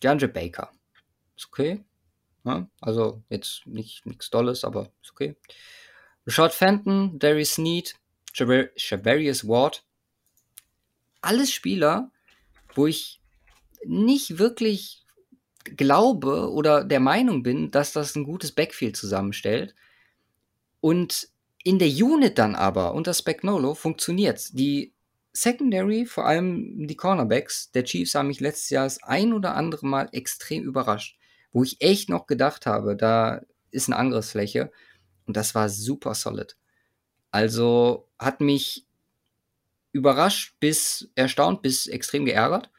DeAndre Baker, ist okay. Ja, also jetzt nicht nichts Dolles, aber ist okay. Rashad Fenton, Darius Sneed, Shavarius Ward. Alles Spieler, wo ich nicht wirklich glaube oder der Meinung bin, dass das ein gutes Backfield zusammenstellt. Und in der Unit dann aber unter Spagnolo funktioniert Die Secondary, vor allem die Cornerbacks der Chiefs, haben mich letztes Jahr das ein oder andere Mal extrem überrascht, wo ich echt noch gedacht habe, da ist eine Angriffsfläche. Und das war super solid. Also hat mich überrascht bis erstaunt bis extrem geärgert.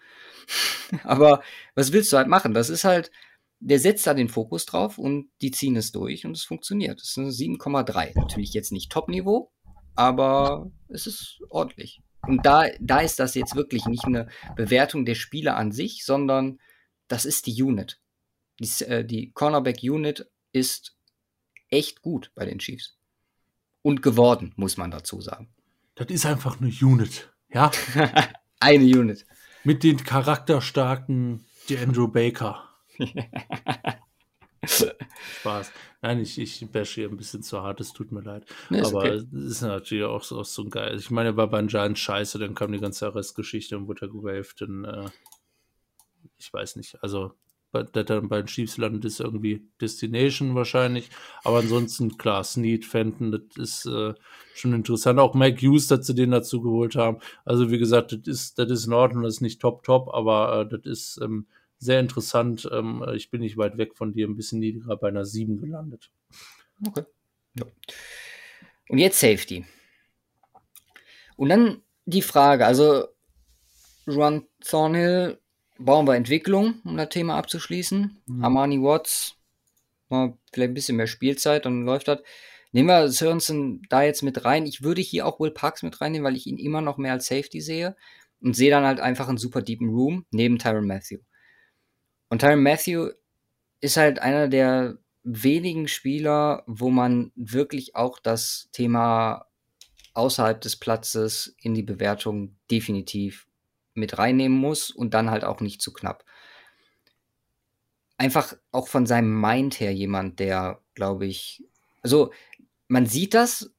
Aber was willst du halt machen? Das ist halt, der setzt da den Fokus drauf und die ziehen es durch und es funktioniert. Das ist eine 7,3. Natürlich jetzt nicht Top-Niveau, aber es ist ordentlich. Und da, da ist das jetzt wirklich nicht eine Bewertung der Spieler an sich, sondern das ist die Unit. Die, äh, die Cornerback-Unit ist echt gut bei den Chiefs und geworden, muss man dazu sagen. Das ist einfach eine Unit, ja? eine Unit. Mit den charakterstarken Andrew Baker. Spaß. Nein, ich, ich bash hier ein bisschen zu hart, es tut mir leid. Nee, Aber es okay. ist natürlich auch so, auch so geil. Ich meine, er war bei den Giants scheiße, dann kam die ganze Restgeschichte und wurde gewaved. Und, äh, ich weiß nicht. Also, der dann bei den Chiefs landet, ist irgendwie Destination wahrscheinlich. Aber ansonsten, klar, Snead, Fenton, das ist äh, schon interessant. Auch Mike Hughes, dass sie den dazu geholt haben. Also, wie gesagt, das ist, das ist in Ordnung, das ist nicht top, top, aber äh, das ist ähm, sehr interessant. Ähm, ich bin nicht weit weg von dir, ein bisschen niedriger bei einer 7 gelandet. Okay. Ja. Und jetzt Safety. Und dann die Frage, also Juan Thornhill bauen wir Entwicklung, um das Thema abzuschließen. Mhm. Armani Watts, mal vielleicht ein bisschen mehr Spielzeit, dann läuft das. Nehmen wir Sörensen da jetzt mit rein. Ich würde hier auch Will Parks mit reinnehmen, weil ich ihn immer noch mehr als Safety sehe und sehe dann halt einfach einen super deepen Room neben Tyron Matthew. Und Tyron Matthew ist halt einer der wenigen Spieler, wo man wirklich auch das Thema außerhalb des Platzes in die Bewertung definitiv mit reinnehmen muss und dann halt auch nicht zu knapp. Einfach auch von seinem Mind her jemand, der, glaube ich, also man sieht das,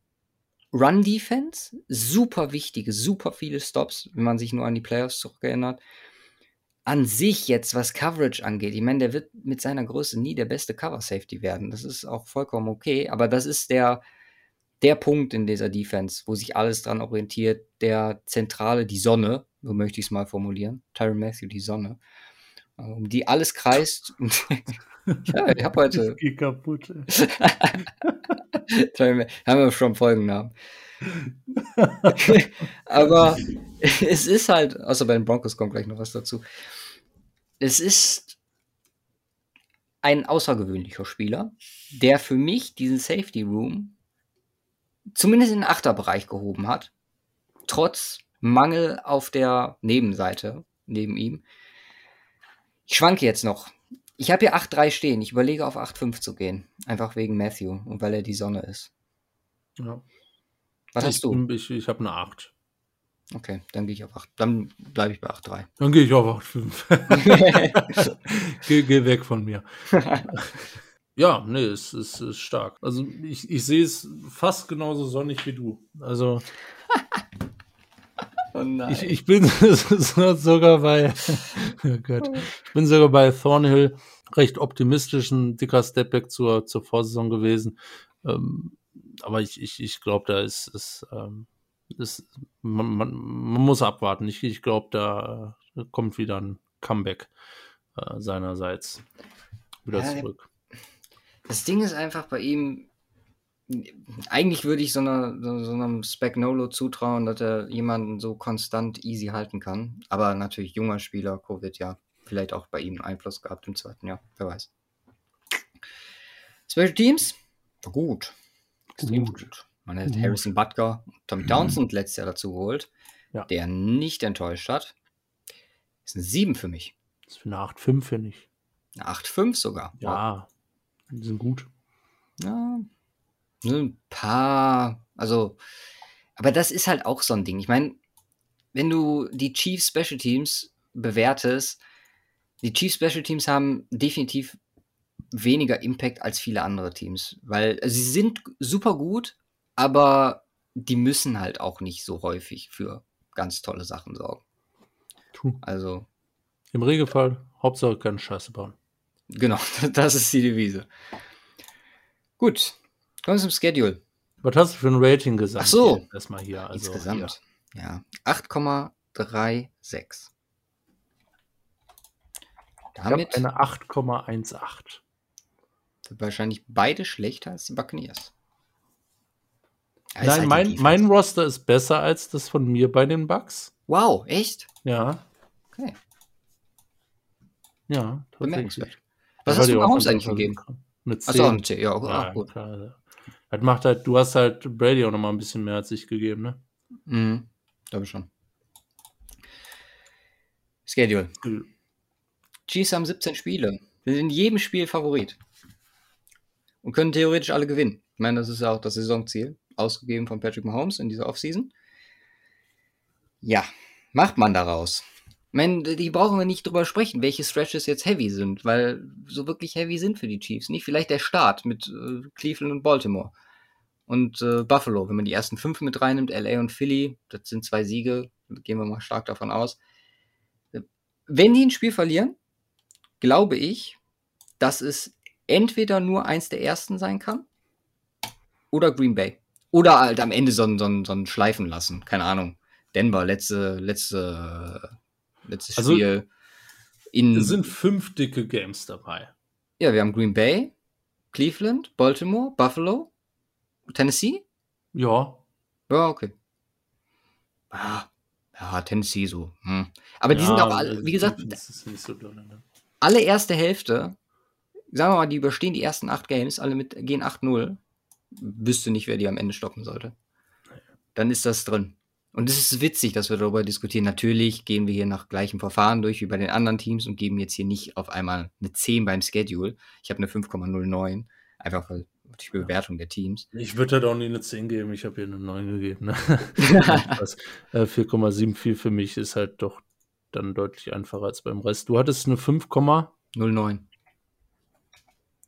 Run Defense, super wichtige, super viele Stops, wenn man sich nur an die Playoffs zurückerinnert. An sich jetzt, was Coverage angeht, ich meine, der wird mit seiner Größe nie der beste Cover-Safety werden. Das ist auch vollkommen okay, aber das ist der, der Punkt in dieser Defense, wo sich alles dran orientiert, der Zentrale, die Sonne, so möchte ich es mal formulieren, Tyron Matthew, die Sonne, um die alles kreist. ja, ich habe heute. Ich geh kaputt. haben wir schon Folgennamen. Aber es ist halt, außer bei den Broncos kommt gleich noch was dazu. Es ist ein außergewöhnlicher Spieler, der für mich diesen Safety Room zumindest in den Achterbereich gehoben hat. Trotz Mangel auf der Nebenseite neben ihm. Ich schwanke jetzt noch. Ich habe hier 8-3 stehen. Ich überlege auf 8-5 zu gehen. Einfach wegen Matthew und weil er die Sonne ist. Ja. Was ich, hast du? Ich, ich habe eine 8. Okay, dann gehe ich auf 8. Dann bleibe ich bei 8-3. Dann gehe ich auf 8-5. geh, geh weg von mir. ja, nee, es ist, ist stark. Also ich, ich sehe es fast genauso sonnig wie du. Also Oh ich, ich bin sogar bei oh Gott, ich bin sogar bei Thornhill recht optimistisch, ein dicker Stepback zur, zur Vorsaison gewesen. Ähm, aber ich, ich, ich glaube, da ist, ist, ähm, ist man, man, man muss abwarten. Ich, ich glaube, da äh, kommt wieder ein Comeback äh, seinerseits wieder Ja, zurück. Das Ding ist einfach bei ihm, eigentlich würde ich so, einer, so, so einem Spagnolo zutrauen, dass er jemanden so konstant easy halten kann. Aber natürlich junger Spieler, Covid, ja, vielleicht auch bei ihm Einfluss gehabt im zweiten Jahr, wer weiß. Special Teams? Gut. Extrem gut. Gut. Man hat Gut. Harrison Butker und Tommy Townsend letztes Jahr dazu geholt, Ja. der nicht enttäuscht hat. Ist eine 7 für mich. Das ist für eine 8,5, finde ich. Eine 8,5 sogar. Wow. Ja, die sind gut. Ja, ein paar, also, aber das ist halt auch so ein Ding. Ich meine, wenn du die Chiefs Special Teams bewertest, die Chiefs Special Teams haben definitiv weniger Impact als viele andere Teams, weil also sie sind super gut, aber die müssen halt auch nicht so häufig für ganz tolle Sachen sorgen. True. Also, Im Regelfall, Hauptsache keine Scheiße bauen. genau, das ist die Devise. Gut, kommen wir zum Schedule. Was hast du für ein Rating gesagt? Ach so. Hier, Erstmal hier. Also Insgesamt. Ja. 8,36. Hier. Ich Damit habe eine 8,18. Sind wahrscheinlich beide schlechter als die Buccaneers. Ist Nein, halt mein, mein Roster ist besser als das von mir bei den Bucks. Wow, echt? Ja, Okay. ja. Tatsächlich. Was hast du Mahomes eigentlich also gegeben? Eine Achso, 10. ein C. Ja, oh, ja, gut. klar. Das macht halt, du hast halt Brady auch noch mal ein bisschen mehr als ich gegeben, ne? Mhm. Glaube schon. Schedule. Chiefs haben 17 Spiele. Wir sind in jedem Spiel Favorit. Und können theoretisch alle gewinnen. Ich meine, das ist ja auch das Saisonziel, ausgegeben von Patrick Mahomes in dieser Offseason. Ja, macht man daraus. Ich meine, die brauchen wir nicht drüber sprechen, welche Stretches jetzt heavy sind, weil so wirklich heavy sind für die Chiefs nicht. Vielleicht der Start mit äh, Cleveland und Baltimore. Und äh, Buffalo, wenn man die ersten fünf mit reinnimmt, LA und Philly, das sind zwei Siege, gehen wir mal stark davon aus. Wenn die ein Spiel verlieren, glaube ich, dass es entweder nur eins der ersten sein kann oder Green Bay. Oder halt am Ende so ein, so ein, so ein Schleifen lassen. Keine Ahnung. Denver, letzte, letzte, letztes Also, Spiel. In, Es sind fünf dicke Games dabei. ja, wir haben Green Bay, Cleveland, Baltimore, Buffalo, Tennessee. Ja, Ja, okay. Ah, ja, Tennessee so. Hm. Aber die ja, sind auch alle, wie gesagt, so doll, ne? alle erste Hälfte, sagen wir mal, die überstehen die ersten acht Games, alle mit gehen 8-0. Wüsste nicht, wer die am Ende stoppen sollte. Dann ist das drin. Und es ist witzig, dass wir darüber diskutieren. Natürlich gehen wir hier nach gleichem Verfahren durch wie bei den anderen Teams und geben jetzt hier nicht auf einmal eine 10 beim Schedule. Ich habe eine 5,09. Einfach weil die Bewertung der Teams. Ich würde halt auch nie eine 10 geben, ich habe hier eine 9 gegeben. Ne? Das, äh, 4,74 für mich ist halt doch dann deutlich einfacher als beim Rest. Du hattest eine 5, 09.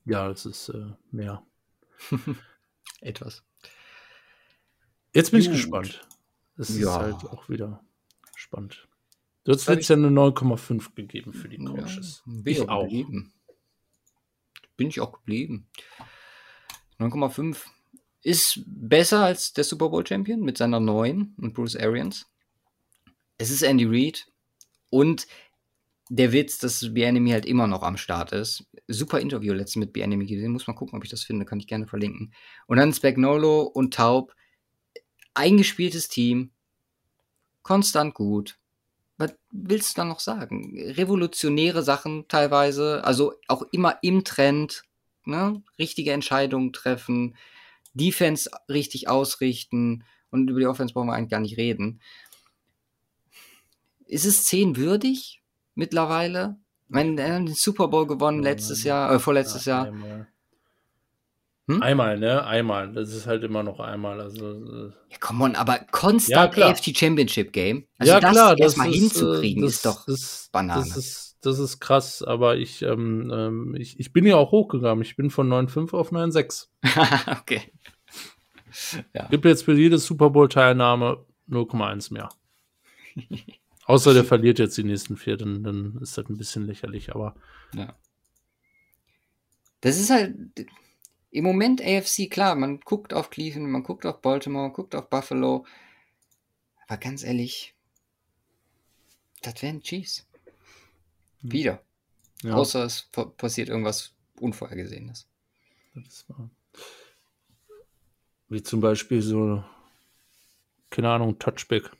ja, das ist äh, mehr. Etwas. Jetzt bin ich Gut. gespannt. Es Ja. ist halt auch wieder spannend. Du hast jetzt ja eine 9,5 gegeben für die Coaches. Ja, bin ich auch. Geblieben. Bin ich auch geblieben. 9,5 ist besser als der Super Bowl Champion mit seiner 9 und Bruce Arians. Es ist Andy Reid und der Witz, dass Bianemi halt immer noch am Start ist. Super Interview letztens mit Bianemi gesehen. Muss mal gucken, ob ich das finde. Kann ich gerne verlinken. Und dann Spagnolo und Taub. Eingespieltes Team. Konstant gut. Was willst du da noch sagen? Revolutionäre Sachen teilweise. Also auch immer im Trend. Ne? Richtige Entscheidungen treffen. Defense richtig ausrichten. Und über die Offense brauchen wir eigentlich gar nicht reden. Ist es 10 würdig? Mittlerweile. Ich meine, er hat den Super Bowl gewonnen letztes Jahr, äh, vorletztes ja, Jahr. Einmal. Hm? einmal. ne? Einmal. Das ist halt immer noch einmal. Also, äh ja, come on, aber konstant ja, AFC Championship Game. Also ja, das klar, erstmal hinzukriegen, das, ist doch das, Banane. Das ist, das ist krass, aber ich, ähm, ähm ich, ich bin ja auch hochgegangen. Ich bin von 9,5 auf 9,6. okay. Ja. Gibt jetzt für jede Super Bowl-Teilnahme 0,1 mehr. Außer der verliert jetzt die nächsten vier, dann, dann ist das ein bisschen lächerlich, aber. Ja. Das ist halt im Moment AFC, klar, man guckt auf Cleveland, man guckt auf Baltimore, guckt auf Buffalo. Aber ganz ehrlich, das wären Chiefs. Hm. Wieder. Ja. Außer es passiert irgendwas Unvorhergesehenes. Das wahr. Wie zum Beispiel so, keine Ahnung, Touchback.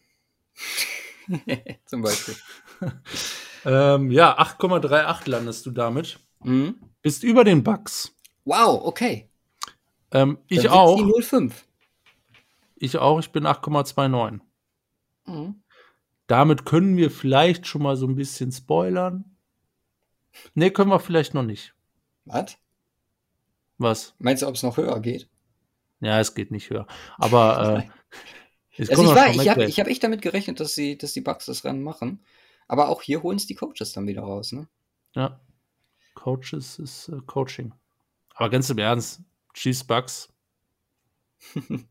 Zum Beispiel. ähm, ja, 8,38 landest du damit. Mhm. Bist über den Bugs. Wow, okay. Ähm, ich auch. 05. Ich auch, ich bin 8,29. Mhm. Damit können wir vielleicht schon mal so ein bisschen spoilern. Ne, können wir vielleicht noch nicht. Was? Was? Meinst du, ob es noch höher geht? Ja, es geht nicht höher. Aber äh, also ich, war, ich habe hab echt damit gerechnet, dass, sie, dass die Bugs das Rennen machen. Aber auch hier holen es die Coaches dann wieder raus, ne? Ja. Coaches ist äh, Coaching. Aber ganz im Ernst, Chiefs Bugs.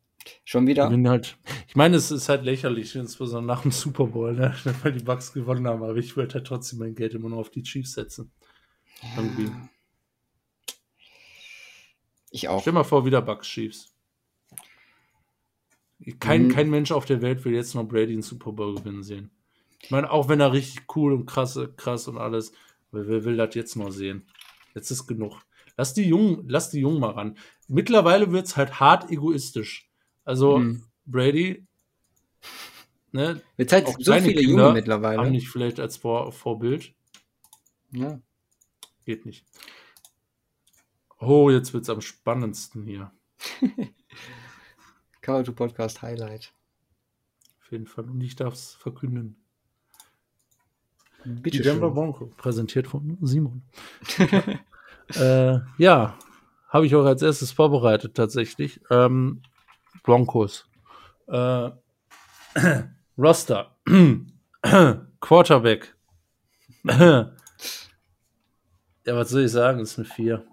Schon wieder? Halt, ich meine, es ist halt lächerlich, insbesondere nach dem Super Bowl, ne? weil die Bugs gewonnen haben. Aber ich würde halt trotzdem mein Geld immer nur auf die Chiefs setzen. Irgendwie. Ich auch. Stell mal vor, wieder Bugs Chiefs. Kein, mhm. kein Mensch auf der Welt will jetzt noch Brady einen Super Bowl gewinnen sehen. Ich meine, auch wenn er richtig cool und krass, krass und alles, wer, wer will das jetzt noch sehen? Jetzt ist genug. Lass die Jungen, lass die Jungen mal ran. Mittlerweile wird es halt hart egoistisch. Also, mhm. Brady, ne? Jetzt halt so viele Kinder Junge mittlerweile. Haben nicht vielleicht als Vor Vorbild. Ja. Geht nicht. Oh, jetzt wird es am spannendsten hier. Kawato Podcast Highlight. Auf jeden Fall. Und ich darf es verkünden. Bitte Die Denver Bronco, präsentiert von Simon. äh, ja, habe ich auch als erstes vorbereitet tatsächlich. Ähm, Broncos. Äh, Roster. Quarterback. ja, was soll ich sagen? Das ist eine 4.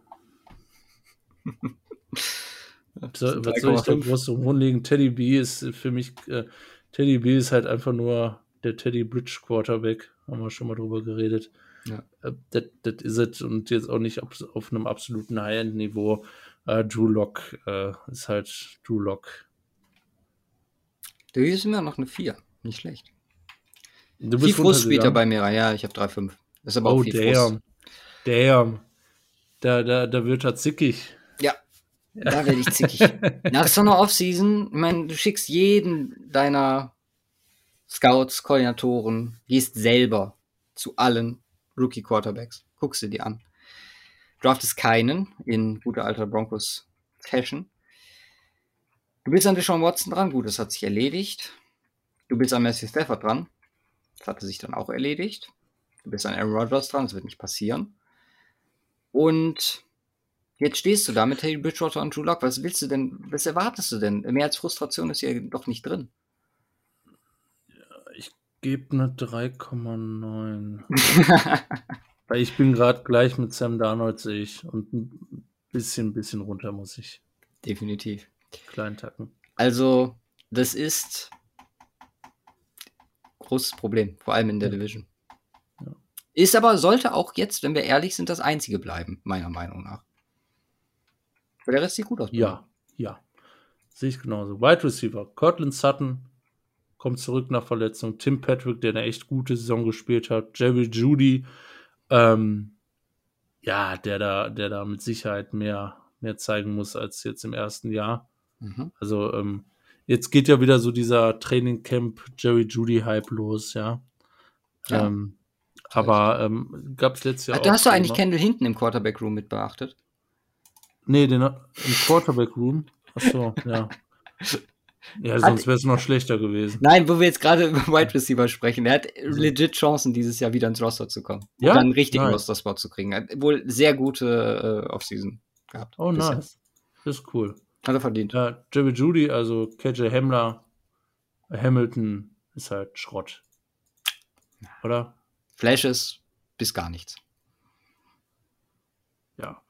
So, was soll ich da groß rumlegen? Teddy B ist für mich, äh, Teddy B ist halt einfach nur der Teddy Bridge Quarterback. Haben wir schon mal drüber geredet. Ja. Äh, das ist es und jetzt auch nicht auf, auf einem absoluten High-End-Niveau. Äh, Drew Lock äh, ist halt Drew Lock. Du ist immer noch eine 4. Nicht schlecht. Du bist Viel Frust spielt er bei mir. Ja, ich habe 3,5. Das ist aber oh, auch viel damn. Frust. Damn. Da, da, da wird er zickig. Da werde ich zickig. Nach so einer Offseason, ich meine, du schickst jeden deiner Scouts, Koordinatoren, gehst selber zu allen Rookie Quarterbacks, guckst du dir an. Draftest keinen in guter alter Broncos Fashion. Du bist an Deshaun Watson dran, gut, das hat sich erledigt. Du bist an Matthew Stafford dran, das hatte sich dann auch erledigt. Du bist an Aaron Rodgers dran, das wird nicht passieren. Und Jetzt stehst du da mit Teddy Bridgewater und Drew Lock. Was willst du denn, was erwartest du denn? Mehr als Frustration ist hier doch nicht drin. Ja, ich gebe eine 3,9. Weil ich bin gerade gleich mit Sam Darnold, sehe ich. Und ein bisschen, bisschen runter muss ich. Definitiv. Kleinen Tacken. Also, das ist großes Problem, vor allem in der Division. Ja. Ist aber, sollte auch jetzt, wenn wir ehrlich sind, das einzige bleiben, meiner Meinung nach. Weil der Rest sieht gut aus. Ja, ja. Sehe ich genauso. Wide Receiver, Cortland Sutton kommt zurück nach Verletzung. Tim Patrick, der eine echt gute Saison gespielt hat. Jerry Judy, ähm, ja, der da, der da mit Sicherheit mehr, mehr zeigen muss als jetzt im ersten Jahr. Mhm. Also, ähm, jetzt geht ja wieder so dieser Training Camp Jerry Judy Hype los, ja. ja. Ähm, aber ähm, gab es letztes Jahr Ach, auch. Hast du eigentlich Kendall hinten im Quarterback Room mit beachtet? Nee, den im Quarterback Room. Achso, ja. Ja, sonst wäre es noch schlechter gewesen. Nein, wo wir jetzt gerade über Wide Receiver sprechen, er hat legit Chancen, dieses Jahr wieder ins Roster zu kommen. Ja? Und dann einen richtigen Roster-Spot zu kriegen. Er hat wohl sehr gute äh, Offseason gehabt. Oh, bisher. nice. Das ist cool. Hat er verdient. Ja, Jerry Judy, also KJ Hamler, Hamilton ist halt Schrott. Oder? Flashes bis gar nichts. Ja.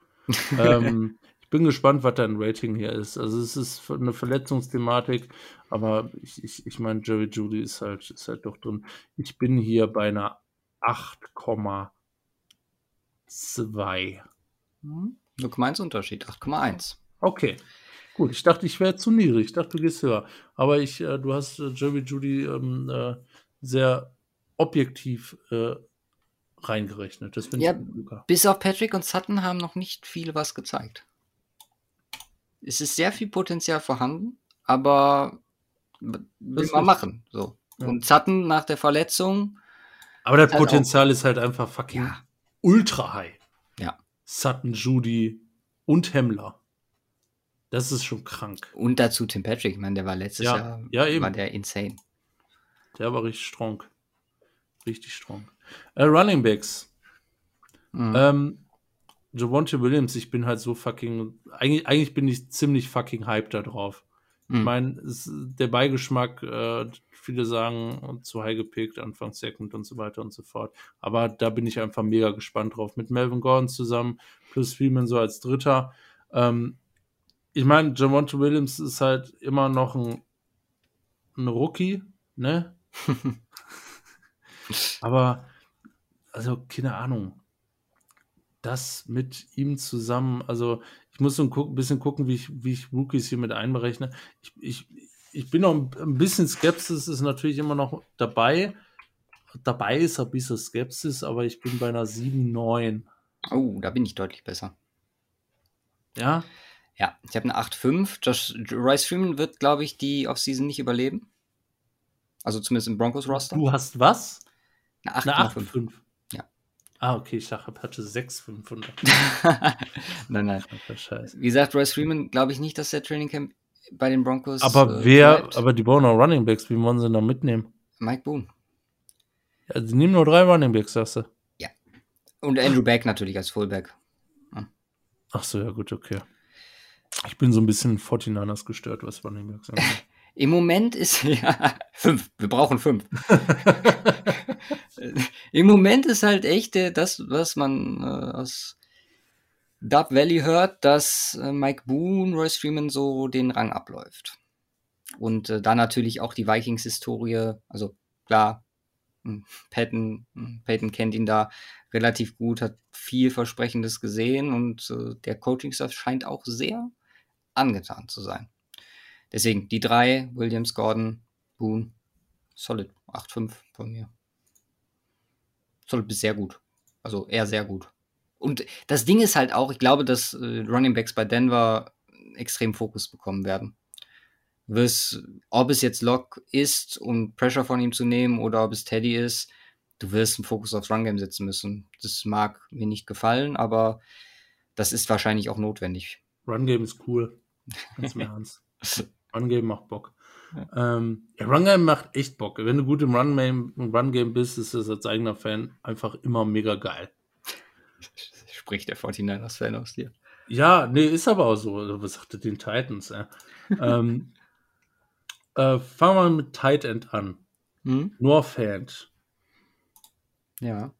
ähm, bin gespannt, was dein Rating hier ist. Also es ist eine Verletzungsthematik, aber ich, ich, ich meine, Jerry Judy ist halt, ist halt doch drin. Ich bin hier bei einer 8,2. Hm? 0,1 Unterschied, 8,1. Okay. Gut, ich dachte, ich wäre zu niedrig. Ich dachte, du gehst höher. Aber ich, äh, du hast äh, Jerry Judy ähm, äh, sehr objektiv äh, reingerechnet. Das ja, bis auf Patrick und Sutton haben noch nicht viele was gezeigt es ist sehr viel Potenzial vorhanden, aber will man machen. So. Ja. Und Sutton nach der Verletzung. Aber das Potenzial halt ist halt einfach fucking ja. ultra high. Ja. Sutton, Judy und Hemmler. Das ist schon krank. Und dazu Tim Patrick, ich meine, der war letztes ja. Jahr ja, eben. war der insane. Der war richtig strong. Richtig strong. Äh, Running Backs. Mhm. Ähm, Javonte Williams, ich bin halt so fucking, eigentlich, eigentlich bin ich ziemlich fucking hyped da drauf. Mhm. Ich hm. meine, der Beigeschmack, äh, viele sagen, zu high gepickt, Anfang Second und so weiter und so fort. Aber da bin ich einfach mega gespannt drauf. Mit Melvin Gordon zusammen, plus Freeman so als Dritter. Ähm, ich meine, Javonte Williams ist halt immer noch ein, ein Rookie, ne? Aber, also, keine Ahnung das mit ihm zusammen, also ich muss so ein bisschen gucken, wie ich, wie ich Rookies hier mit einberechne. Ich, ich, ich bin noch ein bisschen Skepsis, ist natürlich immer noch dabei. Dabei ist ein bisschen Skepsis, aber ich bin bei einer 7,9. Oh, da bin ich deutlich besser. Ja? Ja, ich habe eine 8,5. Josh Rice Freeman wird, glaube ich, die Offseason nicht überleben. Also zumindest im Broncos-Roster. Du hast was? Eine 8,5. Ah, okay, ich dachte, Apache 6500. nein, nein. Wie gesagt, Royce Freeman glaube ich nicht, dass der Training Camp bei den Broncos. Aber äh, wer, bleibt. aber die bauen auch Running Backs, wie wollen sie da mitnehmen? Mike Boone. Ja, sie nehmen nur drei Running Backs, sagst du? Ja. Und Andrew Beck natürlich als Fullback. Ja. Ach so, ja, gut, okay. Ich bin so ein bisschen 49ers gestört, was Running Backs angeht. Im Moment ist ja fünf. Wir brauchen fünf. Im Moment ist halt echt äh, das, was man äh, aus Dub Valley hört, dass äh, Mike Boone, Royce Freeman so den Rang abläuft. Und äh, da natürlich auch die Vikings-Historie, also klar, hm, Peyton, hm, Peyton kennt ihn da relativ gut, hat viel Versprechendes gesehen und äh, der Coaching-Staff scheint auch sehr angetan zu sein. Deswegen die drei, Williams, Gordon, Boone, solid. 8-5 von mir. Solid bis sehr gut. Also eher sehr gut. Und das Ding ist halt auch, ich glaube, dass äh, Running Backs bei Denver extrem Fokus bekommen werden. Wirst, ob es jetzt Lock ist, um Pressure von ihm zu nehmen, oder ob es Teddy ist, du wirst einen Fokus aufs Run Game setzen müssen. Das mag mir nicht gefallen, aber das ist wahrscheinlich auch notwendig. Run Game ist cool. Ganz im Ernst. Run Game macht Bock. Ja. Ähm, ja, Run Game macht echt Bock. Wenn du gut im Run Game, Run Game bist, ist das als eigener Fan einfach immer mega geil. Spricht der 49ers-Fan aus dir. Ja, nee, ist aber auch so. Was sagte den Titans? Äh? ähm, äh, fangen wir mit Tight End an. Hm? Nur Fans. Ja.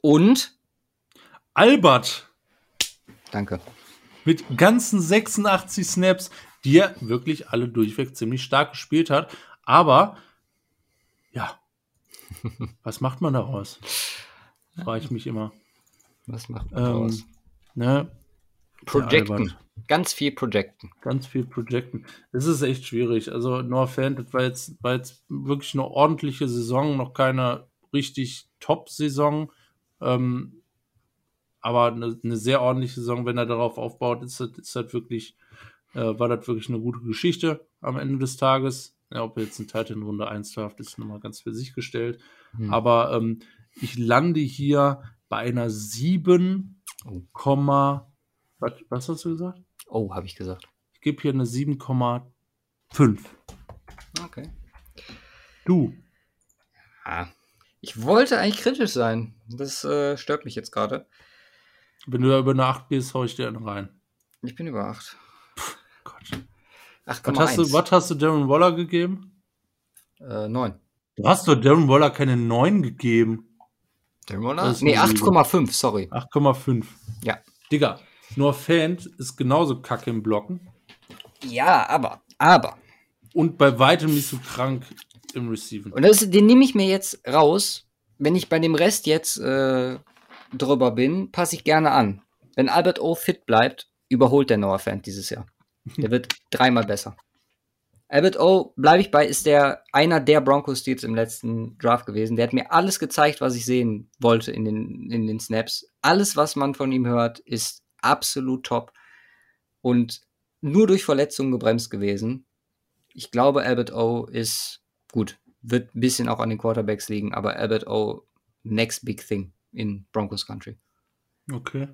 Und? Albert. Danke mit ganzen 86 Snaps, die er wirklich alle durchweg ziemlich stark gespielt hat. Aber, ja, was macht man daraus? Frage ich mich immer. Was macht man daraus? Ähm, ne? Projecten. Ganz viel Projecten. Ganz viel Projecten. Es ist echt schwierig. Also, no Fan, das war jetzt, war jetzt wirklich eine ordentliche Saison, noch keine richtig Top-Saison. Ähm, aber eine, eine, sehr ordentliche Saison, wenn er darauf aufbaut, ist das, ist das wirklich, äh, war das wirklich eine gute Geschichte am Ende des Tages. Ja, ob er jetzt ein Titan Runde 1 darf, ist nochmal ganz für sich gestellt. Hm. Aber ähm, ich lande hier bei einer 7, oh. was, was hast du gesagt? Oh, habe ich gesagt. Ich gebe hier eine 7,5. Okay. Du. Ja, ich wollte eigentlich kritisch sein. Das äh, stört mich jetzt gerade. Wenn du da über eine 8 gehst, hau ich dir einen rein. Ich bin über 8. Puh, Gott. 8, was, hast du, was hast du Darren Waller gegeben? Äh, 9. Du hast doch Darren Waller keine 9 gegeben. Darren Waller? Nee, 8,5, sorry. 8,5. Ja. Digga, nur Fan ist genauso kacke im Blocken. Ja, aber, aber. Und bei weitem nicht so krank im Receiven. Und das, den nehme ich mir jetzt raus. Wenn ich bei dem Rest jetzt äh, drüber bin, passe ich gerne an. Wenn Albert O fit bleibt, überholt der Noah Fan dieses Jahr. Der wird dreimal besser. Albert O, bleibe ich bei, ist der einer der Broncos Deals im letzten Draft gewesen. Der hat mir alles gezeigt, was ich sehen wollte in den, in den Snaps. Alles, was man von ihm hört, ist absolut top. Und nur durch Verletzungen gebremst gewesen. Ich glaube, Albert O ist gut. Wird ein bisschen auch an den Quarterbacks liegen, aber Albert O, next big thing in Broncos Country. Okay.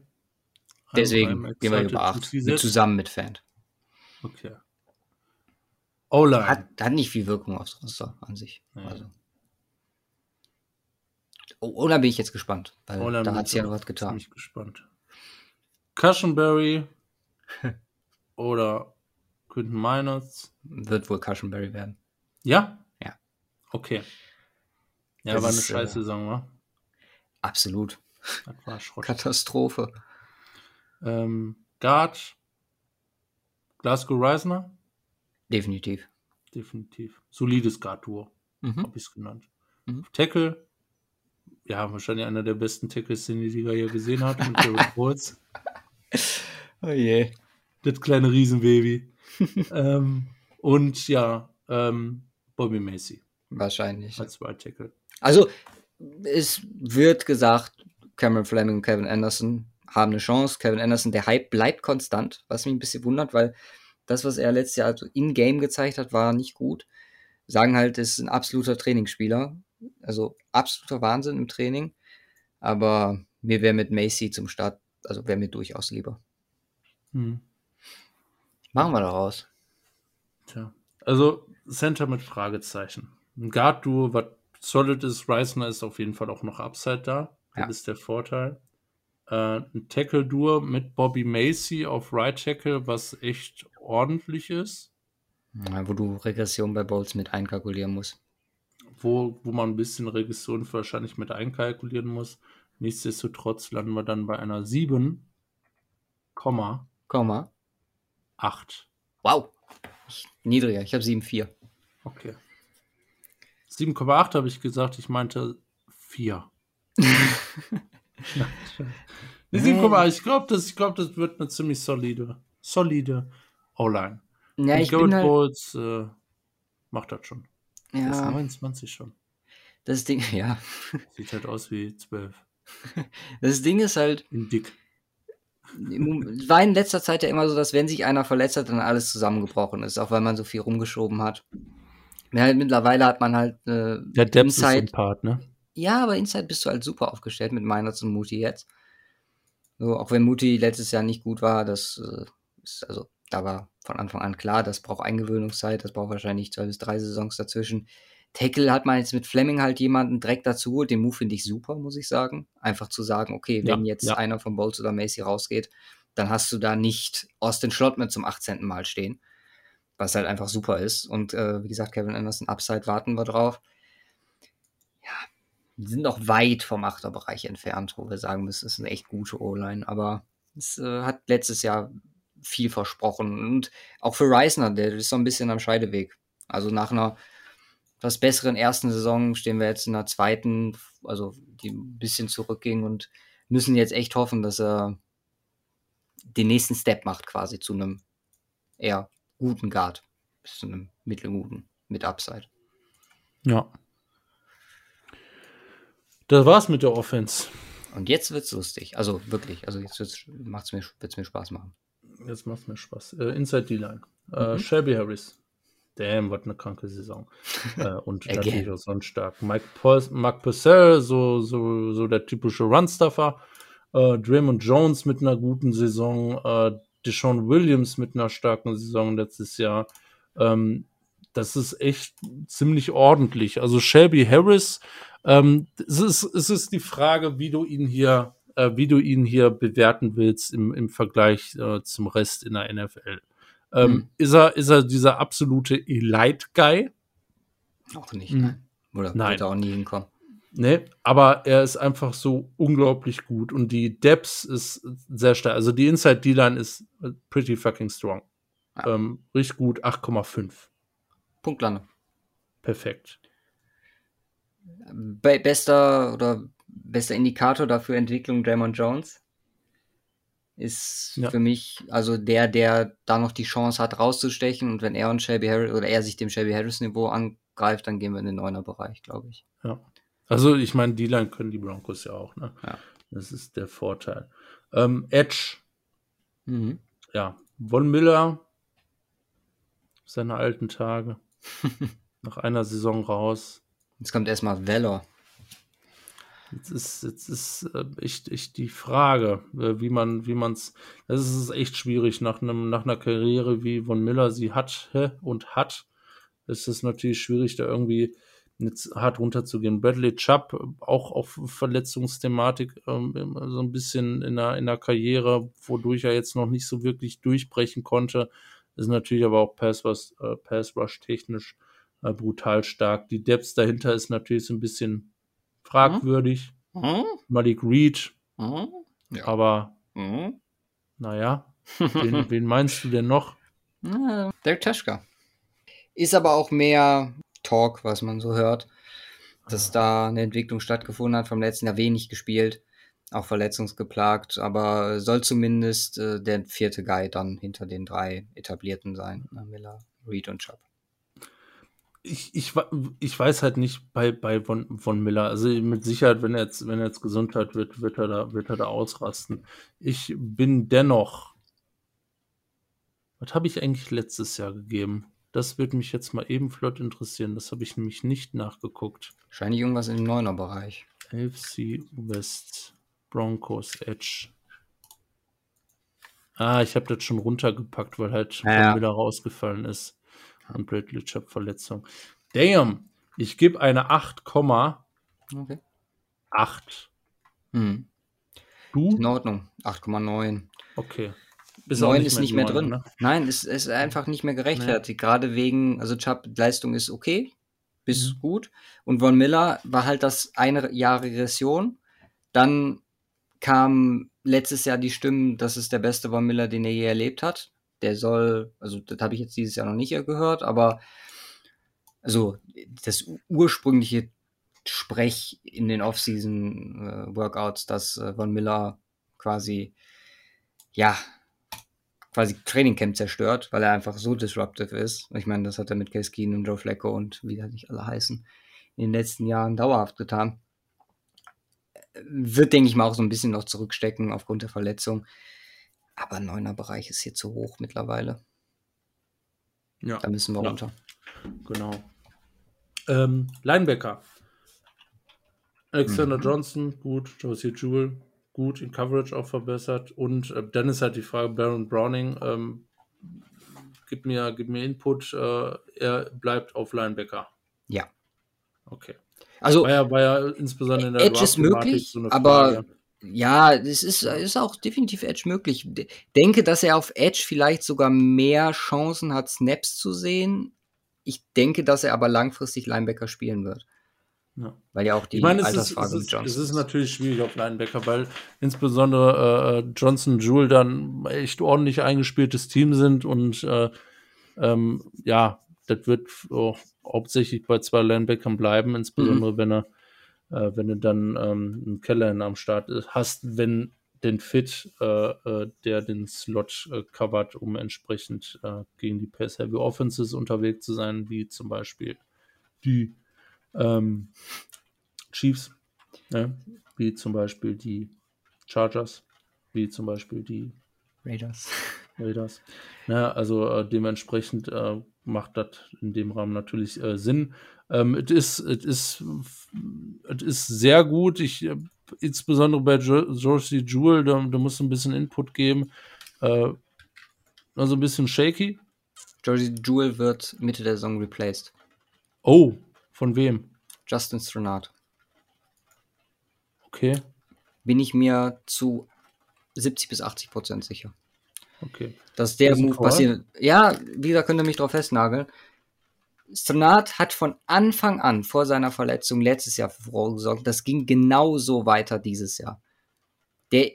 Deswegen gehen wir über 8. Mit, zusammen mit Fan. Okay. O-Line. Hat, hat nicht viel Wirkung aufs Roster an sich. Ja. Also. Oder bin ich jetzt gespannt, weil da hat sich ja noch was getan. Bin ich gespannt. Cushenberry oder Quinton Miners. Wird wohl Cushenberry werden. Ja? Ja. Okay. Ja, das war eine ist, scheiß äh, Saison, wa? Absolut. Das war Schrott. Katastrophe. Ähm, Guard, Glasgow Reisner? Definitiv. Definitiv. Solides Guard-Tour, mhm. habe ich es genannt. Mhm. Tackle, ja, wahrscheinlich einer der besten Tackles, den die Liga hier gesehen hat, mit Jared Woods. Oh je. Das kleine Riesenbaby. ähm, und ja, ähm, Bobby Macy. Wahrscheinlich. Als Right Tackle. Also, es wird gesagt, Cameron Fleming und Kevin Anderson haben eine Chance. Kevin Anderson, der Hype bleibt konstant, was mich ein bisschen wundert, weil das, was er letztes Jahr also in-game gezeigt hat, war nicht gut. Sagen halt, es ist ein absoluter Trainingsspieler. Also absoluter Wahnsinn im Training. Aber mir wäre mit Macy zum Start, also wäre mir durchaus lieber. Hm. Machen wir daraus. Tja. Also Center mit Fragezeichen. Ein Guard-Duo, was solid ist, Reisner ist auf jeden Fall auch noch Upside da. Das ja. ist der Vorteil. Äh, ein Tackle-Duo mit Bobby Macy auf Right Tackle, was echt ordentlich ist. Ja, wo du Regression bei Bowls mit einkalkulieren musst. Wo, wo man ein bisschen Regression wahrscheinlich mit einkalkulieren muss. Nichtsdestotrotz landen wir dann bei einer 7, Komma, Komma. 8. Wow. Niedriger, ich habe 7,4. Okay. 7,8 habe ich gesagt, ich meinte 4. Die 7,8, ich glaube, das, glaub, das wird eine ziemlich solide, solide O-Line. Ja, ich bin halt... Bowles, äh, macht das schon. Ja. Das ist 29 schon. Das Ding, ja. Sieht halt aus wie 12. Das Ding ist halt. In dick. War in letzter Zeit ja immer so, dass wenn sich einer verletzt hat, dann alles zusammengebrochen ist, auch weil man so viel rumgeschoben hat. Ja, halt, mittlerweile hat man halt äh, Der Depth Inside, ist Part, ne? Ja, aber Inside bist du halt super aufgestellt mit Meinerts und Muti jetzt. So, auch wenn Muti letztes Jahr nicht gut war, das äh, ist, also da war von Anfang an klar, das braucht Eingewöhnungszeit, das braucht wahrscheinlich zwei bis drei Saisons dazwischen. Tackle hat man jetzt mit Fleming halt jemanden direkt dazu. Den Move finde ich super, muss ich sagen. Einfach zu sagen, okay, wenn ja, jetzt ja. einer von Bowles oder Macy rausgeht, dann hast du da nicht Austin Schlottman zum 18. Mal stehen. Was halt einfach super ist. Und äh, wie gesagt, Kevin Anderson Upside warten wir drauf. Ja, sind noch weit vom Achterbereich entfernt, wo wir sagen müssen, es ist eine echt gute O-Line. Aber es äh, hat letztes Jahr viel versprochen. Und auch für Reisner, der ist so ein bisschen am Scheideweg. Also nach einer etwas besseren ersten Saison stehen wir jetzt in der zweiten, also die ein bisschen zurückging und müssen jetzt echt hoffen, dass er den nächsten Step macht, quasi zu einem eher guten Guard, bis zu einem mittelguten mit Upside. Ja. Das war's mit der Offense. Und jetzt wird's lustig. Also wirklich. Also jetzt wird's, macht's mir, wird's mir Spaß machen. Jetzt macht's mir Spaß. Äh, Inside D-Line. Äh, mhm. Shelby Harris. Damn, was eine kranke Saison. äh, und natürlich auch sonst stark. Mike Purs Mark Purcell, so, so, so der typische Run-Stuffer. Äh, Draymond Jones mit einer guten Saison. Äh, Deshaun Williams mit einer starken Saison letztes Jahr. Ähm, das ist echt ziemlich ordentlich. Also Shelby Harris, ähm, es, ist, es ist die Frage, wie du ihn hier, äh, wie du ihn hier bewerten willst im, im Vergleich äh, zum Rest in der NFL. Ähm, hm. Ist er, ist er dieser absolute Elite-Guy? Auch nicht, hm. nein. Oder nein. wird er auch nie hinkommen. Nee, aber er ist einfach so unglaublich gut und die Depth ist sehr stark. Also die Inside D-Line ist pretty fucking strong. Ja. Ähm, richtig gut, 8,5. Punktlande. Perfekt. Be bester oder bester Indikator dafür Entwicklung Draymond Jones ist ja. für mich also der, der da noch die Chance hat rauszustechen und wenn er und Shelby Harris oder er sich dem Shelby Harris Niveau angreift, dann gehen wir in den neuner Bereich, glaube ich. Ja. Also ich meine, die Line können die Broncos ja auch, ne? Ja. Das ist der Vorteil. Ähm, Edge. Mhm. Ja. Von Miller. Seine alten Tage. Nach einer Saison raus. Jetzt kommt erstmal Valor. Jetzt ist, jetzt ist äh, echt, echt die Frage, äh, wie man, wie man's, das ist echt schwierig nach einem, nach einer Karriere wie von Miller sie hat und hat, ist es natürlich schwierig, da irgendwie jetzt hart runterzugehen. Bradley Chubb, auch auf Verletzungsthematik, ähm, so ein bisschen in der, in der Karriere, wodurch er jetzt noch nicht so wirklich durchbrechen konnte, ist natürlich aber auch Pass, was, äh, Pass Rush technisch äh, brutal stark. Die Depth dahinter ist natürlich so ein bisschen fragwürdig. Mhm. Malik Reed, mhm. Ja. aber mhm. naja, wen, wen meinst du denn noch? Derek Teschka. Ist aber auch mehr Talk, was man so hört, dass da eine Entwicklung stattgefunden hat. Vom letzten Jahr wenig gespielt, auch verletzungsgeplagt, aber soll zumindest äh, der vierte Guy dann hinter den drei etablierten sein. Ne? Miller, Reed und Chubb. Ich, ich, ich weiß halt nicht bei, bei von, von Miller. Also mit Sicherheit, wenn er jetzt, wenn er jetzt Gesundheit wird, wird er da, wird er da ausrasten. Ich bin dennoch. Was habe ich eigentlich letztes Jahr gegeben? Das würde mich jetzt mal eben flott interessieren. Das habe ich nämlich nicht nachgeguckt. Wahrscheinlich irgendwas im Neuner-Bereich. AFC West Broncos Edge. Ah, ich habe das schon runtergepackt, weil halt ja, wieder rausgefallen ist. Und Bradley Chubb Verletzung. Damn, ich gebe eine 8,8. Okay. Hm. Du? In Ordnung. 8,9. Okay. Bis 9 nicht ist nicht mehr 9, drin. Ne? Nein, es ist einfach nicht mehr gerechtfertigt. Nee. Gerade wegen, also Chubb, Leistung ist okay, bis mhm. gut. Und Von Miller war halt das eine Jahr Regression. Dann kam letztes Jahr die Stimmen, das ist der beste Von Miller, den er je erlebt hat. Der soll, also das habe ich jetzt dieses Jahr noch nicht gehört, aber also das ursprüngliche Sprech in den Off-Season-Workouts, äh, dass äh, Von Miller quasi ja quasi Trainingcamp zerstört, weil er einfach so disruptive ist. Ich meine, das hat er mit Keenum und Joe Flacco und wie das nicht alle heißen, in den letzten Jahren dauerhaft getan. Wird, denke ich mal, auch so ein bisschen noch zurückstecken aufgrund der Verletzung. Aber neuner Bereich ist hier zu hoch mittlerweile. Ja. Da müssen wir ja. runter. Genau. Ähm, Linebacker. Alexander mhm. Johnson, gut. Josie Jewell, gut in Coverage auch verbessert. Und äh, dann ist halt die Frage, Baron Browning, ähm, gib, mir, gib mir Input, äh, er bleibt auf Linebacker. Ja. Okay. Also, war ja, war ja insbesondere in der Edge ist möglich, so aber ja, es ist, ist auch definitiv Edge möglich. Denke, dass er auf Edge vielleicht sogar mehr Chancen hat, Snaps zu sehen. Ich denke, dass er aber langfristig Linebacker spielen wird. Ja. Weil ja auch die ich meine, es ist, es, ist, es ist natürlich schwierig auf Linebacker, weil insbesondere äh, Johnson Jewell dann echt ordentlich eingespieltes Team sind und äh, ähm, ja, das wird auch hauptsächlich bei zwei Linebackern bleiben, insbesondere mhm. wenn er, äh, wenn du dann ähm, einen Keller am Start hast, wenn den Fit, äh, äh, der den Slot äh, covert, um entsprechend äh, gegen die Pass-Heavy Offenses unterwegs zu sein, wie zum Beispiel die ähm, Chiefs, ne? wie zum Beispiel die Chargers, wie zum Beispiel die Raiders. Raiders. Ja, also äh, dementsprechend äh, macht das in dem Rahmen natürlich äh, Sinn. Ähm, es ist, es ist, es ist sehr gut. Ich, äh, insbesondere bei jo Josie Jewel, da, da muss ein bisschen Input geben. Äh, also ein bisschen shaky. Josie Jewel wird Mitte der Saison replaced. Oh, von wem? Justin Stronard. Okay. Bin ich mir zu 70 bis 80 Prozent sicher. Okay. Dass der Move passiert. Ja, wie gesagt, könnt ihr mich drauf festnageln. Stronat hat von Anfang an vor seiner Verletzung letztes Jahr für Furore gesorgt. Das ging genauso weiter dieses Jahr. Der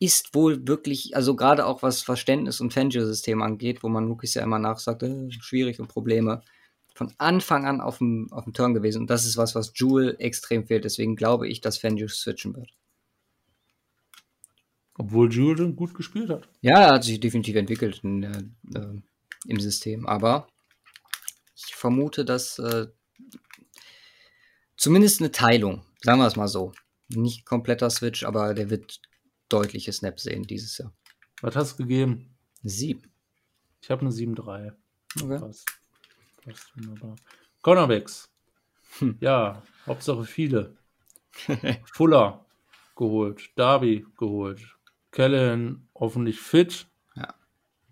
ist wohl wirklich, also gerade auch was Verständnis und Fangio-System angeht, wo man Rookies ja immer nachsagt, äh, schwierig und Probleme, von Anfang an auf dem, auf dem Turn gewesen. Und das ist was, was Jewel extrem fehlt. Deswegen glaube ich, dass Fangio switchen wird. Obwohl Jewel gut gespielt hat. Ja, er hat sich definitiv entwickelt in, äh, im System. Aber ich vermute, dass äh, zumindest eine Teilung, sagen wir es mal so. Nicht kompletter Switch, aber der wird deutliche Snaps sehen dieses Jahr. Was hast du gegeben? Sieben. Ich habe eine 7-3. Okay. Passt. Passt wunderbar. Cornerbacks. Hm. Ja, Hauptsache viele. Fuller geholt. Darby geholt. Callahan hoffentlich fit. Ja.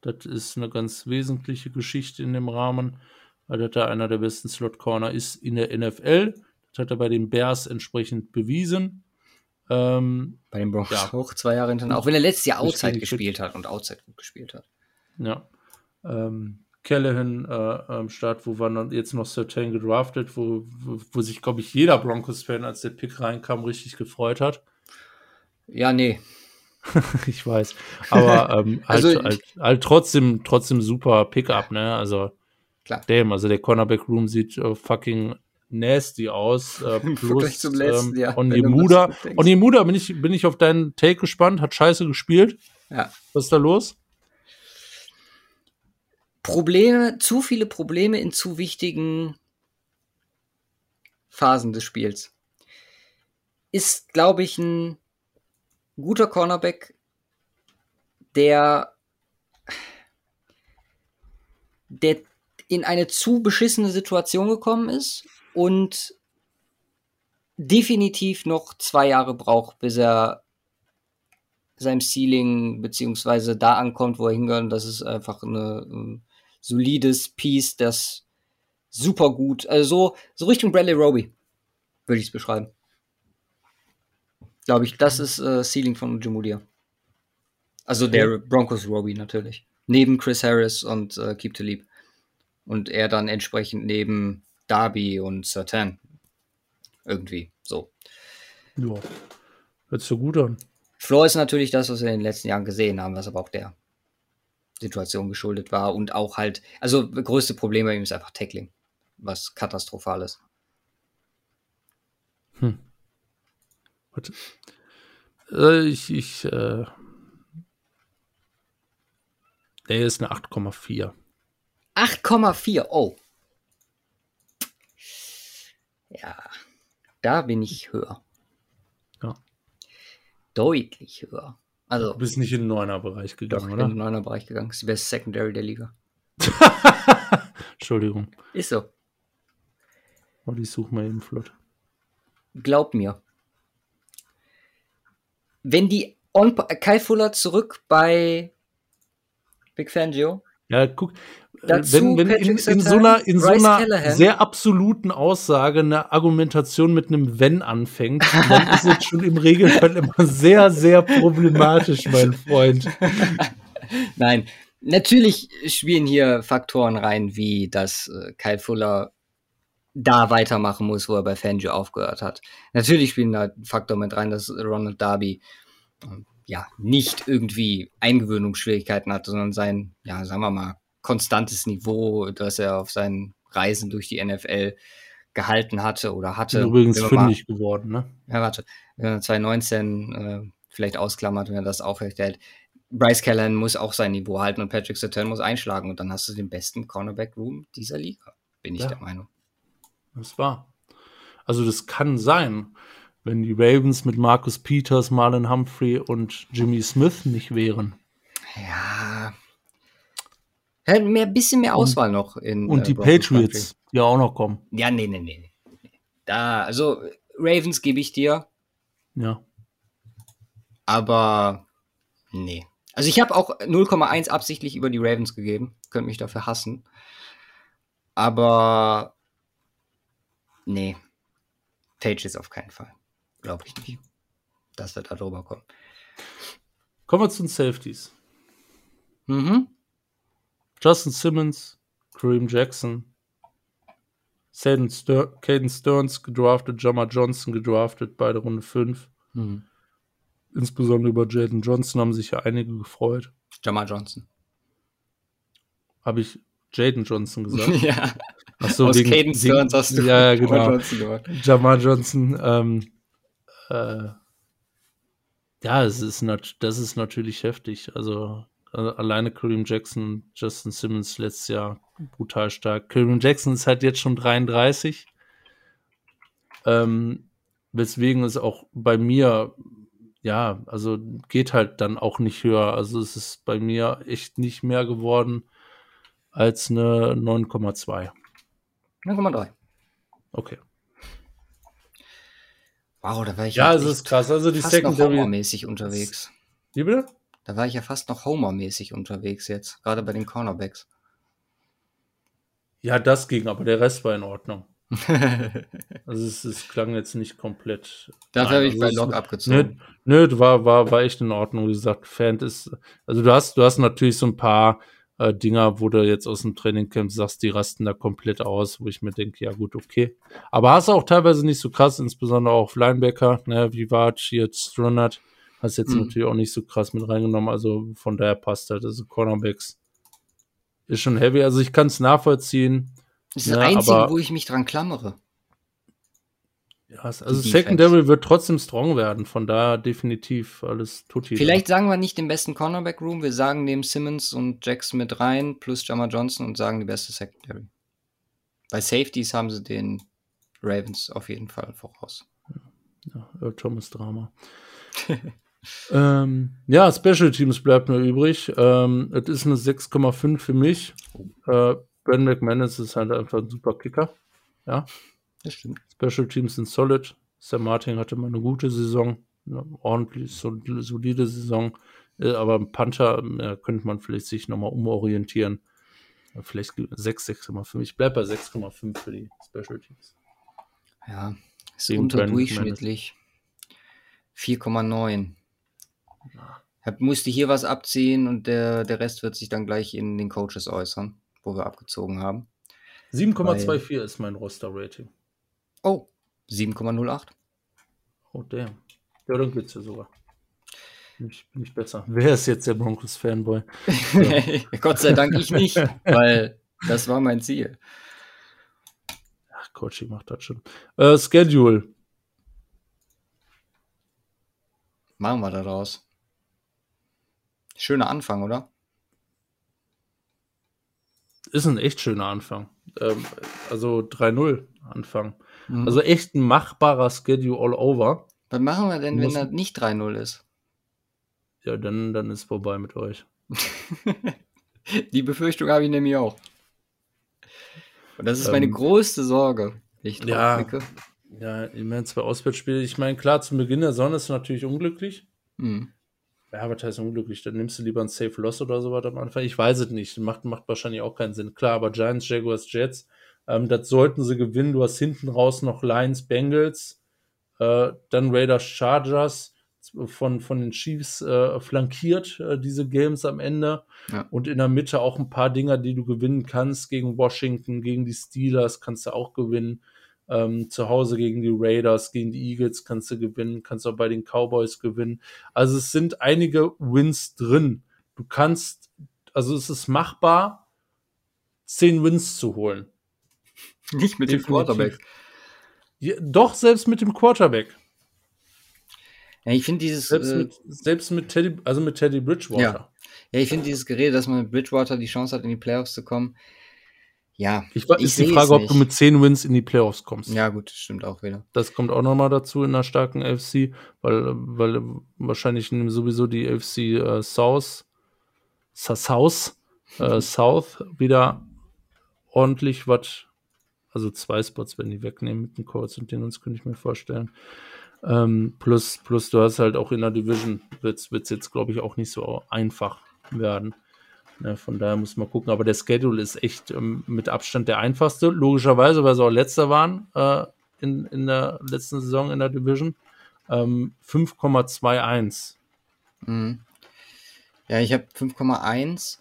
Das ist eine ganz wesentliche Geschichte in dem Rahmen weil er einer der besten Slot-Corner ist in der NFL. Das hat er bei den Bears entsprechend bewiesen. Ähm, bei den Broncos ja. auch zwei Jahre hinterher. Auch wenn er letztes Jahr Outside gespielt hat und Outside gut gespielt hat. Ja. Ähm, Callahan äh, am Start, wo war jetzt noch Sertain gedraftet, wo, wo, wo sich, glaube ich, jeder Broncos-Fan, als der Pick reinkam, richtig gefreut hat. Ja, nee. ich weiß. Aber ähm, also, halt, halt, halt, trotzdem, trotzdem super Pickup, ne? Also Klar. Damn, also der Cornerback Room sieht uh, fucking nasty aus. Äh, plus zum letzten, ähm, ja, Onyemura. Onyemura, bin ich, bin ich auf deinen Take gespannt, hat scheiße gespielt. Ja. Was ist da los? Probleme, zu viele Probleme in zu wichtigen Phasen des Spiels. Ist, glaube ich, ein guter Cornerback, der, der in eine zu beschissene Situation gekommen ist und definitiv noch zwei Jahre braucht, bis er seinem Ceiling beziehungsweise da ankommt, wo er hingehört. Das ist einfach eine, ein solides Piece, das super gut, also so, so Richtung Bradley Roby würde ich es beschreiben. Glaube ich, das ist äh, Ceiling von Jamudia. Also der Broncos Roby natürlich. Neben Chris Harris und äh, Keep to Leap und er dann entsprechend neben Darby und Satan. Irgendwie so. Ja, hört so gut an. Floor ist natürlich das, was wir in den letzten Jahren gesehen haben, was aber auch der Situation geschuldet war und auch halt, also das größte Problem bei ihm ist einfach Tackling, was katastrophal ist. Hm. Äh, ich, ich, äh, der ist eine 8,4. 8,4. Oh. Ja, da bin ich höher. Ja. Deutlich höher. Also, du bist nicht in den Neuner-Bereich gegangen, doch, oder? in den Neuner-Bereich gegangen. Das ist die beste Secondary der Liga. Entschuldigung. Ist so. Oh, die suchen wir eben flott. Glaub mir. Wenn die on Kai Fuller zurück bei Big Fangio. Ja, guck, Dazu wenn, wenn in, in, so einer, in so einer sehr absoluten Aussage eine Argumentation mit einem Wenn anfängt, dann ist es schon im Regelfall immer sehr, sehr problematisch, mein Freund. Nein, natürlich spielen hier Faktoren rein, wie dass äh, Kyle Fuller da weitermachen muss, wo er bei Fangio aufgehört hat. Natürlich spielen da Faktor mit rein, dass Ronald Darby äh, ja nicht irgendwie Eingewöhnungsschwierigkeiten hatte, sondern sein, ja, sagen wir mal, konstantes Niveau, das er auf seinen Reisen durch die NFL gehalten hatte oder hatte. Übrigens fündig geworden, ne? Ja, warte. Wenn man 2019 äh, vielleicht ausklammert, wenn er das aufrechterhält. Bryce Callahan muss auch sein Niveau halten und Patrick Sertan muss einschlagen und dann hast du den besten Cornerback-Room dieser Liga, bin ich ja, der Meinung. Das war. Also das kann sein, wenn die Ravens mit Marcus Peters, Marlon Humphrey und Jimmy Smith nicht wären. Ja. Ja mehr, bisschen mehr Auswahl und, noch in. Und äh, die Patriots, die auch noch kommen. Ja, nee, nee, nee. Da, also Ravens gebe ich dir. Ja. Aber nee. Also ich habe auch 0,1 absichtlich über die Ravens gegeben. Könnt mich dafür hassen. Aber nee. Pages auf keinen Fall. Glaube ich nicht. Dass wir da drüber kommen. Kommen wir zu den Safeties. Mhm. Justin Simmons, Kareem Jackson, Caden, Ster Caden Stearns gedraftet, Jamar Johnson gedraftet, beide Runde 5. Mhm. Insbesondere über Jaden Johnson haben sich ja einige gefreut. Jamar Johnson. Habe ich Jaden Johnson gesagt? ja. Achso, Aus wegen, Caden Stearns hast du ja, ja, genau. Jamar Johnson Jamar Johnson, ähm, äh, ja, es ist das ist natürlich heftig. Also alleine Kareem Jackson, Justin Simmons letztes Jahr brutal stark. Kareem Jackson ist halt jetzt schon 33. Ähm, weswegen es auch bei mir ja, also geht halt dann auch nicht höher. Also es ist bei mir echt nicht mehr geworden als eine 9,2. 9,3. Okay. Wow, da war ich ja, es ist krass. Also die Secondary Homer-mäßig unterwegs. Wie bitte? Da war ich ja fast noch Homer-mäßig unterwegs jetzt, gerade bei den Cornerbacks. Ja, das ging, aber der Rest war in Ordnung. also es, es, klang jetzt nicht komplett. Dafür habe ich also bei Log abgezogen. Nö, nö, war, war, war echt in Ordnung. Wie gesagt, Fan ist. Also du hast, du hast natürlich so ein paar äh, Dinger, wo du jetzt aus dem Trainingcamp sagst, die rasten da komplett aus, wo ich mir denke, ja gut, okay. Aber hast auch teilweise nicht so krass, insbesondere auch auf Linebacker, ne, wie Vivac, jetzt Stronert, hast jetzt mhm. natürlich auch nicht so krass mit reingenommen. Also von daher passt halt. Also Cornerbacks ist schon heavy. Also ich kann es nachvollziehen das ist das ja, Einzige, wo ich mich dran klammere. Ja, also Secondary wird trotzdem strong werden, von daher definitiv alles tutti. Vielleicht sagen wir nicht den besten Cornerback Room, wir sagen nehmen Simmons und Jackson mit rein, plus Jammer Johnson und sagen die beste Secondary. Bei Safeties haben sie den Ravens auf jeden Fall voraus. Ja, Thomas Drama. ähm, ja, Special Teams bleibt nur übrig. Ähm, es ist eine 6,5 für mich. Äh, Brandon McManus ist halt einfach ein super Kicker. Ja. Das stimmt. Special Teams sind solid. Sam Martin hatte mal eine gute Saison, eine ordentlich solide Saison. Äh, aber ein Panther äh, könnte man vielleicht sich nochmal umorientieren. Vielleicht 6, 6,5. Ich bleibe bei 6,5 für die Special Teams. Ja, ist unterdurchschnittlich. 4,9. Ja. Musste hier was abziehen und der, der Rest wird sich dann gleich in den Coaches äußern wo wir abgezogen haben. 7,24 ist mein Roster-Rating. Oh, 7,08. Oh, damn. Ja, dann geht's ja sogar. Bin ich, bin ich besser. Wer ist jetzt der Broncos-Fanboy? So. Gott sei Dank ich nicht, weil das war mein Ziel. Ach, Coachy macht das schon. Äh, Schedule. Machen wir daraus. Schöner Anfang, oder? ist ein echt schöner Anfang. Ähm, also 3-0 Anfang. Mhm. Also echt ein machbarer Schedule all over. Was machen wir denn, Muss, wenn er nicht 3-0 ist? Ja, dann, dann ist vorbei mit euch. Die Befürchtung habe ich nämlich auch. Und das ist ähm, meine größte Sorge. Ich ja, blicke. ja, immerhin zwei Auswärtsspiele. Ich meine, klar, zum Beginn der Sonne ist natürlich unglücklich. Mhm. Ja, was heißt unglücklich? Dann nimmst du lieber ein Safe Loss oder so was am Anfang. Ich weiß es nicht. Macht, macht wahrscheinlich auch keinen Sinn. Klar, aber Giants, Jaguars, Jets, ähm, das sollten sie gewinnen. Du hast hinten raus noch Lions, Bengals, äh, dann Raiders, Chargers von, von den Chiefs äh, flankiert, äh, diese Games am Ende. Ja. Und in der Mitte auch ein paar Dinger, die du gewinnen kannst. Gegen Washington, gegen die Steelers kannst du auch gewinnen. Ähm, zu Hause gegen die Raiders, gegen die Eagles kannst du gewinnen, kannst auch bei den Cowboys gewinnen. Also es sind einige Wins drin. Du kannst, also es ist machbar 10 Wins zu holen. Nicht mit Definitiv. dem Quarterback. Ja, doch, selbst mit dem Quarterback. Ja, ich finde dieses. Selbst, äh, mit, selbst mit Teddy, also mit Teddy Bridgewater. Ja, ja ich finde dieses Gerede, dass man mit Bridgewater die Chance hat, in die Playoffs zu kommen. Ja. Ich, ich ist die Frage, ob du mit 10 Wins in die Playoffs kommst. Ja, gut, stimmt auch wieder. Das kommt auch nochmal dazu in einer starken AFC, weil, weil wahrscheinlich sowieso die AFC äh, South, South, äh, South wieder ordentlich was, also zwei Spots, wenn die wegnehmen mit den Colts und den uns könnte ich mir vorstellen. Ähm, plus, plus du hast halt auch in der Division, wird es jetzt, glaube ich, auch nicht so einfach werden. Ja, von daher muss man gucken. Aber der Schedule ist echt ähm, mit Abstand der einfachste. Logischerweise, weil sie auch letzter waren äh, in, in der letzten Saison in der Division. Ähm, 5,21. Mhm. Ja, ich habe 5,1.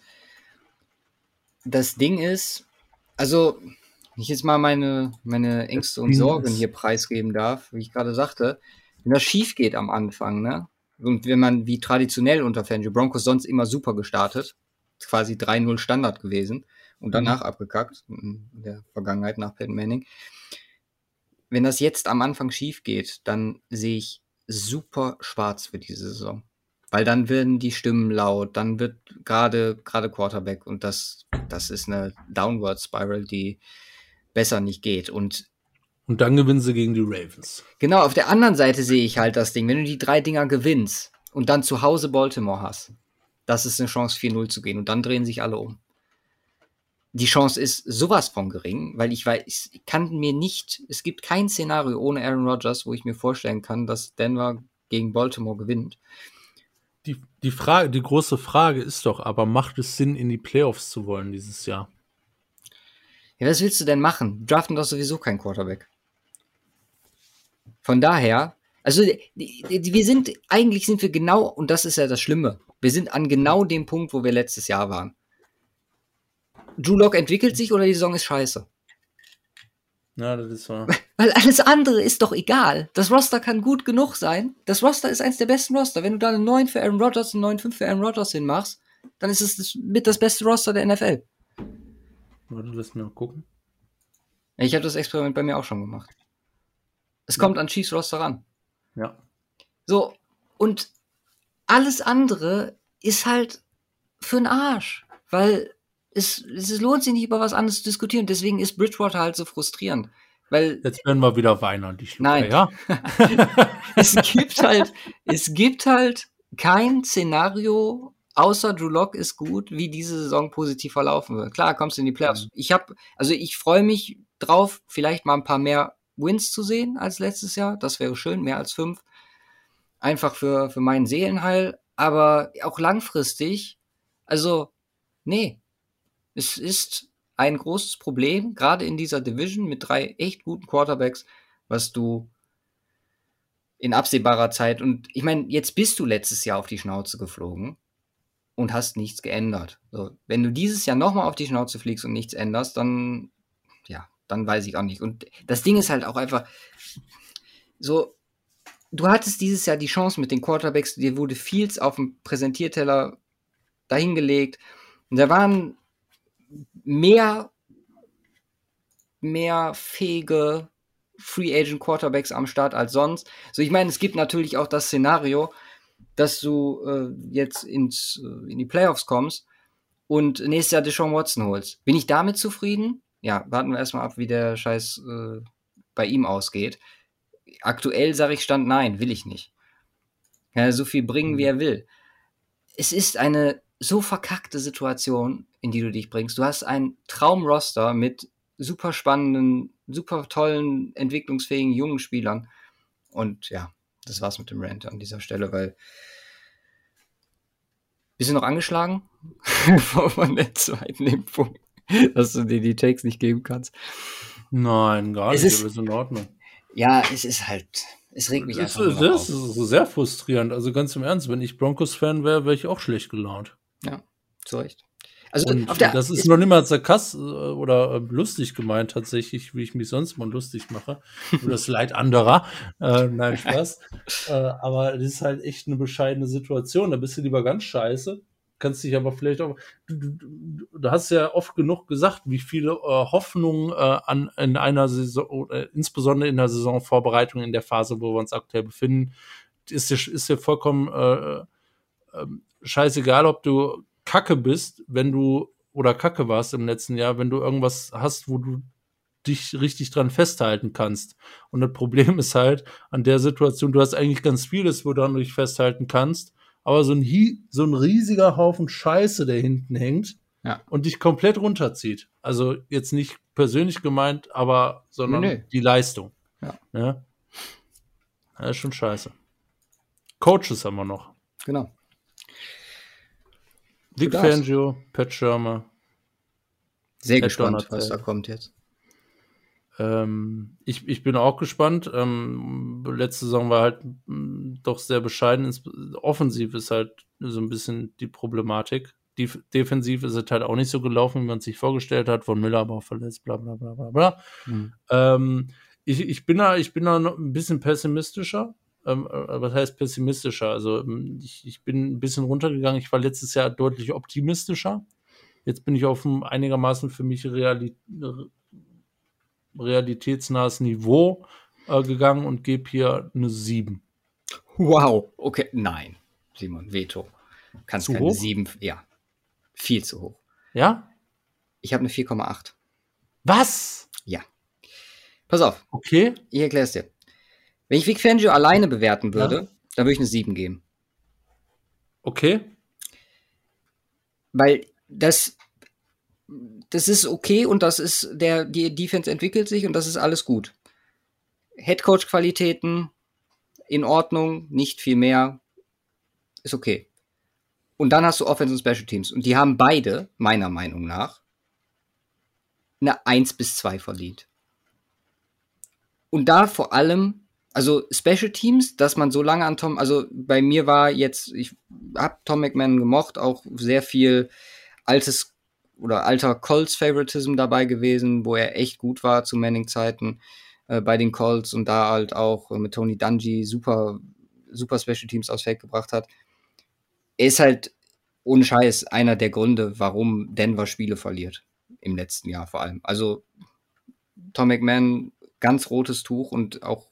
Das Ding ist, also, wenn ich jetzt mal meine, meine Ängste und Sorgen hier preisgeben darf, wie ich gerade sagte, wenn das schief geht am Anfang, ne? Und wenn man wie traditionell unter Fangio Broncos sonst immer super gestartet, quasi 3-0 Standard gewesen und mhm. danach mhm. abgekackt, in der Vergangenheit nach Peyton Manning. Wenn das jetzt am Anfang schief geht, dann sehe ich super schwarz für diese Saison. Weil dann werden die Stimmen laut, dann wird gerade gerade Quarterback und das, das ist eine Downward Spiral, die besser nicht geht. Und und dann gewinnen sie gegen die Ravens. Genau, auf der anderen Seite sehe ich halt das Ding. Wenn du die drei Dinger gewinnst und dann zu Hause Baltimore hast, das ist eine Chance, 4-0 zu gehen. Und dann drehen sich alle um. Die Chance ist sowas von gering, weil ich weiß, ich kann mir nicht, es gibt kein Szenario ohne Aaron Rodgers, wo ich mir vorstellen kann, dass Denver gegen Baltimore gewinnt. Die, die Frage, die große Frage ist doch, aber macht es Sinn, in die Playoffs zu wollen dieses Jahr? Ja, was willst du denn machen? Draften doch sowieso kein Quarterback. Von daher, also die, die, wir sind, eigentlich sind wir genau, und das ist ja das Schlimme, wir sind an genau dem Punkt, wo wir letztes Jahr waren. Drew Lock entwickelt sich oder die Saison ist scheiße. Ja, das ist wahr. Weil alles andere ist doch egal. Das Roster kann gut genug sein. Das Roster ist eins der besten Roster. Wenn du da einen 9 für Aaron Rodgers, einen 9-5 für Aaron Rodgers hinmachst, dann ist es mit das beste Roster der NFL. Warte, lass mir mal gucken. Ich habe das Experiment bei mir auch schon gemacht. Es ja. kommt an Chiefs Roster ran. Ja. So, und alles andere ist halt für den Arsch, weil es, es lohnt sich nicht über was anderes zu diskutieren. Deswegen ist Bridgewater halt so frustrierend. Weil, Jetzt werden wir wieder weinen, die Schlucke, Nein. ja? es gibt halt, es gibt halt kein Szenario, außer Drew Lock ist gut, wie diese Saison positiv verlaufen wird. Klar, kommst du in die Playoffs. Mhm. Ich habe, also ich freue mich drauf, vielleicht mal ein paar mehr Wins zu sehen als letztes Jahr. Das wäre schön, mehr als fünf einfach für, für meinen Seelenheil, aber auch langfristig, also, nee, es ist ein großes Problem, gerade in dieser Division mit drei echt guten Quarterbacks, was du in absehbarer Zeit, und ich meine, jetzt bist du letztes Jahr auf die Schnauze geflogen und hast nichts geändert. So, wenn du dieses Jahr nochmal auf die Schnauze fliegst und nichts änderst, dann, ja, dann weiß ich auch nicht. Und das Ding ist halt auch einfach so, du hattest dieses Jahr die Chance mit den Quarterbacks, dir wurde Fields auf dem Präsentierteller dahingelegt. Und da waren mehr, mehr fähige Free Agent Quarterbacks am Start als sonst. So, ich meine, es gibt natürlich auch das Szenario, dass du äh, jetzt ins, äh, in die Playoffs kommst und nächstes Jahr Deshaun Watson holst. Bin ich damit zufrieden? Ja, warten wir erstmal ab, wie der Scheiß äh, bei ihm ausgeht aktuell sage ich Stand nein, will ich nicht. Ja, so viel bringen, wie mhm. er will. Es ist eine so verkackte Situation, in die du dich bringst. Du hast ein Traumroster mit super spannenden, super tollen, entwicklungsfähigen jungen Spielern. Und ja, das war's mit dem Rant an dieser Stelle, weil bist du noch angeschlagen von der zweiten Impfung, dass du dir die Takes nicht geben kannst? Nein, gar nicht, es ist, in Ordnung. Ja, es ist halt, es regt mich einfach Das, das ist sehr frustrierend. Also ganz im Ernst, wenn ich Broncos-Fan wäre, wäre ich auch schlecht gelaunt. Ja, zu Recht. Also der, das ist noch nicht mal sarkast äh, oder äh, lustig gemeint tatsächlich, wie ich mich sonst mal lustig mache. Über das Leid anderer. Äh, nein, Spaß. äh, aber das ist halt echt eine bescheidene Situation. Da bist du lieber ganz scheiße, kannst dich aber vielleicht auch, du, du, du hast ja oft genug gesagt, wie viele äh, Hoffnungen äh, an, in einer Saison, äh, insbesondere in der Saisonvorbereitung in der Phase, wo wir uns aktuell befinden, ist dir, ist dir vollkommen äh, äh, scheißegal, ob du Kacke bist, wenn du oder Kacke warst im letzten Jahr, wenn du irgendwas hast, wo du dich richtig dran festhalten kannst. Und das Problem ist halt an der Situation, du hast eigentlich ganz vieles, woran du dich festhalten kannst, aber so ein, so ein riesiger Haufen Scheiße, der hinten hängt ja. und dich komplett runterzieht. Also jetzt nicht persönlich gemeint, aber sondern nee, nee. die Leistung. Ja. ja. Das ist schon scheiße. Coaches haben wir noch. Genau. Vic Fangio, Pat Schirmer. Sehr Ed gespannt, Donald was da kommt jetzt. Ähm, ich, ich bin auch gespannt. Ähm, letzte Saison war halt mh, mm, doch sehr bescheiden. Offensiv ist halt so ein bisschen die Problematik. Die, defensiv ist es halt auch nicht so gelaufen, wie man sich vorgestellt hat. Von Miller aber auch verletzt, bla bla bla bla bla. Mhm. Ähm, ich, ich, bin da, ich bin da noch ein bisschen pessimistischer. Ähm, äh, was heißt pessimistischer? Also ähm, ich, ich bin ein bisschen runtergegangen. Ich war letztes Jahr deutlich optimistischer. Jetzt bin ich auf einem einigermaßen für mich reali realitätsnahes Niveau äh, gegangen und gebe hier eine 7. Wow, okay, nein, Simon, Veto. Kannst zu keine hoch? 7, ja, viel zu hoch. Ja? Ich habe eine 4,8. Was? Ja. Pass auf. Okay. Ich erkläre es dir. Wenn ich Vic Fangio alleine bewerten würde, ja. dann würde ich eine 7 geben. Okay. Weil das das ist okay und das ist der die Defense entwickelt sich und das ist alles gut. Headcoach Qualitäten in Ordnung, nicht viel mehr, ist okay. Und dann hast du Offense und Special Teams und die haben beide meiner Meinung nach eine 1 bis 2 verdient. Und da vor allem also Special Teams, dass man so lange an Tom, also bei mir war jetzt, ich habe Tom McMahon gemocht, auch sehr viel altes oder alter Colts Favoritism dabei gewesen, wo er echt gut war zu Manning-Zeiten äh, bei den Colts und da halt auch äh, mit Tony Dungy super, super Special Teams aufs Feld gebracht hat. Er ist halt ohne Scheiß einer der Gründe, warum Denver Spiele verliert. Im letzten Jahr vor allem. Also Tom McMahon, ganz rotes Tuch und auch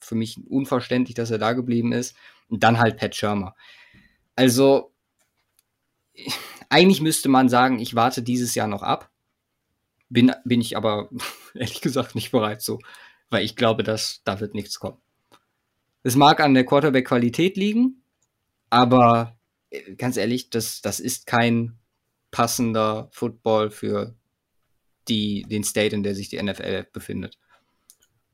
für mich unverständlich, dass er da geblieben ist. Und dann halt Pat Shermer. Also, eigentlich müsste man sagen, ich warte dieses Jahr noch ab. Bin, bin ich aber ehrlich gesagt nicht bereit so, weil ich glaube, dass da wird nichts kommen. Es mag an der Quarterback-Qualität liegen, aber äh, ganz ehrlich, das, das ist kein passender Football für die, den State, in der sich die NFL befindet.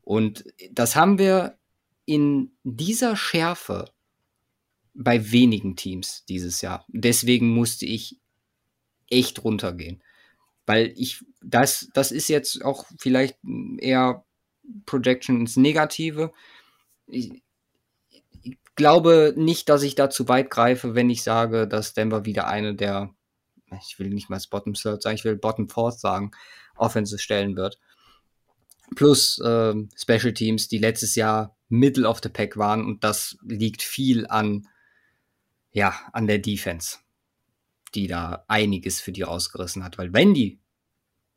Und das haben wir in dieser Schärfe bei wenigen Teams dieses Jahr. Deswegen musste ich echt runtergehen. Weil ich, das, das ist jetzt auch vielleicht eher Projection ins Negative. Ich, ich glaube nicht, dass ich da zu weit greife, wenn ich sage, dass Denver wieder eine der, ich will nicht mal das Bottom Third sagen, ich will Bottom Fourth sagen, Offenses stellen wird. Plus äh, Special Teams, die letztes Jahr Middle of the Pack waren und das liegt viel an, ja, an der Defense die da einiges für die rausgerissen hat. Weil wenn die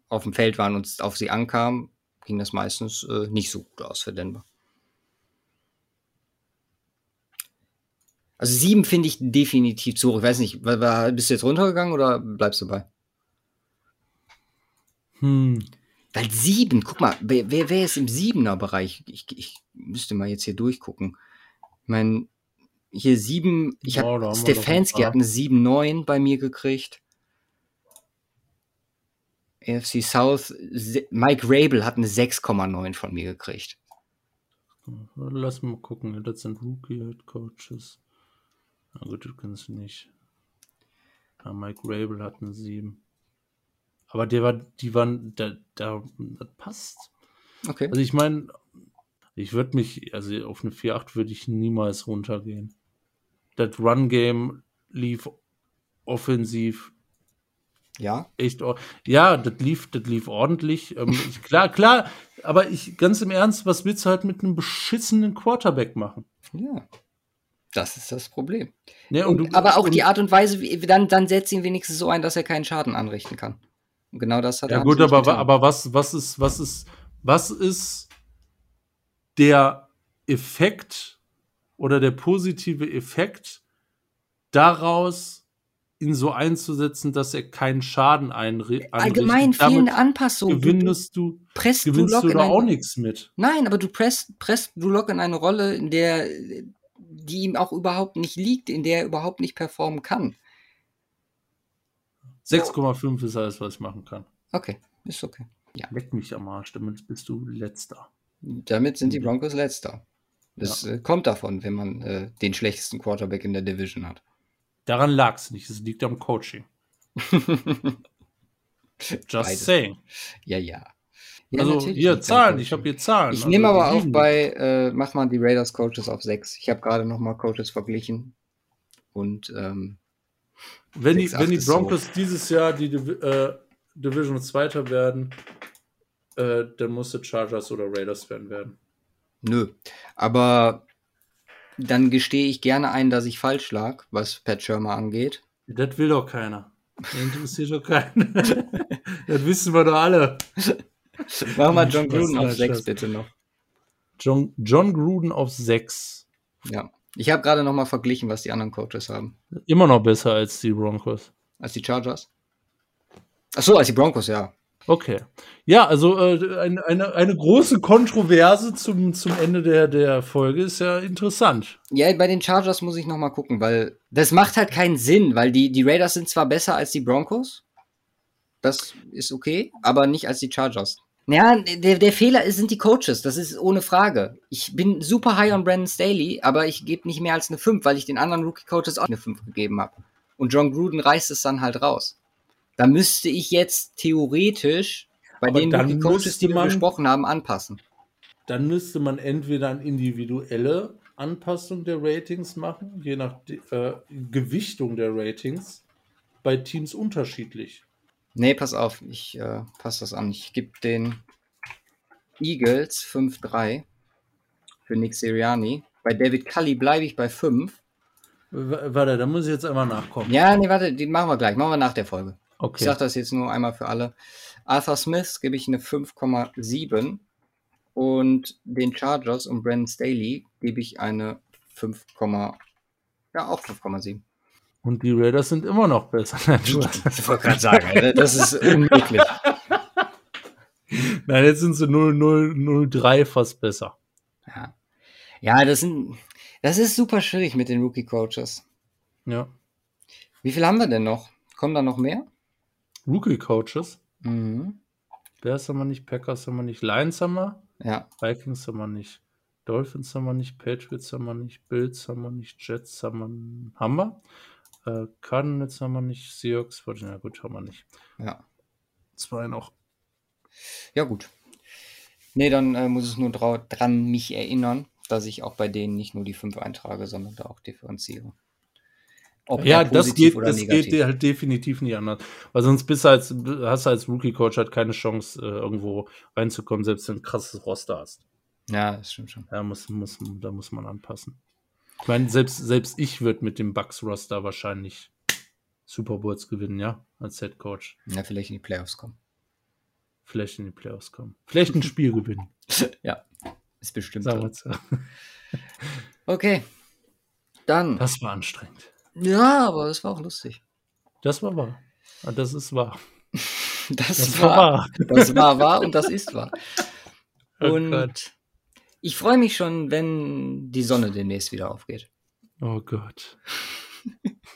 auf dem Feld waren und auf sie ankam, ging das meistens äh, nicht so gut aus für Denver. Also sieben finde ich definitiv zu hoch. Ich weiß nicht, bist du jetzt runtergegangen oder bleibst du bei? Hm. Weil sieben, guck mal, wer, wer, wer ist im siebener Bereich? Ich, ich müsste mal jetzt hier durchgucken. Ich meine, hier sieben, ich ja, habe Stefanski hat eine 7-9 bei mir gekriegt. AFC South, Mike Rabel hat eine 6,9 von mir gekriegt. Lass mal gucken, das sind Rookie-Head Coaches. Na gut, du kannst nicht. Ja, Mike Rabel hat eine 7. Aber der war, die waren, da, da, das passt. Okay. Also ich meine, ich würde mich, also auf eine 4-8 würde ich niemals runtergehen das Run-Game lief offensiv. Ja. Echt, ja, das lief, das lief ordentlich. Ähm, ich, klar, klar, aber ich, ganz im Ernst, was willst du halt mit einem beschissenen Quarterback machen? Ja. Das ist das Problem. Ja, und, und du, aber auch die Art und Weise, wie, dann, dann setzt ihn wenigstens so ein, dass er keinen Schaden anrichten kann. Und genau das hat Ja er gut, nicht aber, getan. aber was, was ist, was ist, was ist der Effekt oder der positive Effekt daraus, ihn so einzusetzen, dass er keinen Schaden einri- anrichtet? Allgemein Damit fehlende Anpassung. Du, du du, presst gewinnst du in da auch nichts mit. Nein, aber du presst, presst Drew Lock in eine Rolle, in der die ihm auch überhaupt nicht liegt, in der er überhaupt nicht performen kann. 6,5 ist alles, was ich machen kann. Okay, ist okay. Leck mich am Arsch, damit bist du letzter. Damit sind Mhm. die Broncos letzter. Das äh, kommt davon, wenn man äh, den schlechtesten Quarterback in der Division hat. Daran lag es nicht, es liegt am Coaching. Just Beides. saying. Ja, ja. Ja, also hier Zahlen, ich habe hier Zahlen. Ich also, nehme aber die auch bei, äh, mach mal die Raiders Coaches auf 6. Ich habe gerade noch mal Coaches verglichen. Und ähm, Wenn die, 6, wenn die 8 ist so. Broncos dieses Jahr die Divi äh, Division Zweiter werden, äh, dann muss Chargers oder Raiders Fan werden. Nö. Aber dann gestehe ich gerne ein, dass ich falsch lag, was Pat Schirmer angeht. Das will doch keiner. Das interessiert doch keinen. das wissen wir doch alle. Mach mal John Gruden auf nein, 6 Spaß. bitte noch. John, John Gruden auf 6. Ja. Ich habe gerade noch mal verglichen, was die anderen Coaches haben. Immer noch besser als die Broncos. Als die Chargers? Ach so, als die Broncos, ja. Okay. Ja, also äh, eine, eine, eine große Kontroverse zum, zum Ende der, der Folge ist ja interessant. Ja, bei den Chargers muss ich noch mal gucken, weil das macht halt keinen Sinn, weil die, die Raiders sind zwar besser als die Broncos, das ist okay, aber nicht als die Chargers. Ja, der, der Fehler ist, sind die Coaches, das ist ohne Frage. Ich bin super high on Brandon Staley, aber ich gebe nicht mehr als eine 5, weil ich den anderen Rookie-Coaches auch eine 5 gegeben habe. Und John Gruden reißt es dann halt raus. Da müsste ich jetzt theoretisch bei Aber den Rookie-Coaches, müsste die wir man- besprochen haben, anpassen. Dann müsste man entweder eine individuelle Anpassung der Ratings machen, je nach äh, Gewichtung der Ratings, bei Teams unterschiedlich. Nee, pass auf, ich äh, passe das an. Ich gebe den Eagles 5-3 für Nick Sirianni. Bei David Cully bleibe ich bei 5. W warte, da muss ich jetzt einmal nachkommen. Ja, nee, warte, die machen wir gleich. Machen wir nach der Folge. Ich Okay. sage das jetzt nur einmal für alle. Arthur Smith gebe ich eine 5,7 und den Chargers und Brandon Staley gebe ich eine 5, ja auch 5,7. Und die Raiders sind immer noch besser. Ich wollte gerade sagen, Alter, das ist unmöglich. Nein, jetzt sind sie 0-0-0-3 fast besser. Ja, ja das, sind, das ist super schwierig mit den Rookie-Coaches. Ja. Wie viel haben wir denn noch? Kommen da noch mehr? Rookie-Coaches. Mhm. Bears haben wir nicht, Packers haben wir nicht, Lions haben wir, Ja, Vikings haben wir nicht, Dolphins haben wir nicht, Patriots haben wir nicht, Bills haben wir nicht, Jets haben wir, haben wir. Äh, Cardinals haben wir nicht, Seahawks, na gut, haben wir nicht. ja. Zwei noch. Ja, gut. Nee, dann äh, muss es nur dran mich erinnern, dass ich auch bei denen nicht nur die 5 eintrage, sondern da auch differenziere. Ob Ja, das geht, das negativ. geht halt definitiv nicht anders. Weil sonst bist du als, hast du als Rookie-Coach halt keine Chance, äh, irgendwo reinzukommen, selbst wenn du ein krasses Roster hast. Ja, das stimmt schon. Ja, muss, muss, da muss man anpassen. Ich meine, selbst, selbst ich würde mit dem Bucks-Roster wahrscheinlich Super Bowls gewinnen, ja, als Head Coach. Ja, vielleicht in die Playoffs kommen. Vielleicht in die Playoffs kommen. Vielleicht ein Spiel gewinnen. Ja, ist bestimmt Sagen so. Okay. Dann. Das war anstrengend. Ja, aber es war auch lustig. Das war wahr. Ja, Das ist wahr. Das, Das war, war wahr. Das war wahr und das ist wahr. Oh Und Gott. ich freue mich schon, wenn die Sonne demnächst wieder aufgeht. Oh Gott.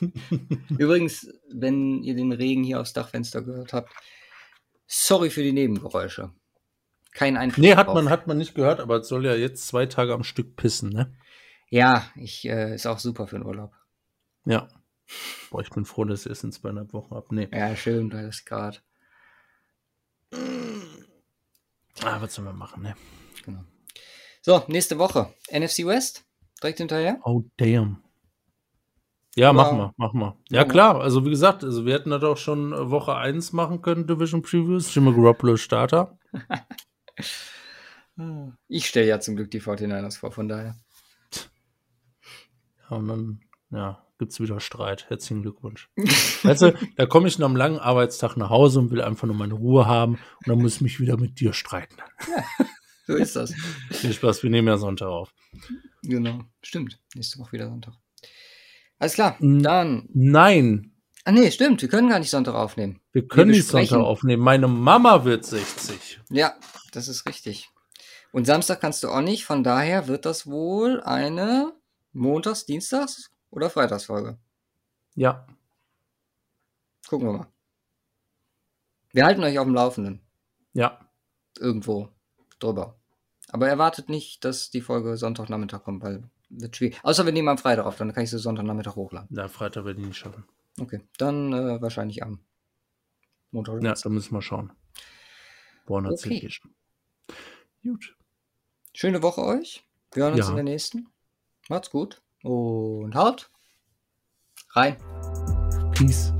Übrigens, wenn ihr den Regen hier aufs Dachfenster gehört habt, sorry für die Nebengeräusche. Kein Einfluss. Nee, hat drauf. man, hat man nicht gehört, aber es soll ja jetzt zwei Tage am Stück pissen, ne? Ja, ich, äh, ist auch super für den Urlaub. Ja. Boah, ich bin froh, dass ich erst in zweieinhalb Wochen abnehme. Ja, schön, weil das gerade. Ah, was sollen wir machen, ne? Genau. So, nächste Woche. NFC West. Direkt hinterher. Oh, damn. Ja, Ja. machen wir, machen wir. Ja, Ja. klar, also wie gesagt, also wir hätten das auch schon äh, Woche 1 machen können, Division Previews. Jimmy Garoppolo Starter. Ich stelle ja zum Glück die 49ers vor, von daher. Ja, und dann, ja, gibt's wieder Streit. Herzlichen Glückwunsch. weißt du, da komme ich nach einem langen Arbeitstag nach Hause und will einfach nur meine Ruhe haben und dann muss ich mich wieder mit dir streiten. Ja, so ist das. Viel Spaß, wir nehmen ja Sonntag auf. Genau, stimmt. Nächste Woche wieder Sonntag. Alles klar, dann. Nein. Ah nee, stimmt, wir können gar nicht Sonntag aufnehmen. Wir können nicht Sonntag aufnehmen. Meine Mama wird 60. Ja, das ist richtig. Und Samstag kannst du auch nicht, von daher wird das wohl eine Montags-, Dienstags- oder Freitagsfolge. Ja. Gucken wir mal. Wir halten euch auf dem Laufenden. Ja. Irgendwo drüber. Aber erwartet nicht, dass die Folge Sonntagnachmittag kommt, weil wird schwierig. Außer wir nehmen am Freitag auf, dann kann ich sie Sonntagnachmittag hochladen. Ja, Freitag werde ich nicht schaffen. Okay, dann äh, wahrscheinlich am Montag. Ja, da müssen wir schauen. Woran hat okay. Gut. Schöne Woche euch. Wir hören uns ja. in der nächsten. Macht's gut und haut rein. Peace.